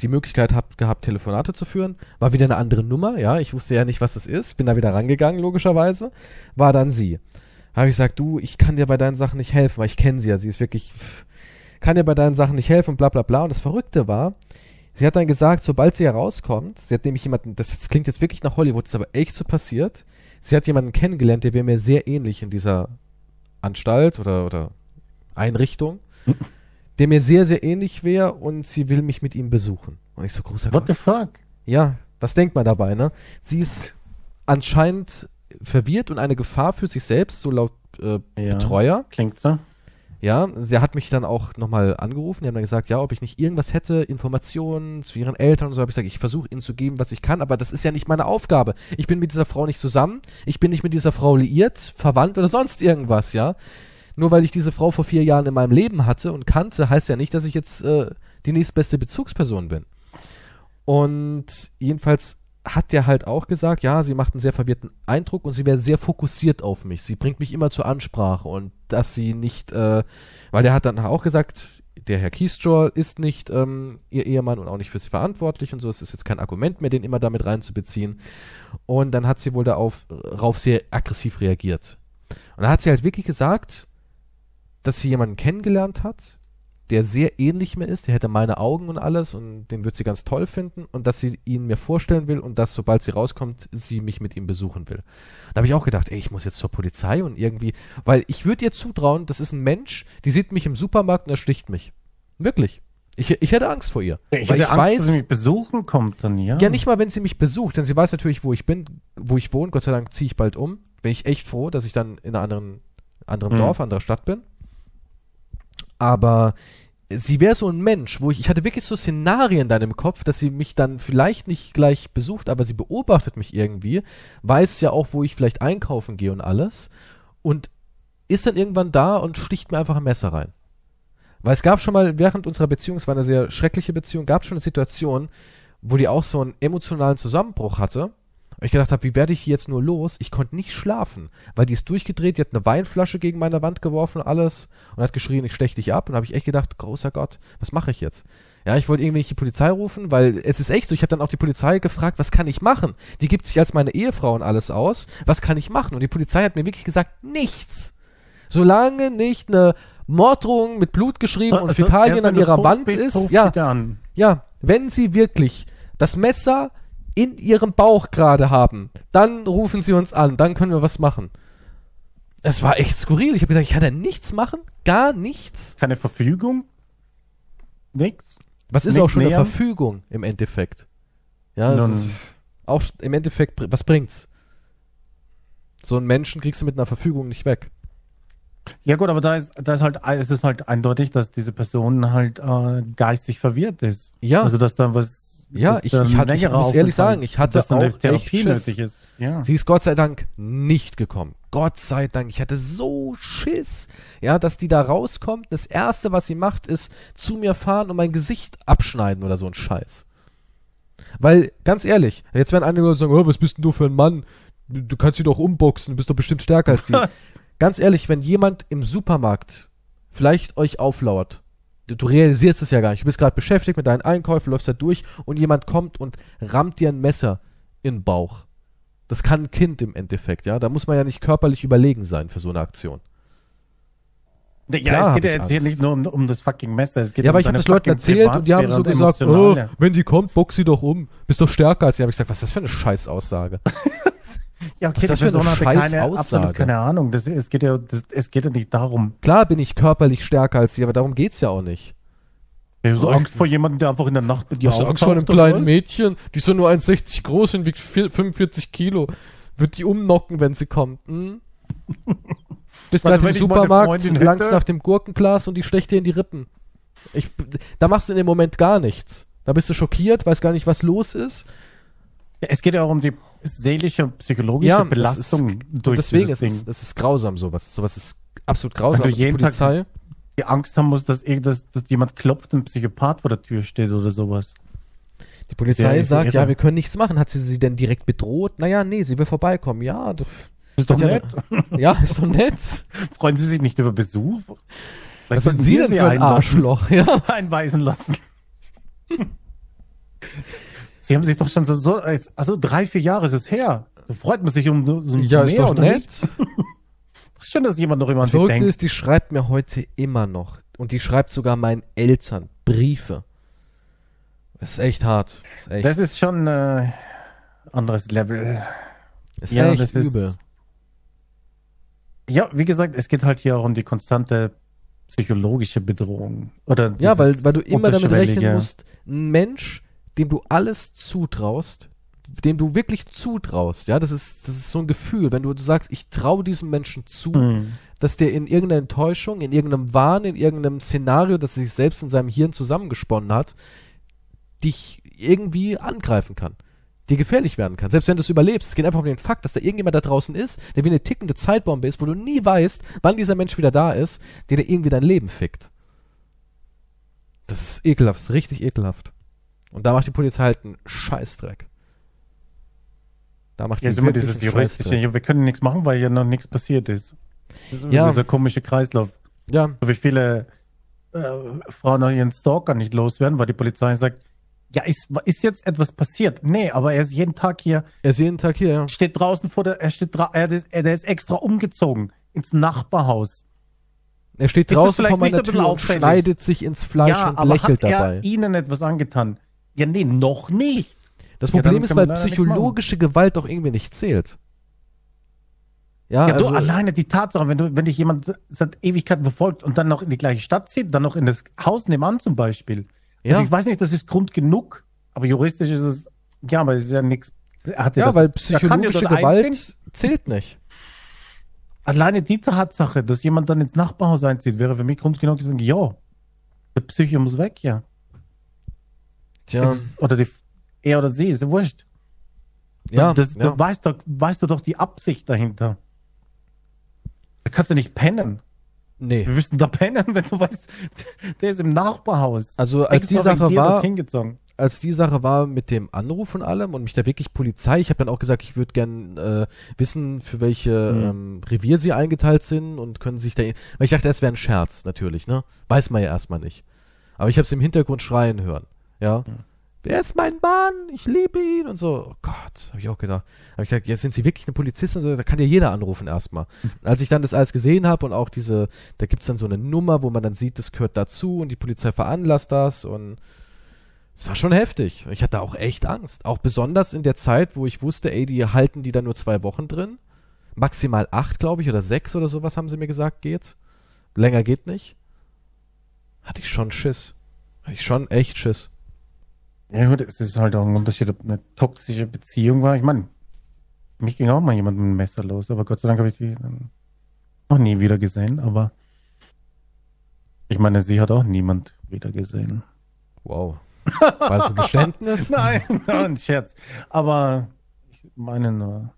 die Möglichkeit hab, gehabt, Telefonate zu führen. War wieder eine andere Nummer, ja. Ich wusste ja nicht, was das ist. Bin da wieder rangegangen, logischerweise. War dann sie. Habe ich gesagt, du, ich kann dir bei deinen Sachen nicht helfen, weil ich kenne sie ja. Sie ist wirklich, kann dir bei deinen Sachen nicht helfen, bla bla bla. Und das Verrückte war, sie hat dann gesagt, sobald sie herauskommt, sie hat nämlich jemanden, das, das klingt jetzt wirklich nach Hollywood, ist aber echt so passiert. Sie hat jemanden kennengelernt, der wäre mir sehr ähnlich in dieser Anstalt oder, oder Einrichtung, *laughs* der mir sehr, sehr ähnlich wäre und sie will mich mit ihm besuchen. Und ich so, großer What Gott. the fuck? Ja, was denkt man dabei, ne? Sie ist anscheinend verwirrt und eine Gefahr für sich selbst, so laut äh, Ja. Betreuer. Klingt so. Ja, sie hat mich dann auch nochmal angerufen. Die haben dann gesagt, ja, ob ich nicht irgendwas hätte, Informationen zu ihren Eltern und so. Habe ich gesagt, ich versuche ihnen zu geben, was ich kann, aber das ist ja nicht meine Aufgabe. Ich bin mit dieser Frau nicht zusammen. Ich bin nicht mit dieser Frau liiert, verwandt oder sonst irgendwas, ja. Nur weil ich diese Frau vor vier Jahren in meinem Leben hatte und kannte, heißt ja nicht, dass ich jetzt äh, die nächstbeste Bezugsperson bin. Und jedenfalls hat der halt auch gesagt, ja, sie macht einen sehr verwirrten Eindruck und sie wäre sehr fokussiert auf mich. Sie bringt mich immer zur Ansprache und dass sie nicht, äh, weil der hat dann auch gesagt, der Herr Keystroll ist nicht ähm, ihr Ehemann und auch nicht für sie verantwortlich und so. Es ist jetzt kein Argument mehr, den immer damit reinzubeziehen. Und dann hat sie wohl darauf rauf sehr aggressiv reagiert. Und da hat sie halt wirklich gesagt, dass sie jemanden kennengelernt hat, der sehr ähnlich mir ist, der hätte meine Augen und alles und den wird sie ganz toll finden und dass sie ihn mir vorstellen will und dass, sobald sie rauskommt, sie mich mit ihm besuchen will. Da habe ich auch gedacht, ey, ich muss jetzt zur Polizei und irgendwie, weil ich würde ihr zutrauen, das ist ein Mensch, die sieht mich im Supermarkt und ersticht mich. Wirklich. Ich, ich hätte Angst vor ihr. Ich weil hätte ich Angst, weiß, dass sie mich besuchen kommt dann, ja. ja nicht mal, wenn sie mich besucht, denn sie weiß natürlich, wo ich bin, wo ich wohne. Gott sei Dank ziehe ich bald um. Bin ich echt froh, dass ich dann in einer anderen, anderen Mhm. Dorf, anderer Stadt bin. Aber sie wäre so ein Mensch, wo ich, ich hatte wirklich so Szenarien dann im Kopf, dass sie mich dann vielleicht nicht gleich besucht, aber sie beobachtet mich irgendwie, weiß ja auch, wo ich vielleicht einkaufen gehe und alles und ist dann irgendwann da und sticht mir einfach ein Messer rein. Weil es gab schon mal während unserer Beziehung, es war eine sehr schreckliche Beziehung, gab schon eine Situation, wo die auch so einen emotionalen Zusammenbruch hatte. Und ich gedacht habe, wie werde ich hier jetzt nur los? Ich konnte nicht schlafen, weil die ist durchgedreht, die hat eine Weinflasche gegen meine Wand geworfen und alles und hat geschrien, ich stech dich ab. Und habe ich echt gedacht, großer Gott, was mache ich jetzt? Ja, ich wollte irgendwie nicht die Polizei rufen, weil es ist echt so, ich habe dann auch die Polizei gefragt, was kann ich machen? Die gibt sich als meine Ehefrau und alles aus, was kann ich machen? Und die Polizei hat mir wirklich gesagt, nichts. Solange nicht eine Morddrohung mit Blut geschrieben und Also, Fäkalien erst wenn an ihrer Wand bist, ist, ja, ja, wenn sie wirklich das Messer in ihrem Bauch gerade haben, dann rufen sie uns an, dann können wir was machen. Es war echt skurril. Ich habe gesagt, ich kann da nichts machen, gar nichts. Keine Verfügung? Nix? Was ist Nicht auch schon eine nähern? Verfügung im Endeffekt? Ja, Nun. ist auch im Endeffekt, was bringt's? So einen Menschen kriegst du mit einer Verfügung nicht weg. Ja gut, aber da ist, da ist halt, es ist halt eindeutig, dass diese Person halt äh, geistig verwirrt ist. Ja. Also dass da was. Ja, ich- ich hatte- ich muss ehrlich sagen, ich hatte eine auch Therapie echt Schiss. ist. Ja. Sie ist Gott sei Dank nicht gekommen. Gott sei Dank. Ich hatte so Schiss, ja, dass die da rauskommt. Das erste, was sie macht, ist zu mir fahren und mein Gesicht abschneiden oder so ein Scheiß. Weil, ganz ehrlich, jetzt werden einige Leute sagen, oh, was bist denn du für ein Mann? Du du kannst sie doch umboxen, du bist doch bestimmt stärker als sie. *laughs* ganz ehrlich, wenn jemand im Supermarkt vielleicht euch auflauert, du, realisierst es ja gar nicht, du bist gerade beschäftigt mit deinen Einkäufen, läufst da durch und jemand kommt und rammt dir ein Messer in den Bauch. Das kann ein Kind im Endeffekt, ja. Da muss man ja nicht körperlich überlegen sein für so eine Aktion. Ja, Klar es hab geht ja jetzt hier Angst. nicht nur um, um das fucking Messer. Es geht Ja, um aber ich habe das Leuten erzählt und die haben so gesagt, oh, wenn die kommt, box sie doch um. Bist doch stärker als sie. Habe ich gesagt, was ist das für eine Scheißaussage? *laughs* Ja, okay, ist das für eine hatte scheiß keine, Aussage? absolut keine Ahnung. Das, es, geht ja, das, es geht ja nicht darum. Klar bin ich körperlich stärker als sie, aber darum geht's ja auch nicht. Ich habe so Angst vor jemandem, der einfach in der Nacht mit dir Hast du Angst vor einem kleinen was? Mädchen? Die ist so nur 1,60 groß und wiegt vier- 45 Kilo. Wird die umnocken, wenn sie kommt? Hm? Bist gerade im eine Supermarkt, langst nach dem Gurkenglas und die stecht dir in die Rippen. Ich, da machst du in dem Moment gar nichts. Da bist du schockiert, weißt gar nicht, was los ist. Ja, es geht ja auch um die seelische und psychologische Ja, Belastung ist, durch deswegen ist es, Ding. es ist grausam sowas. Sowas ist absolut grausam. Wenn du jeden Tag- Polizei, Die Angst haben muss, dass, dass, dass jemand klopft und ein Psychopath vor der Tür steht oder sowas. die Polizei ist sagt, irre. ja, wir können nichts machen. Hat sie sie denn direkt bedroht? Naja, nee, sie will vorbeikommen. Ja, das, Ist doch Ja, nett. ja, ist doch nett. *laughs* Freuen Sie sich nicht über Besuch? Was Vielleicht sind sollten Sie denn für ein Arschloch? Ja. *laughs* einweisen lassen. *laughs* Sie haben sich doch schon so, so also drei, vier Jahre ist es her. Da freut man sich um so, so Ja, ist doch nett. *laughs* Schön, dass jemand noch immer an Verrückte denkt. ist, die schreibt mir heute immer noch. Und die schreibt sogar meinen Eltern Briefe. Das ist echt hart. Das ist echt, Das ist schon äh, anderes Level. ist ja, echt das ist- übel. Ja, wie gesagt, es geht halt hier auch um die konstante psychologische Bedrohung. Oder Ja, weil, weil du immer damit rechnen unterschwellige- musst, ein Mensch, dem du alles zutraust, dem du wirklich zutraust, ja, das ist, das ist so ein Gefühl, wenn du, sagst, ich traue diesem Menschen zu, Hm. dass der in irgendeiner Enttäuschung, in irgendeinem Wahn, in irgendeinem Szenario, das sich selbst in seinem Hirn zusammengesponnen hat, dich irgendwie angreifen kann. Dir gefährlich werden kann. Selbst wenn du es überlebst. Es geht einfach um den Fakt, dass da irgendjemand da draußen ist, der wie eine tickende Zeitbombe ist, wo du nie weißt, wann dieser Mensch wieder da ist, der dir irgendwie dein Leben fickt. Das ist ekelhaft, das ist richtig ekelhaft. Und da macht die Polizei halt einen Scheißdreck. Da macht Ja, die ist immer dieses juristische, ja, wir können nichts machen, weil ja noch nichts passiert ist. Ist Ja. Dieser komische Kreislauf. Ja, So wie viele äh, Frauen noch ihren Stalker nicht loswerden, weil die Polizei sagt, ja, ist, ist jetzt etwas passiert? Nee, aber er ist jeden Tag hier, er ist jeden Tag hier, ja. steht draußen vor der, er steht er ist, er ist extra umgezogen ins Nachbarhaus. Er steht draußen vor meiner Tür und schneidet sich ins Fleisch ja, und aber lächelt hat er dabei. ihnen etwas angetan? Ja, nee, noch nicht. Das Ja, Problem ist, kann weil psychologische Gewalt doch irgendwie nicht zählt. Ja, Ja, also, du alleine die Tatsache, wenn du, wenn dich jemand seit Ewigkeiten verfolgt und dann noch in die gleiche Stadt zieht, dann noch in das Haus nebenan zum Beispiel. Ja. Also ich weiß nicht, das ist Grund genug, aber juristisch ist es, ja, aber es ist ja nichts. Hat Ja, das- weil ja psychologische Gewalt einziehen. zählt nicht. Alleine die Tatsache, dass jemand dann ins Nachbarhaus einzieht, wäre für mich Grund genug zu sagen, ja, der Psyche muss weg, ja. Tja, oder die, er oder sie, ist ja wurscht. ja, das, ja. Da weißt, du, weißt du doch die Absicht dahinter. Da kannst du nicht pennen. nee. Wir müssen da pennen, wenn du weißt, der ist im Nachbarhaus. Also als die Sache war, als die Sache war mit dem Anruf und allem und mich da wirklich Polizei, ich habe dann auch gesagt, ich würde gern äh, wissen, für welche Mhm. ähm, Revier sie eingeteilt sind und können sich da, weil ich dachte, es wäre ein Scherz, natürlich, ne? Weiß man ja erstmal nicht. Aber ich habe es im Hintergrund schreien hören, ja. Wer ist mein Mann? Ich liebe ihn und so. Oh Gott, habe ich auch gedacht. Habe ich gedacht, jetzt sind Sie wirklich eine Polizistin? So, Da kann ja jeder anrufen erstmal. Als ich dann das alles gesehen habe und auch diese, da gibt's dann so eine Nummer, wo man dann sieht, das gehört dazu und die Polizei veranlasst das und es war schon heftig. Ich hatte auch echt Angst. Auch besonders in der Zeit, wo ich wusste, ey, die halten die dann nur zwei Wochen drin. Maximal acht, glaube ich, oder sechs oder sowas haben sie mir gesagt, geht. Länger geht nicht. Hatte ich schon Schiss. Hatte ich schon echt Schiss. Ja gut, es ist halt auch ein Unterschied, ob eine toxische Beziehung war. Ich meine, mich ging auch mal jemand mit einem Messer los, aber Gott sei Dank habe ich die dann noch nie wieder gesehen. Aber ich meine, sie hat auch niemand wieder gesehen. Wow. *laughs* War ein Geständnis? *laughs* Nein, ein Scherz. Aber ich meine nur.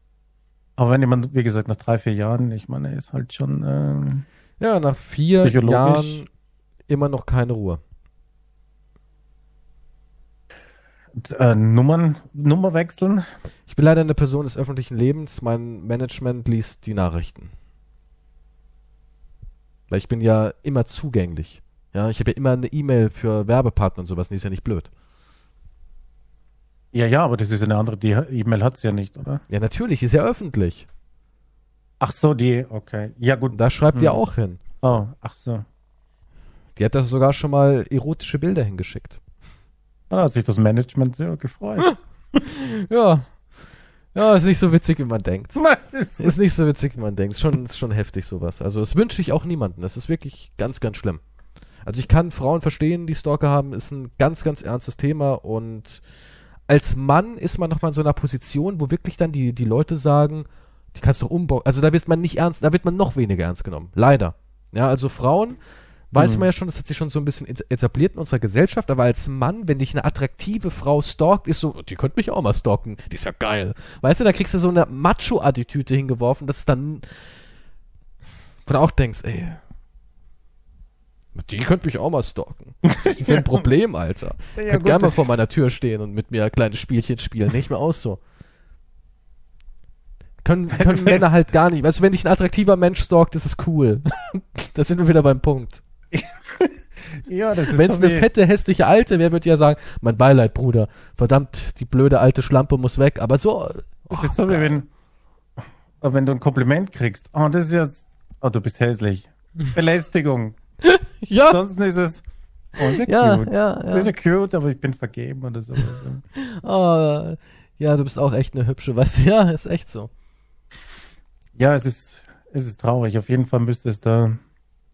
Aber wenn jemand, wie gesagt, nach drei, vier Jahren, ich meine, er ist halt schon. ähm, Ja, nach vier. Jahren immer noch keine Ruhe. Äh, Nummern, Nummer wechseln. Ich bin leider eine Person des öffentlichen Lebens. Mein Management liest die Nachrichten. Weil ich bin ja immer zugänglich. Ja, ich habe ja immer eine E-Mail für Werbepartner und sowas. Die ist ja nicht blöd. Ja, ja, aber das ist eine andere. Die E-Mail hat sie ja nicht, oder? Ja, natürlich, ist ja öffentlich. Ach so, die, okay. Ja, gut. Da schreibt ihr Hm. auch hin. Oh, ach so. Die hat da sogar schon mal erotische Bilder hingeschickt. Da hat sich das Management sehr gefreut. *laughs* Ja. Ja, ist nicht so witzig, wie man denkt. *laughs* Nein, es Ist nicht so witzig, wie man denkt. Ist schon, ist schon heftig sowas. Also das wünsche ich auch niemandem. Das ist wirklich ganz, ganz schlimm. Also ich kann Frauen verstehen, die Stalker haben, ist ein ganz, ganz ernstes Thema und als Mann ist man nochmal in so einer Position, wo wirklich dann die, die Leute sagen, die kannst du umbauen. Also da wird man nicht ernst, da wird man noch weniger ernst genommen. Leider. Ja, also Frauen, weiß Mhm. man ja schon, das hat sich schon so ein bisschen et- etabliert in unserer Gesellschaft, aber als Mann, wenn dich eine attraktive Frau stalkt, ist so, die könnte mich auch mal stalken, die ist ja geil. Weißt du, da kriegst du so eine Macho-Attitüde hingeworfen, dass es dann, wo du auch denkst, ey, die könnte mich auch mal stalken. Was ist denn für ein *laughs* Problem, Alter? Ja, Ja, Könnt gut, gerne mal vor meiner Tür stehen und mit mir kleine Spielchen spielen. Nicht mehr aus so. Können, können *laughs* Männer halt gar nicht. Weißt du, wenn dich ein attraktiver Mensch stalkt, ist es cool. *laughs* da sind wir wieder beim Punkt. *laughs* Ja, das ist Wenn es eine fette, hässliche Alte wäre, würde ja sagen, mein Beileid, Bruder. Verdammt, die blöde alte Schlampe muss weg. Aber so, Das ist so wie wenn, oh, wenn du ein Kompliment kriegst. Oh, das ist ja, oh, du bist hässlich. *laughs* Belästigung. *laughs* ja, Ansonsten ist es, oh, ist ja, ja, cute. ja, Das ist ja. ja cute, aber ich bin vergeben oder so. Oh, ja, du bist auch echt eine hübsche, weißt du, ja, ist echt so. ja, es ist, es ist traurig. Auf jeden Fall müsste es da,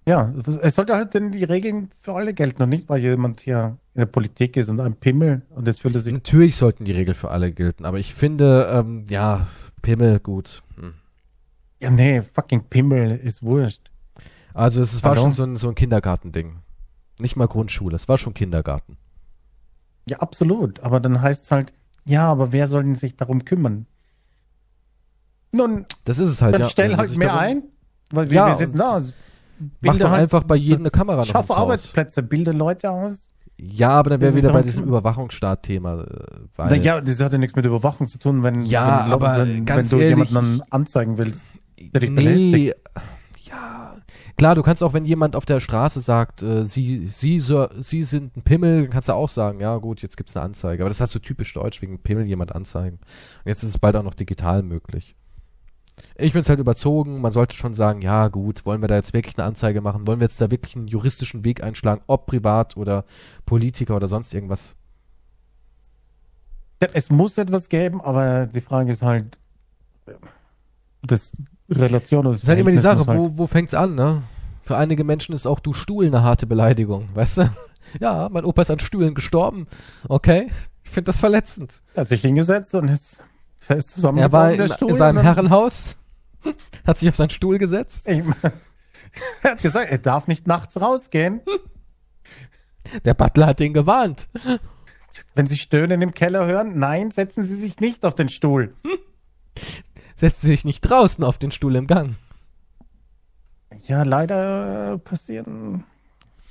ja, es sollte halt denn die Regeln für alle gelten und nicht, weil jemand hier in der Politik ist und ein Pimmel und jetzt fühlt er sich, Natürlich sollten die Regeln für alle gelten, aber ich finde, ähm, ja, Pimmel, gut. Hm. ja, nee, fucking Pimmel ist wurscht. Also es war Pardon? schon so ein, so ein Kindergartending. Nicht mal Grundschule, es war schon Kindergarten. Ja, absolut. Aber dann heißt es halt, ja, aber wer soll denn sich darum kümmern? Nun, Das ist es halt, dann ja. stell soll halt mehr darum- ein. Weil Ja, wir sitzen da. Mach doch einfach bei jedem eine Kamera noch Schaff ins Haus. Arbeitsplätze, bilde Leute aus. Ja, aber dann wäre wieder bei diesem. Überwachungsstaat-Thema. äh, Naja, das hat ja nichts mit Überwachung zu tun, wenn, Ja, wenn, aber wenn, ganz wenn du ehrlich- jemanden anzeigen willst. der dich nee, belästigt. ja, klar, du kannst auch, wenn jemand auf der Straße sagt, äh, sie, sie, Sir, sie sind ein Pimmel, dann kannst du auch sagen, ja gut, jetzt gibt's eine Anzeige. Aber das hast du typisch deutsch, wegen Pimmel jemand anzeigen. Und jetzt ist es bald auch noch digital möglich. Ich find's halt überzogen, man sollte schon sagen, ja gut, wollen wir da jetzt wirklich eine Anzeige machen? Wollen wir jetzt da wirklich einen juristischen Weg einschlagen, ob privat oder Politiker oder sonst irgendwas? Es muss etwas geben, aber die Frage ist halt, das Relation oder das ist halt immer die Sache, halt- wo, wo fängt's an, ne? Für einige Menschen ist auch du Stuhl eine harte Beleidigung, *laughs* weißt du? Ja, mein Opa ist an Stühlen gestorben. Okay, ich finde das verletzend. Er hat sich hingesetzt und ist, er ist Er zusammengebrochen, war in, in seinem dann- Herrenhaus, *laughs* hat sich auf seinen Stuhl gesetzt. Ich, *laughs* er hat gesagt, er darf nicht nachts rausgehen. *laughs* Der Butler hat ihn gewarnt. Wenn Sie Stöhnen im Keller hören, nein, setzen Sie sich nicht auf den Stuhl. Setzt sich nicht draußen auf den Stuhl im Gang. Ja, leider passieren.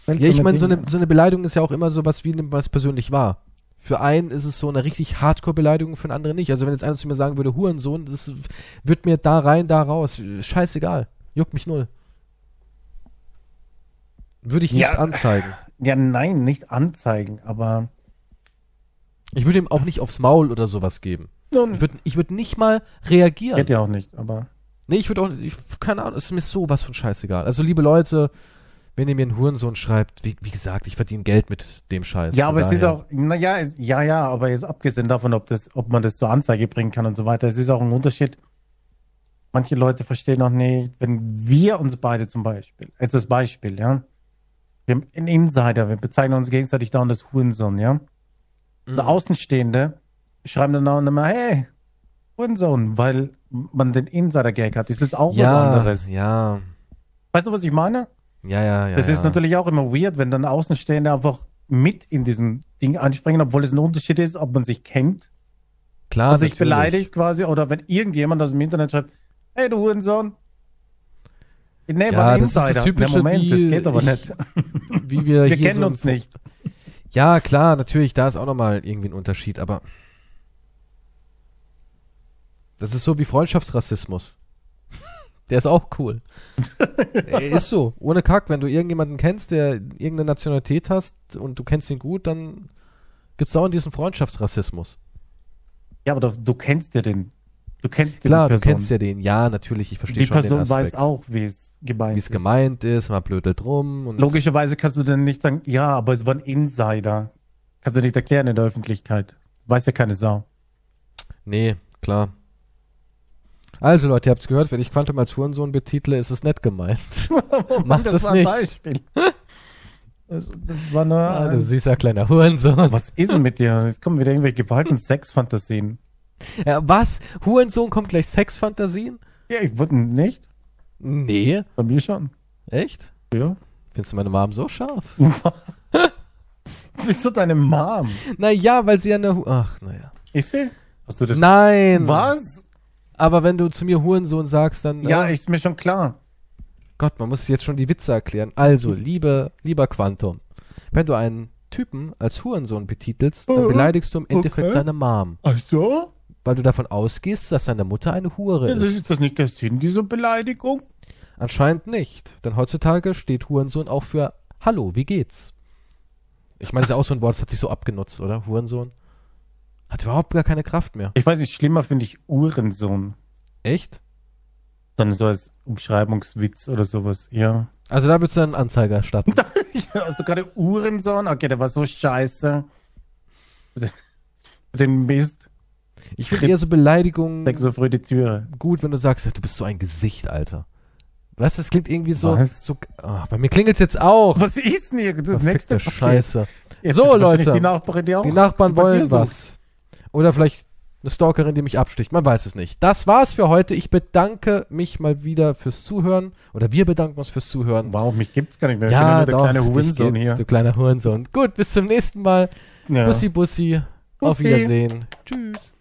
Ja, ich meine, so eine, so eine Beleidigung ist ja auch immer so was, wie es persönlich wahr. Für einen ist es so eine richtig Hardcore-Beleidigung, für einen anderen nicht. Also wenn jetzt einer zu mir sagen würde, Hurensohn, das wird mir da rein, da raus. Scheißegal. Juckt mich null. Würde ich nicht Ja. anzeigen. Ja, nein, nicht anzeigen, aber. Ich würde ihm auch nicht aufs Maul oder sowas geben. Nun, Ich würde ich würd nicht mal reagieren. geht ja auch nicht, aber. Nee, ich würde auch, ich, keine Ahnung, es ist mir sowas von scheißegal. Also, liebe Leute, wenn ihr mir einen Hurensohn schreibt, wie, wie gesagt, ich verdiene Geld mit dem Scheiß. Ja, aber es ist daher- auch, naja, ja, ja, aber jetzt abgesehen davon, ob das, ob man das zur Anzeige bringen kann und so weiter, es ist auch ein Unterschied. Manche Leute verstehen auch nicht, wenn wir uns beide zum Beispiel, jetzt das Beispiel, ja. Wir haben einen Insider, wir bezeichnen uns gegenseitig dauernd als Hurensohn, ja. Mhm. Der Außenstehende schreiben dann dauernd immer, hey, Hurensohn, weil man den Insider-Gag hat. Ist das auch was ja, anderes? ja, Weißt du, was ich meine? Ja, ja, ja. Das ja. ist natürlich auch immer weird, wenn dann Außenstehende einfach mit in diesem Ding einspringen, obwohl es ein Unterschied ist, ob man sich kennt Klar, und sich natürlich. beleidigt quasi, oder wenn irgendjemand aus dem Internet schreibt, hey du Hurensohn. Nee, Ja, war das ist das Insider. Typische, Na, Moment, das wie geht aber ich- nicht. *laughs* Wie wir, Wir hier kennen so uns nicht. Ja, klar, natürlich, da ist auch nochmal irgendwie ein Unterschied, aber das ist so wie Freundschaftsrassismus. Der ist auch cool. *laughs* Ist so. Ohne Kack, wenn du irgendjemanden kennst, der irgendeine Nationalität hast und du kennst ihn gut, dann gibt's auch diesen Freundschaftsrassismus. Ja, aber du, du kennst ja den. Du kennst ja Klar, die du Person. kennst ja den. Ja, natürlich, ich verstehe die schon Person den weiß Aspekt. auch, wie es gemeint wie es ist. gemeint ist, man blödelt rum und Logischerweise kannst du dann nicht sagen, ja, aber es war ein Insider. Kannst du nicht erklären in der Öffentlichkeit. Weiß ja keine Sau. Nee, klar. Also Leute, ihr habt's gehört, wenn ich Quantum als Hurensohn betitle, ist es nett gemeint. *laughs* Mach das *laughs* war nicht. ein Beispiel. Das, das war nur. Ah, ein- du süßer kleiner Hurensohn. was ist denn mit dir? Jetzt kommen wieder irgendwelche Gewalt- und Sexfantasien. Ja, was? Hurensohn kommt gleich Sexfantasien? Ja, ich würde nicht. Nee. Bei mir schon. Echt? Ja. Findest du meine Mom so scharf? *laughs* Bist du deine Mom? Naja, weil sie ja eine Hu Ach, naja. Ist sie? Hast du das? Nein. Was? Aber wenn du zu mir Hurensohn sagst, dann. Ja, äh, ist mir schon klar. Gott, man muss jetzt schon die Witze erklären. Also, *laughs* liebe, lieber Quantum, wenn du einen Typen als Hurensohn betitelst, dann beleidigst du im Endeffekt Okay. seine Mom. Ach so? Weil du davon ausgehst, dass seine Mutter eine Hure Ja, das ist. ist das nicht der Sinn dieser Beleidigung? Anscheinend nicht. Denn heutzutage steht Hurensohn auch für Hallo, wie geht's? Ich meine, das ist ja auch so ein Wort, das hat sich so abgenutzt, oder? Hurensohn. Hat überhaupt gar keine Kraft mehr. Ich weiß nicht, schlimmer finde ich Uhrensohn. Echt? Dann so als Umschreibungswitz oder sowas. Ja. Also da würdest du dann einen Anzeige erstatten. *laughs* Ja, Hast du gerade Uhrensohn? Okay, der war so scheiße. *laughs* Den Mist. Ich finde eher so Beleidigungen Steck so früh die Türe. gut, wenn du sagst, du bist so ein Gesicht, Alter. Weißt du, das klingt irgendwie so. So ah, bei mir klingelt's jetzt auch. Was ist denn hier? Das nächste Verfickte Scheiße. Jetzt So, Leute. Die Nachbarin, die. Die Nachbarn dir wollen was. Oder vielleicht eine Stalkerin, die mich absticht. Man weiß es nicht. Das war's für heute. Ich bedanke mich mal wieder fürs Zuhören. Oder wir bedanken uns fürs Zuhören. Wow, mich gibt's gar nicht mehr. ich bin Ja, nur der doch, kleine Hurensohn hier. Du kleiner Hurensohn. Gut, bis zum nächsten Mal. Ja. Bussi, Bussi. Auf Bussi. Wiedersehen. Tschüss.